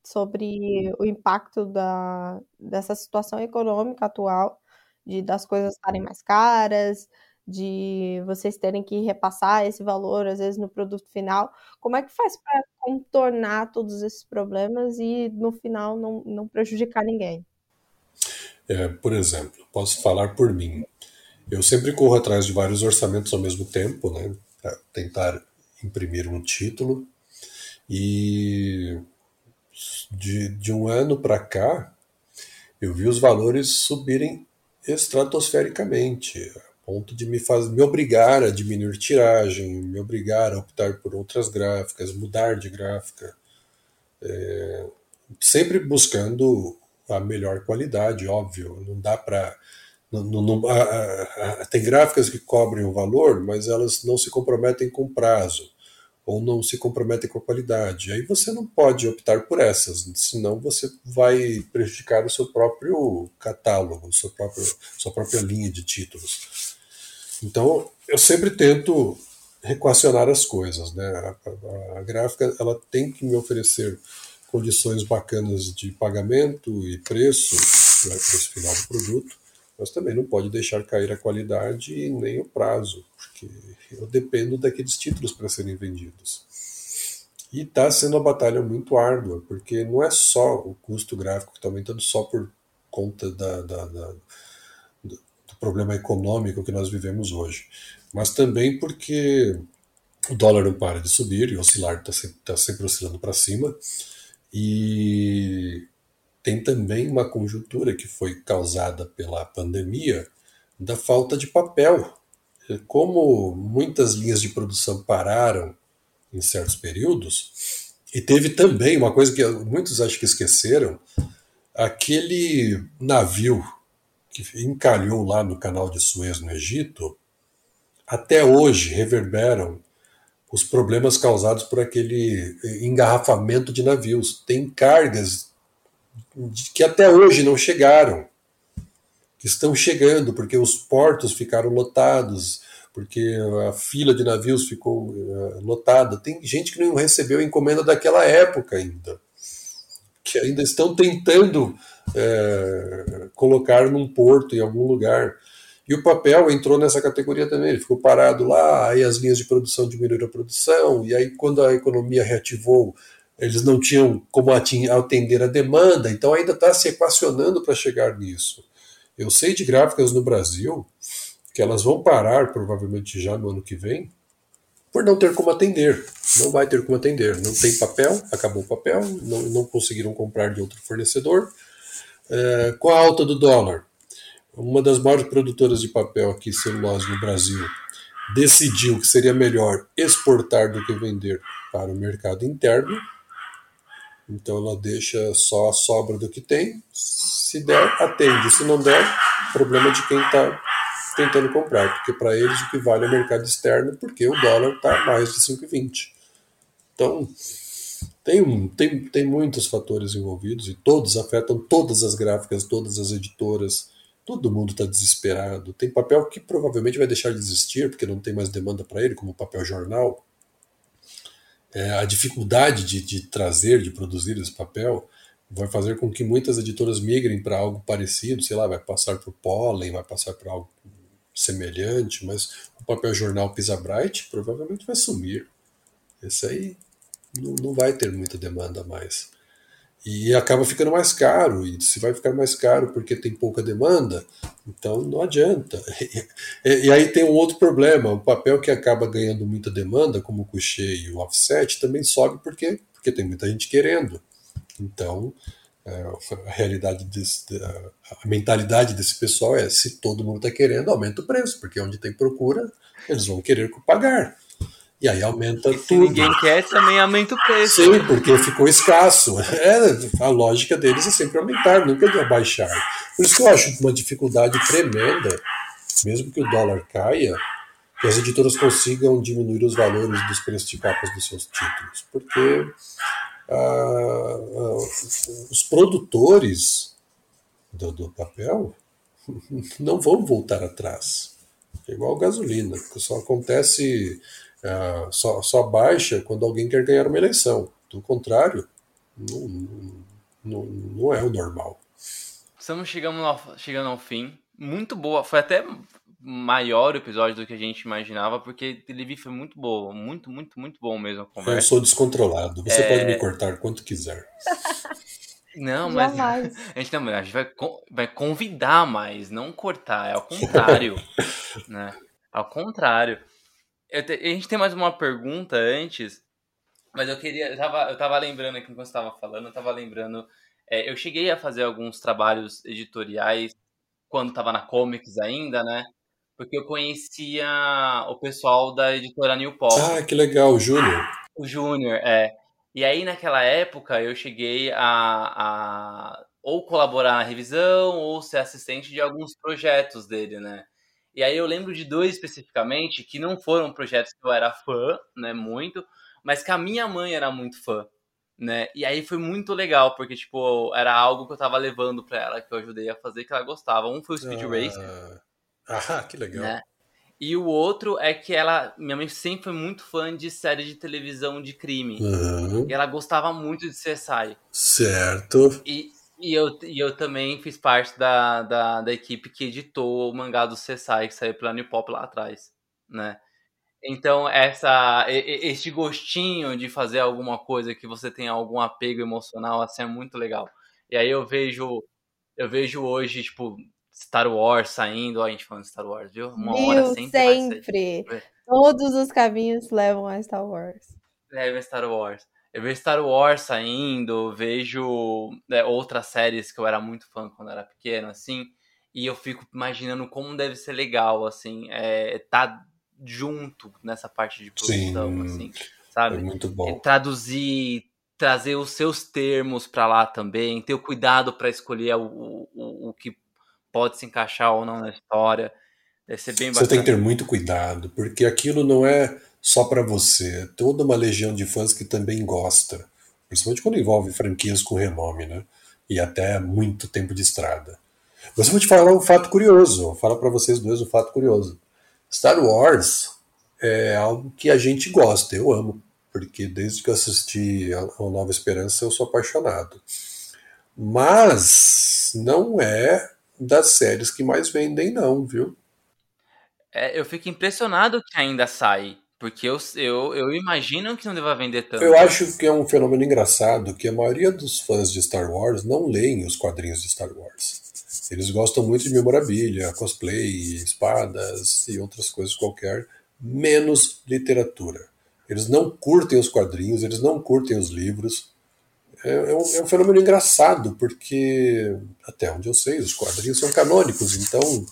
sobre o impacto da, dessa situação econômica atual, de das coisas estarem mais caras, de vocês terem que repassar esse valor, às vezes, no produto final. Como é que faz para contornar todos esses problemas e, no final, não, não prejudicar ninguém? É, por exemplo, posso falar por mim. Eu sempre corro atrás de vários orçamentos ao mesmo tempo, né, para tentar imprimir um título. E de, de um ano para cá, eu vi os valores subirem estratosfericamente ponto de me fazer me obrigar a diminuir tiragem, me obrigar a optar por outras gráficas, mudar de gráfica, é, sempre buscando a melhor qualidade, óbvio. Não dá para tem gráficas que cobrem o valor, mas elas não se comprometem com prazo ou não se comprometem com a qualidade. Aí você não pode optar por essas, senão você vai prejudicar o seu próprio catálogo, seu próprio, sua própria linha de títulos. Então, eu sempre tento equacionar as coisas, né? A, a, a, gráfica ela tem que me oferecer condições bacanas de pagamento e preço para esse final do produto, mas também não pode deixar cair a qualidade e nem o prazo, porque eu dependo daqueles títulos para serem vendidos. E está sendo uma batalha muito árdua, porque não é só o custo gráfico que está aumentando só por conta da, da, da, problema econômico que nós vivemos hoje, mas também porque o dólar não para de subir e oscilar está sempre, tá sempre oscilando para cima e tem também uma conjuntura que foi causada pela pandemia da falta de papel. Como muitas linhas de produção pararam em certos períodos, e teve também uma coisa que muitos acho que esqueceram, aquele navio que encalhou lá no canal de Suez no Egito, até hoje reverberam os problemas causados por aquele engarrafamento de navios. Tem cargas que até hoje não chegaram, que estão chegando porque os portos ficaram lotados, porque a fila de navios ficou uh, lotada. Tem gente que não recebeu a encomenda daquela época ainda, que ainda estão tentando uh, colocar num porto em algum lugar. E o papel entrou nessa categoria também, ele ficou parado lá, aí as linhas de produção diminuíram a produção, e aí quando a economia reativou, eles não tinham como atender a demanda, então ainda está se equacionando para chegar nisso. Eu sei de gráficas no Brasil que elas vão parar provavelmente já no ano que vem por não ter como atender. Não vai ter como atender. Não tem papel, acabou o papel, não, não conseguiram comprar de outro fornecedor. É, com a alta do dólar, uma das maiores produtoras de papel aqui, celulose, no Brasil, decidiu que seria melhor exportar do que vender para o mercado interno então ela deixa só a sobra do que tem. Se der, atende. Se não der, problema de quem está tentando comprar, porque para eles o que vale é o mercado externo, porque o dólar está mais de 5,20. Então, tem, tem, tem muitos fatores envolvidos e todos afetam todas as gráficas, todas as editoras. Todo mundo está desesperado. Tem papel que provavelmente vai deixar de existir porque não tem mais demanda para ele, como papel jornal é, a dificuldade de, de trazer, de produzir esse papel, vai fazer com que muitas editoras migrem para algo parecido, sei lá, vai passar por pólen, vai passar por algo semelhante, mas o papel jornal Pisa Bright provavelmente vai sumir. Esse aí não, não vai ter muita demanda mais. E acaba ficando mais caro, e se vai ficar mais caro porque tem pouca demanda, então não adianta. E, e aí tem um outro problema: o papel que acaba ganhando muita demanda, como o coucher e o offset, também sobe porque, porque tem muita gente querendo. Então, é, a realidade desse, a mentalidade desse pessoal é: se todo mundo está querendo, aumenta o preço, porque onde tem procura, eles vão querer pagar. E aí aumenta e se tudo. ninguém quer, também aumenta o preço. Sim, porque ficou escasso. É, a lógica deles é sempre aumentar, nunca de abaixar. Por isso que eu acho uma dificuldade tremenda, mesmo que o dólar caia, que as editoras consigam diminuir os valores dos preços de capas dos seus títulos. Porque ah, ah, os produtores do, do papel não vão voltar atrás. É igual gasolina, que só acontece é, só, só baixa quando alguém quer ganhar uma eleição. Do contrário, não, não, não é o normal. Estamos chegando ao, chegando ao fim. Muito boa. Foi até maior o episódio do que a gente imaginava, porque Televi foi muito boa. Muito, muito, muito bom mesmo a conversa. Eu sou descontrolado. Você é... pode me cortar quanto quiser. Não, mas a gente, não, a gente vai, vai convidar mais, não cortar. É ao contrário. né? Ao contrário. Te, a gente tem mais uma pergunta antes, mas eu queria. Eu tava, eu tava lembrando aqui enquanto você estava falando, eu tava lembrando. É, eu cheguei a fazer alguns trabalhos editoriais quando tava na Comics ainda, né? Porque eu conhecia o pessoal da editora New Pop. Ah, que legal, o Júnior. O Júnior, é. E aí, naquela época, eu cheguei a, a ou colaborar na revisão ou ser assistente de alguns projetos dele, né? E aí eu lembro de dois especificamente que não foram projetos que eu era fã, né, muito, mas que a minha mãe era muito fã, né? E aí foi muito legal, porque tipo, era algo que eu tava levando para ela, que eu ajudei a fazer que ela gostava. Um foi o Speed ah, Ah, que legal. Né? E o outro é que ela, minha mãe sempre foi muito fã de série de televisão de crime. Uhum. E ela gostava muito de CSI. Certo. E, e eu, e eu também fiz parte da, da, da equipe que editou o mangá do Cesai, que saiu pela New Pop lá atrás, né? Então, essa, este gostinho de fazer alguma coisa que você tem algum apego emocional, assim, é muito legal. E aí eu vejo Eu vejo hoje, tipo, Star Wars saindo, ó, a gente falando de Star Wars, viu? Uma viu, hora sempre. sempre. Todos os caminhos levam a Star Wars. Leva a Star Wars. Eu vejo Star Wars saindo, vejo é, outras séries que eu era muito fã quando era pequeno, assim, e eu fico imaginando como deve ser legal, assim, é, tá junto nessa parte de produção, Sim, assim, sabe? É muito bom. É, traduzir, trazer os seus termos para lá também, ter o cuidado para escolher o, o, o que pode se encaixar ou não na história. Deve ser bem bacana. Você tem que ter muito cuidado, porque aquilo não é só para você. É toda uma legião de fãs que também gosta. Principalmente quando envolve franquias com renome, né? E até muito tempo de estrada. Mas eu vou te falar um fato curioso. Vou falar para vocês dois um fato curioso. Star Wars é algo que a gente gosta, eu amo. Porque desde que eu assisti a Nova Esperança eu sou apaixonado. Mas não é das séries que mais vendem, não, viu? É, eu fico impressionado que ainda sai. Porque eu, eu, eu imagino que não deva vender tanto. Eu acho que é um fenômeno engraçado que a maioria dos fãs de Star Wars não leem os quadrinhos de Star Wars. Eles gostam muito de memorabilia, cosplay, espadas e outras coisas qualquer, menos literatura. Eles não curtem os quadrinhos, eles não curtem os livros. É, é, um, é um fenômeno engraçado, porque, até onde eu sei, os quadrinhos são canônicos, então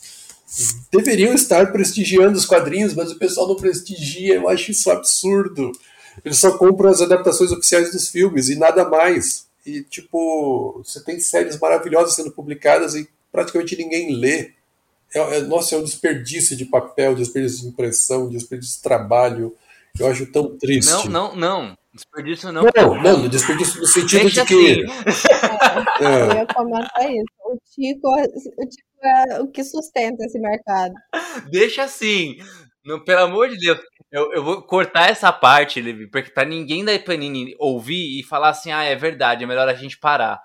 deveriam estar prestigiando os quadrinhos, mas o pessoal não prestigia, eu acho isso absurdo. Eles só compram as adaptações oficiais dos filmes e nada mais. E, tipo, você tem séries maravilhosas sendo publicadas e praticamente ninguém lê. É, é, nossa, é um desperdício de papel, desperdício de impressão, desperdício de trabalho. Eu acho tão triste. Não, não, não. Desperdício não. Não, não, desperdício no sentido Deixa de que. Assim. É, eu ia comentar isso. O Tico, o Tico é o que sustenta esse mercado. Deixa assim. No, pelo amor de Deus. Eu, eu vou cortar essa parte, Levi, porque pra ninguém da Panini ouvir e falar assim, ah, é verdade, é melhor a gente parar.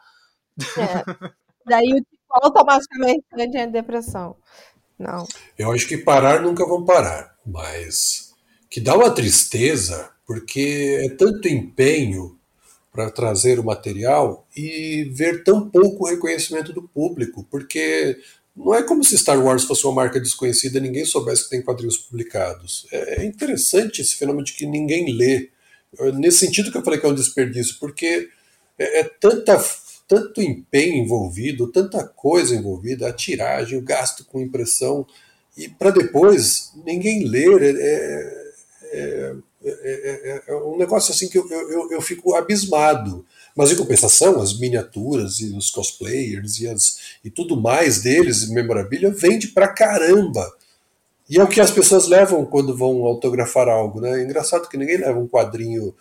É. Daí o Tico automaticamente entra em depressão. Não. Eu acho que parar nunca vão parar, mas que dá uma tristeza porque é tanto empenho para trazer o material e ver tão pouco reconhecimento do público, porque não é como se Star Wars fosse uma marca desconhecida e ninguém soubesse que tem quadrinhos publicados. É, é interessante esse fenômeno de que ninguém lê. Nesse sentido que eu falei que é um desperdício, porque é, é tanta, tanto empenho envolvido, tanta coisa envolvida, a tiragem, o gasto com impressão, e para depois ninguém ler. É, é, é é, é, um negócio assim que eu, eu, eu, fico abismado. Mas em compensação, as miniaturas e os cosplayers e, as, e tudo mais deles, memorabilia, vende pra caramba. E é o que as pessoas levam quando vão autografar algo, né? É engraçado que ninguém leva um quadrinho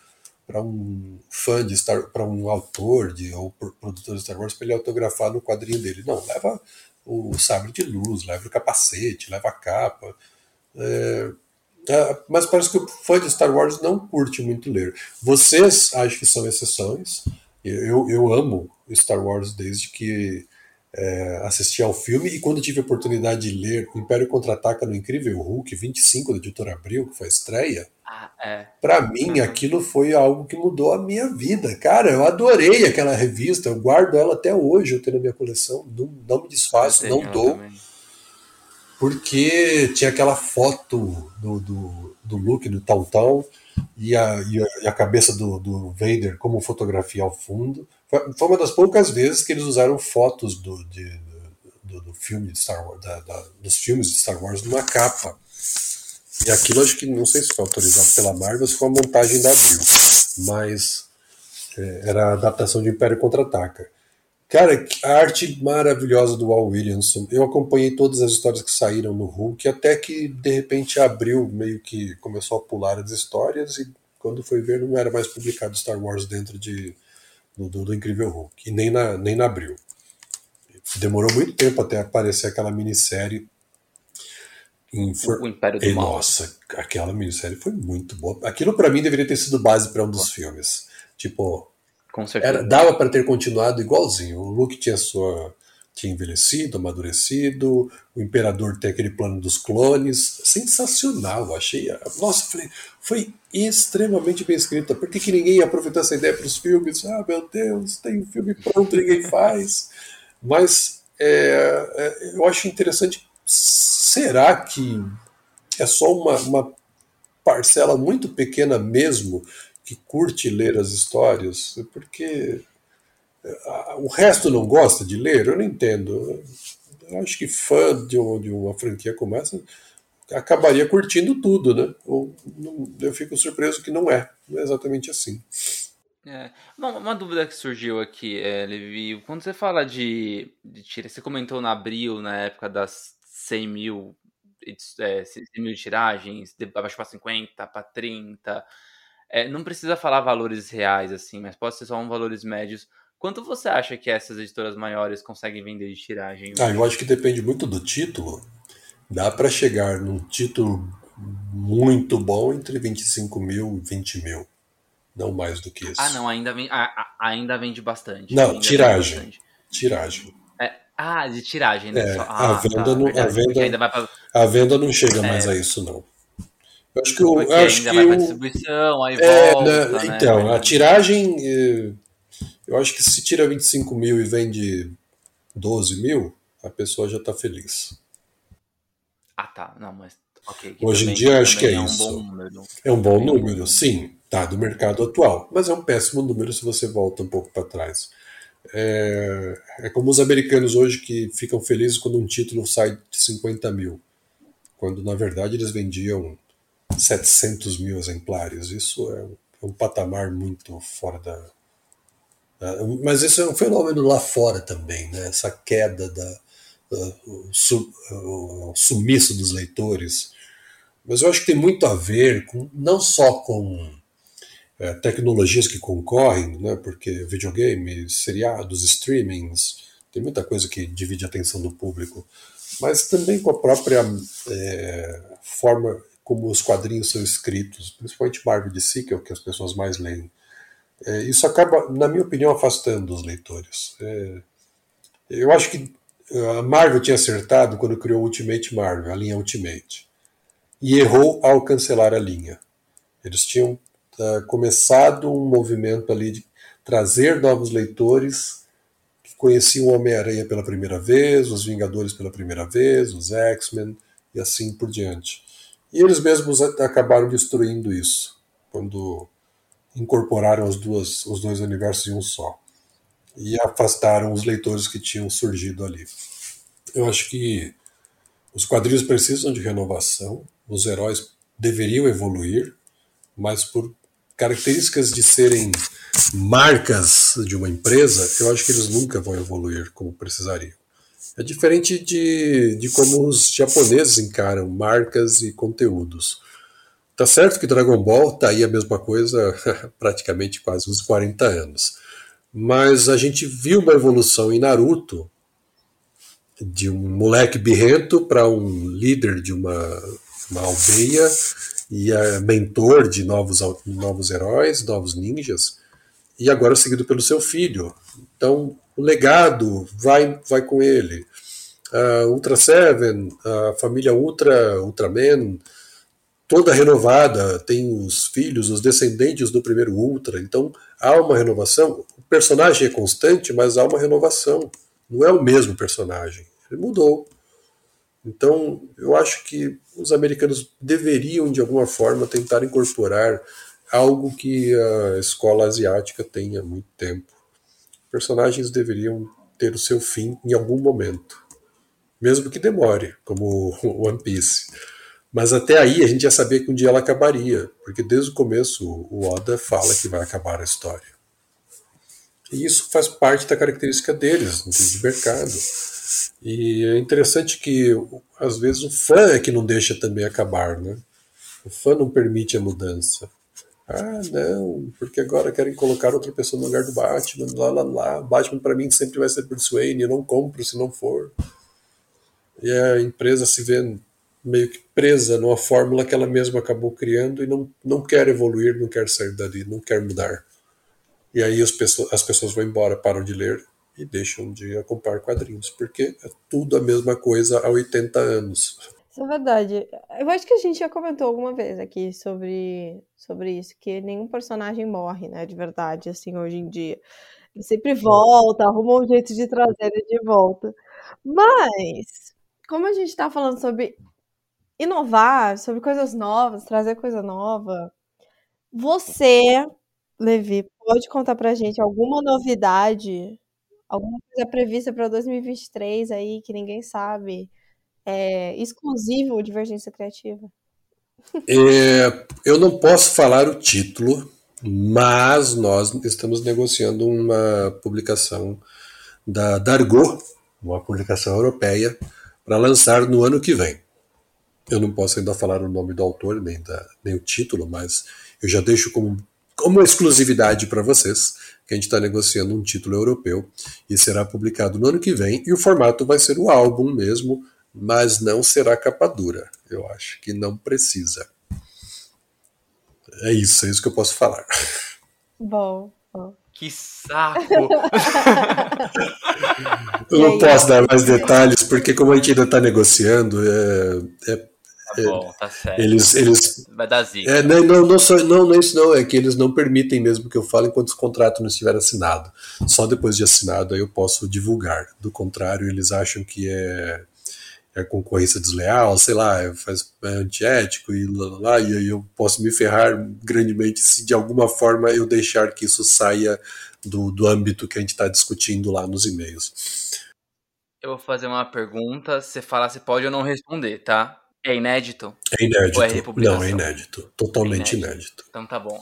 para um fã de Star para um autor de, ou produtor de Star Wars para ele autografar no quadrinho dele. Não, leva o sabre de luz, leva o capacete, leva a capa. É, é, mas parece que o fã de Star Wars não curte muito ler. Vocês acho que são exceções. Eu, eu amo Star Wars desde que é, assisti ao filme e quando tive a oportunidade de ler o Império Contra-Ataca no Incrível Hulk 25 da editora Abril, que foi a estreia, ah, é. para mim aquilo foi algo que mudou a minha vida. Cara, eu adorei aquela revista, eu guardo ela até hoje, eu tenho na minha coleção, não, não me desfaço, não dou. Também porque tinha aquela foto do, do, do Luke, do Tal Tal, e a, e a cabeça do, do Vader como fotografia ao fundo. Foi, foi, uma das poucas vezes que eles usaram fotos do, de, do, do, filme de Star Wars, da, da, dos filmes de Star Wars numa capa. E aquilo acho que não sei se foi autorizado pela Marvel se foi uma montagem da Abril, mas é, era a adaptação de Império Contra-Ataca. Cara, a arte maravilhosa do Walt Williamson. Eu acompanhei todas as histórias que saíram no Hulk, até que de repente abriu, meio que começou a pular as histórias, e quando foi ver, não era mais publicado Star Wars dentro de, do, do, do Incrível Hulk, e nem na, nem na Abril. Demorou muito tempo até aparecer aquela minissérie. Em for... O Império do e, Mal. Nossa, aquela minissérie foi muito boa. Aquilo para mim deveria ter sido base para um dos filmes. Tipo, com certeza. Era, dava para ter continuado igualzinho. O Luke tinha sua tinha envelhecido, amadurecido, o imperador tem aquele plano dos clones, sensacional, achei. Nossa, falei, foi extremamente bem escrita. Por que, que ninguém aproveitou essa ideia para os filmes? Ah, meu Deus, tem um filme pronto, ninguém faz. Mas é, é, eu acho interessante. Será que é só uma, uma parcela muito pequena mesmo que curte ler as histórias? Porque é, o resto não gosta de ler? Eu não entendo. Eu acho que fã de, um, uma franquia como essa acabaria curtindo tudo, né? Eu, eu fico surpreso que não é. Não é exatamente assim. É. Uma, uma, dúvida que surgiu aqui, é, Levi, quando você fala de, de tira, você comentou na abril, na época das 100 mil, é, 100 mil tiragens, abaixo para 50, para 30, é, não precisa falar valores reais, assim, mas pode ser só um valores médios. Quanto você acha que essas editoras maiores conseguem vender de tiragem? Ah, eu acho que depende muito do título. Dá para chegar num título muito bom entre 25 mil e 20 mil. Não mais do que isso. Ah, não, ainda, vem, a, ainda vende bastante. Não, tiragem. Bastante. Tiragem. É, ah, de tiragem, né? É, ah, a, venda tá, não, a, venda, pra... a venda não chega é. mais a isso, não. Eu acho que. Eu acho que pra distribuição, aí é, volta, né, Então, né? a tiragem. Eh, eu acho que se tira 25 mil e vende 12 mil, a pessoa já está feliz. Ah, tá. Não, mas. Okay, Hoje também, em dia, acho que é, é isso. Um é um bom número, sim tá, do mercado atual. Mas é um péssimo número se você volta um pouco para trás. É, é, como os americanos hoje que ficam felizes quando um título sai de 50 mil, quando na verdade eles vendiam 700 mil exemplares. Isso é um, é um patamar muito fora da, da, Mas isso é um fenômeno lá fora também, né? essa queda da, da o, o sumiço dos leitores. Mas eu acho que tem muito a ver com não só com é, tecnologias que concorrem, né, porque videogame, seriados, streamings, tem muita coisa que divide a atenção do público, mas também com a própria é, forma como os quadrinhos são escritos, principalmente Marvel DC, que é o que as pessoas mais leem. É, isso acaba, na minha opinião, afastando os leitores. É, eu acho que a Marvel tinha acertado quando criou Ultimate Marvel, a linha Ultimate, e errou ao cancelar a linha. Eles tinham uh, começado um movimento ali de trazer novos leitores que conheciam o Homem-Aranha pela primeira vez, os Vingadores pela primeira vez, os X-Men e assim por diante. E eles mesmos acabaram destruindo isso quando incorporaram as duas, os dois universos em um só e afastaram os leitores que tinham surgido ali. Eu acho que os quadrinhos precisam de renovação, os heróis deveriam evoluir, mas por características de serem marcas de uma empresa, eu acho que eles nunca vão evoluir como precisariam. É diferente de, de como os japoneses encaram marcas e conteúdos. Tá certo que Dragon Ball tá aí a mesma coisa praticamente quase uns 40 anos. Mas a gente viu uma evolução em Naruto de um moleque birrento para um líder de uma, uma aldeia e é mentor de novos, novos heróis, novos ninjas, e agora seguido pelo seu filho. Então, o legado vai, vai com ele. Uh, Ultra Seven, a família Ultra, Ultraman, toda renovada, tem os filhos, os descendentes do primeiro Ultra, então há uma renovação. O personagem é constante, mas há uma renovação. Não é o mesmo personagem, ele mudou. Então, eu acho que os americanos deveriam, de alguma forma, tentar incorporar algo que a escola asiática tem há muito tempo. Personagens deveriam ter o seu fim em algum momento, mesmo que demore, como One Piece. Mas até aí a gente já sabia que um dia ela acabaria, porque desde o começo o Oda fala que vai acabar a história. E isso faz parte da característica deles, de mercado. E é interessante que, às vezes, o fã é que não deixa também acabar, né? O fã não permite a mudança. Ah, não, porque agora querem colocar outra pessoa no lugar do Batman, lá, lá, lá. Batman para mim sempre vai ser Bruce Wayne, eu não compro se não for. E a empresa se vê meio que presa numa fórmula que ela mesma acabou criando e não, não quer evoluir, não quer sair dali, não quer mudar. E aí as pessoas, as pessoas vão embora, param de ler e deixam de acompanhar quadrinhos, porque é tudo a mesma coisa há 80 anos. Isso é verdade. Eu acho que a gente já comentou alguma vez aqui sobre, sobre isso, que nenhum personagem morre, né, de verdade, assim, hoje em dia. Ele sempre volta, arruma um jeito de trazer ele de volta. Mas, como a gente está falando sobre inovar, sobre coisas novas, trazer coisa nova, você, Levi, pode contar pra gente alguma novidade, alguma coisa prevista para 2023 aí que ninguém sabe, é, exclusivo Divergência Criativa? É, eu não posso falar o título, mas nós estamos negociando uma publicação da Dargo, uma publicação europeia, para lançar no ano que vem. Eu não posso ainda falar o nome do autor, nem, da, nem o título, mas eu já deixo como, como exclusividade para vocês que a gente está negociando um título europeu e será publicado no ano que vem. E o formato vai ser o álbum mesmo, mas não será capa dura. Eu acho que não precisa. É isso, é isso que eu posso falar. Bom, bom. Que saco! eu não posso dar mais detalhes, porque como a gente ainda está negociando, é, é, tá bom, tá certo. Eles, eles, Vai dar zica. É, não, não, não, só, não, não é isso não, é que eles não permitem mesmo que eu fale enquanto o contrato não estiver assinado. Só depois de assinado aí eu posso divulgar. Do contrário, eles acham que é é concorrência desleal, sei lá, é, faz, é antiético e lá, lá, e aí eu posso me ferrar grandemente se de alguma forma eu deixar que isso saia do, do âmbito que a gente está discutindo lá nos e-mails. Eu vou fazer uma pergunta, você fala se pode ou não responder, tá? É inédito? É inédito. Ou é não, é inédito. Totalmente inédito. inédito. Então tá bom.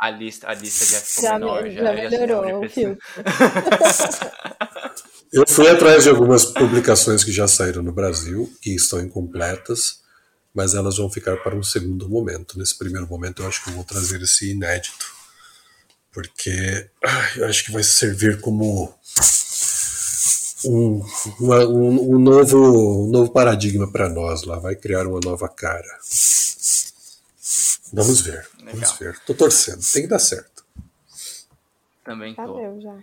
A lista, a lista já ficou já menor. já, já melhorou já o filtro. Eu fui atrás de algumas publicações que já saíram no Brasil, que estão incompletas, mas elas vão ficar para um segundo momento. Nesse primeiro momento, eu acho que eu vou trazer esse inédito, porque eu acho que vai servir como um, uma, um, um novo, um novo paradigma para nós lá, vai criar uma nova cara. Vamos ver, Legal. vamos ver. Tô torcendo, tem que dar certo. Também tô. Tá já.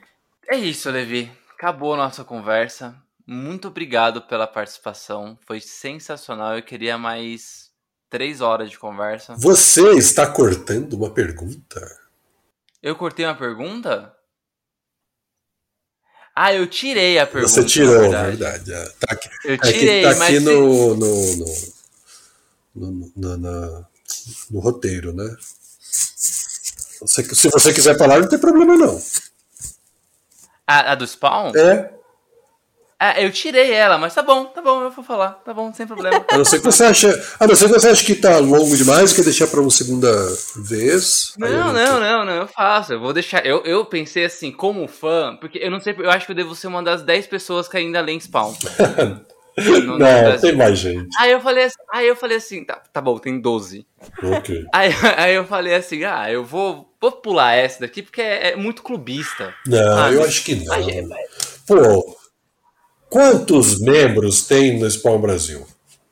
É isso, Levi acabou a nossa conversa. Muito obrigado pela participação. Foi sensacional. Eu queria mais três horas de conversa. Você está cortando uma pergunta? Eu cortei uma pergunta? Ah, eu tirei a pergunta. Você tirou, verdade. verdade. É, tá aqui, eu tirei, tá aqui, tá aqui mas no, no, no, no, no, no roteiro, né? se você quiser falar, não tem problema não. A, a do Spawn? É. É, eu tirei ela, mas tá bom, tá bom, eu vou falar, tá bom, sem problema. A não ser que você acha, a não ser que você acha que tá longo demais quer deixar pra uma segunda vez. Não, não, não, não, não, eu faço, eu vou deixar. Eu, eu pensei assim, como fã, porque eu não sei, eu acho que eu devo ser uma das 10 pessoas que ainda lê Spawn. No, não, tem mais gente. Aí eu falei assim, aí eu falei assim, tá, tá bom, tem 12. Ok. Aí, aí eu falei assim, ah, eu vou, vou pular essa daqui porque é, é muito clubista. Não, sabe? eu acho que não. Pô, quantos membros tem no Spawn Brasil?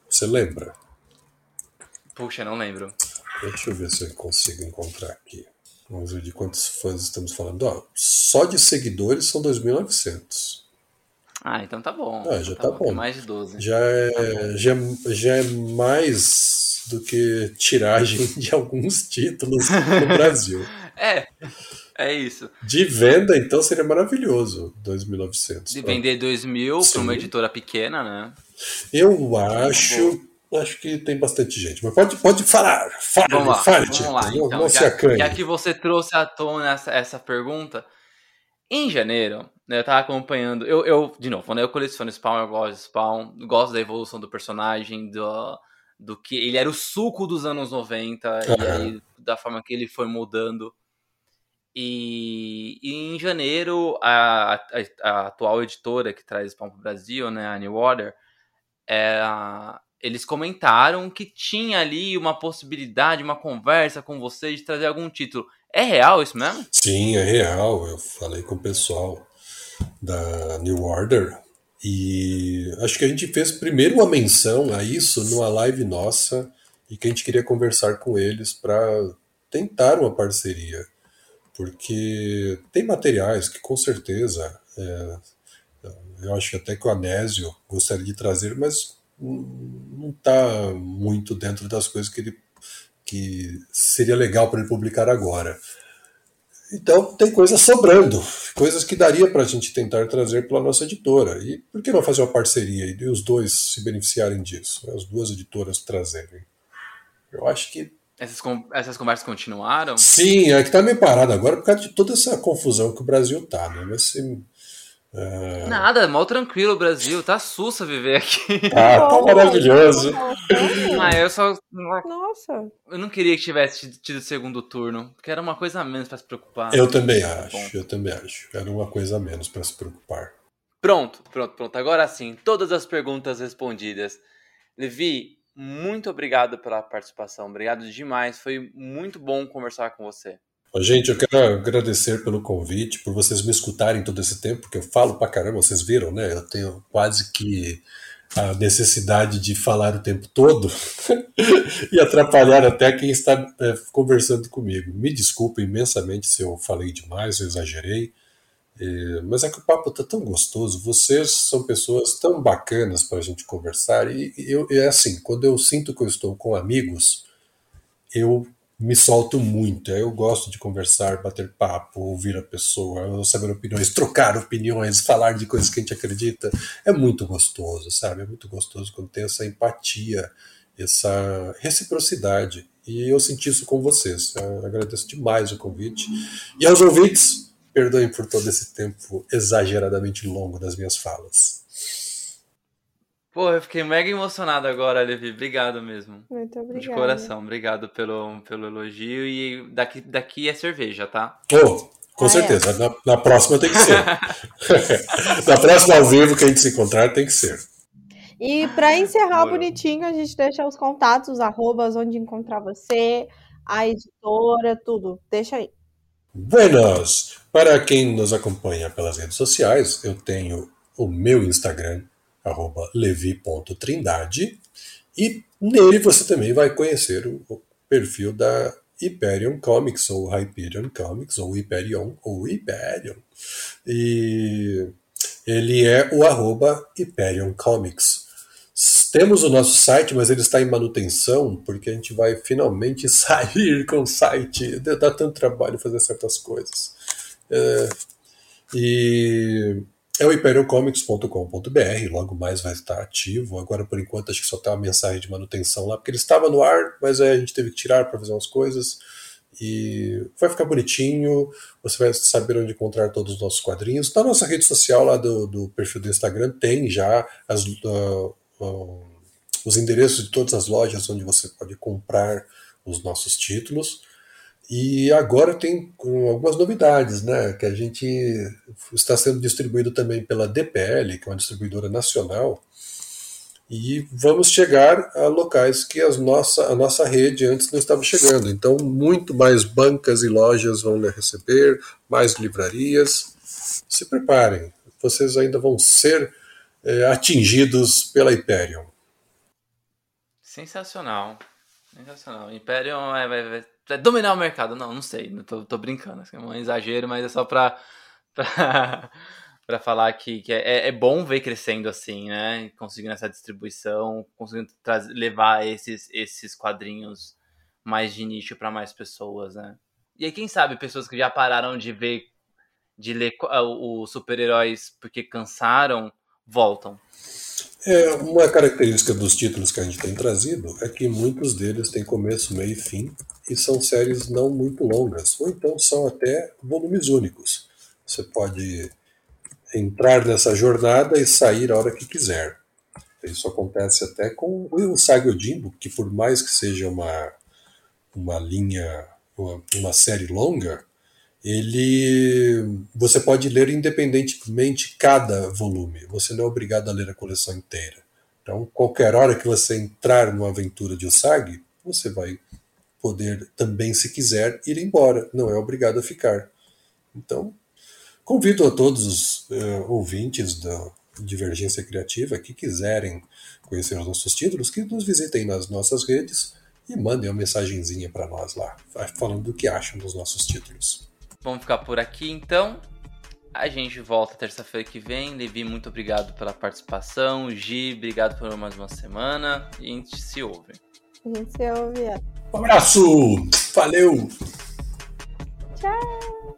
Você lembra? Puxa, não lembro. Deixa eu ver se eu consigo encontrar aqui. Vamos ver de quantos fãs estamos falando. Ó, só de seguidores são 2.900. Ah, então tá bom. Ah, já tá, tá bom. Mais de 12. Já é, tá já, já é mais do que tiragem de alguns títulos no Brasil. É, é isso. De venda, então, seria maravilhoso, 2.900. De vender 2.000 para uma editora pequena, né? Eu acho... Acho que tem bastante gente, mas pode, pode falar. Fale, vamos lá, fale, vamos lá. Então, já. Já que você trouxe à tona essa, essa pergunta, em janeiro, né, eu tava acompanhando. Eu, eu, de novo, né, eu coleciono Spawn, eu gosto de Spawn, gosto da evolução do personagem, do, do que. Ele era o suco dos anos 90, uhum. e aí da forma que ele foi mudando. E, e em janeiro, a, a, a, atual editora que traz Spawn pro Brasil, né, a New Order, é, eles comentaram que tinha ali uma possibilidade, uma conversa com você de trazer algum título. É real isso mesmo? Sim, é real. Eu falei com o pessoal da New Order e acho que a gente fez primeiro uma menção a isso numa live nossa e que a gente queria conversar com eles para tentar uma parceria. Porque tem materiais que com certeza é, eu acho que até que o Anésio gostaria de trazer, mas não está muito dentro das coisas que ele que seria legal para ele publicar agora. Então, tem coisas sobrando, coisas que daria para a gente tentar trazer pela nossa editora. E por que não fazer uma parceria e os dois se beneficiarem disso? As duas editoras trazerem. Eu acho que. Essas, essas conversas continuaram? Sim, é que está meio parado agora por causa de toda essa confusão que o Brasil tá, né? Mas se é... Nada, mal tranquilo o Brasil. Tá sussa viver aqui. Ah, tá maravilhoso. Ah, eu só. Nossa. Eu não queria que tivesse tido segundo turno, porque era uma coisa a menos para se preocupar. Eu também acho, Bom. eu também acho. Era uma coisa a menos para se preocupar. Pronto, pronto, pronto. Agora sim, todas as perguntas respondidas. Levi, muito obrigado pela participação. Obrigado demais. Foi muito bom conversar com você. Gente, eu quero agradecer pelo convite, por vocês me escutarem todo esse tempo, porque eu falo pra caramba, vocês viram, né? Eu tenho quase que a necessidade de falar o tempo todo e atrapalhar até quem está é, conversando comigo. Me desculpe imensamente se eu falei demais, eu exagerei, é, mas é que o papo tá tão gostoso. Vocês são pessoas tão bacanas para a gente conversar e eu é assim, quando eu sinto que eu estou com amigos, eu me solto muito. Eu gosto de conversar, bater papo, ouvir a pessoa, saber opiniões, trocar opiniões, falar de coisas que a gente acredita. É muito gostoso, sabe? É muito gostoso quando tem essa empatia, essa reciprocidade. E eu senti isso com vocês. Eu agradeço demais o convite. E aos ouvintes, perdoem por todo esse tempo exageradamente longo das minhas falas. Pô, eu fiquei mega emocionado agora, Levi. Obrigado mesmo. Muito obrigado. De coração. Obrigado pelo, pelo elogio. E daqui, daqui é cerveja, tá? Oh, com ah, certeza. É. Na, na, próxima tem que ser. na próxima ao vivo que a gente se encontrar tem que ser. E para encerrar bonitinho, a gente deixa os contatos, arrobas, onde encontrar você, a editora, tudo. Deixa aí. Buenas! Para quem nos acompanha pelas redes sociais, eu tenho o meu Instagram, arroba levi.trindade, e nele você também vai conhecer o perfil da Hyperion Comics, ou Hyperion Comics, ou Hyperion, ou Hyperion. E ele é o arroba Hyperion Comics. Temos o nosso site, mas ele está em manutenção, porque a gente vai finalmente sair com o site. Dá tanto trabalho fazer certas coisas. É, e é o hyperiocomics.com.br, logo mais vai estar ativo. Agora, por enquanto, acho que só está uma mensagem de manutenção lá, porque ele estava no ar, mas a gente teve que tirar para fazer umas coisas. E vai ficar bonitinho, você vai saber onde encontrar todos os nossos quadrinhos. Na nossa rede social lá do, do perfil do Instagram tem já as, uh, uh, os endereços de todas as lojas onde você pode comprar os nossos títulos. E agora tem algumas novidades, né? Que a gente está sendo distribuído também pela DPL, que é uma distribuidora nacional, e vamos chegar a locais que as nossa, a nossa rede antes não estava chegando. Então, muito mais bancas e lojas vão receber, mais livrarias. Se preparem, vocês ainda vão ser é, atingidos pela Hyperion. Sensacional. Sensacional. Hyperion é, vai, vai dominar o mercado. Não, não sei, tô, tô brincando, assim, é um exagero, mas é só pra, pra, pra falar que, que é, é bom ver crescendo assim, né? Conseguindo essa distribuição, conseguindo trazer, levar esses, esses quadrinhos mais de nicho para mais pessoas, né? E aí, quem sabe, pessoas que já pararam de ver, de ler os super-heróis porque cansaram, voltam. É, uma característica dos títulos que a gente tem trazido é que muitos deles têm começo, meio e fim, e são séries não muito longas, ou então são até volumes únicos. Você pode entrar nessa jornada e sair a hora que quiser. Isso acontece até com o Saga Jimbo, que por mais que seja uma, uma linha, uma, uma série longa, ele você pode ler independentemente cada volume. Você não é obrigado a ler a coleção inteira. Então, qualquer hora que você entrar numa aventura de Usagi, você vai poder também, se quiser, ir embora. Não é obrigado a ficar. Então, convido a todos os uh, ouvintes da Divergência Criativa que quiserem conhecer os nossos títulos, que nos visitem nas nossas redes e mandem uma mensagenzinha para nós lá, falando do que acham dos nossos títulos. Vamos ficar por aqui então. A gente volta terça-feira que vem. Levi, muito obrigado pela participação. Gi, obrigado por mais uma semana. E a gente se ouve. A gente se ouve. Um abraço! Valeu! Tchau!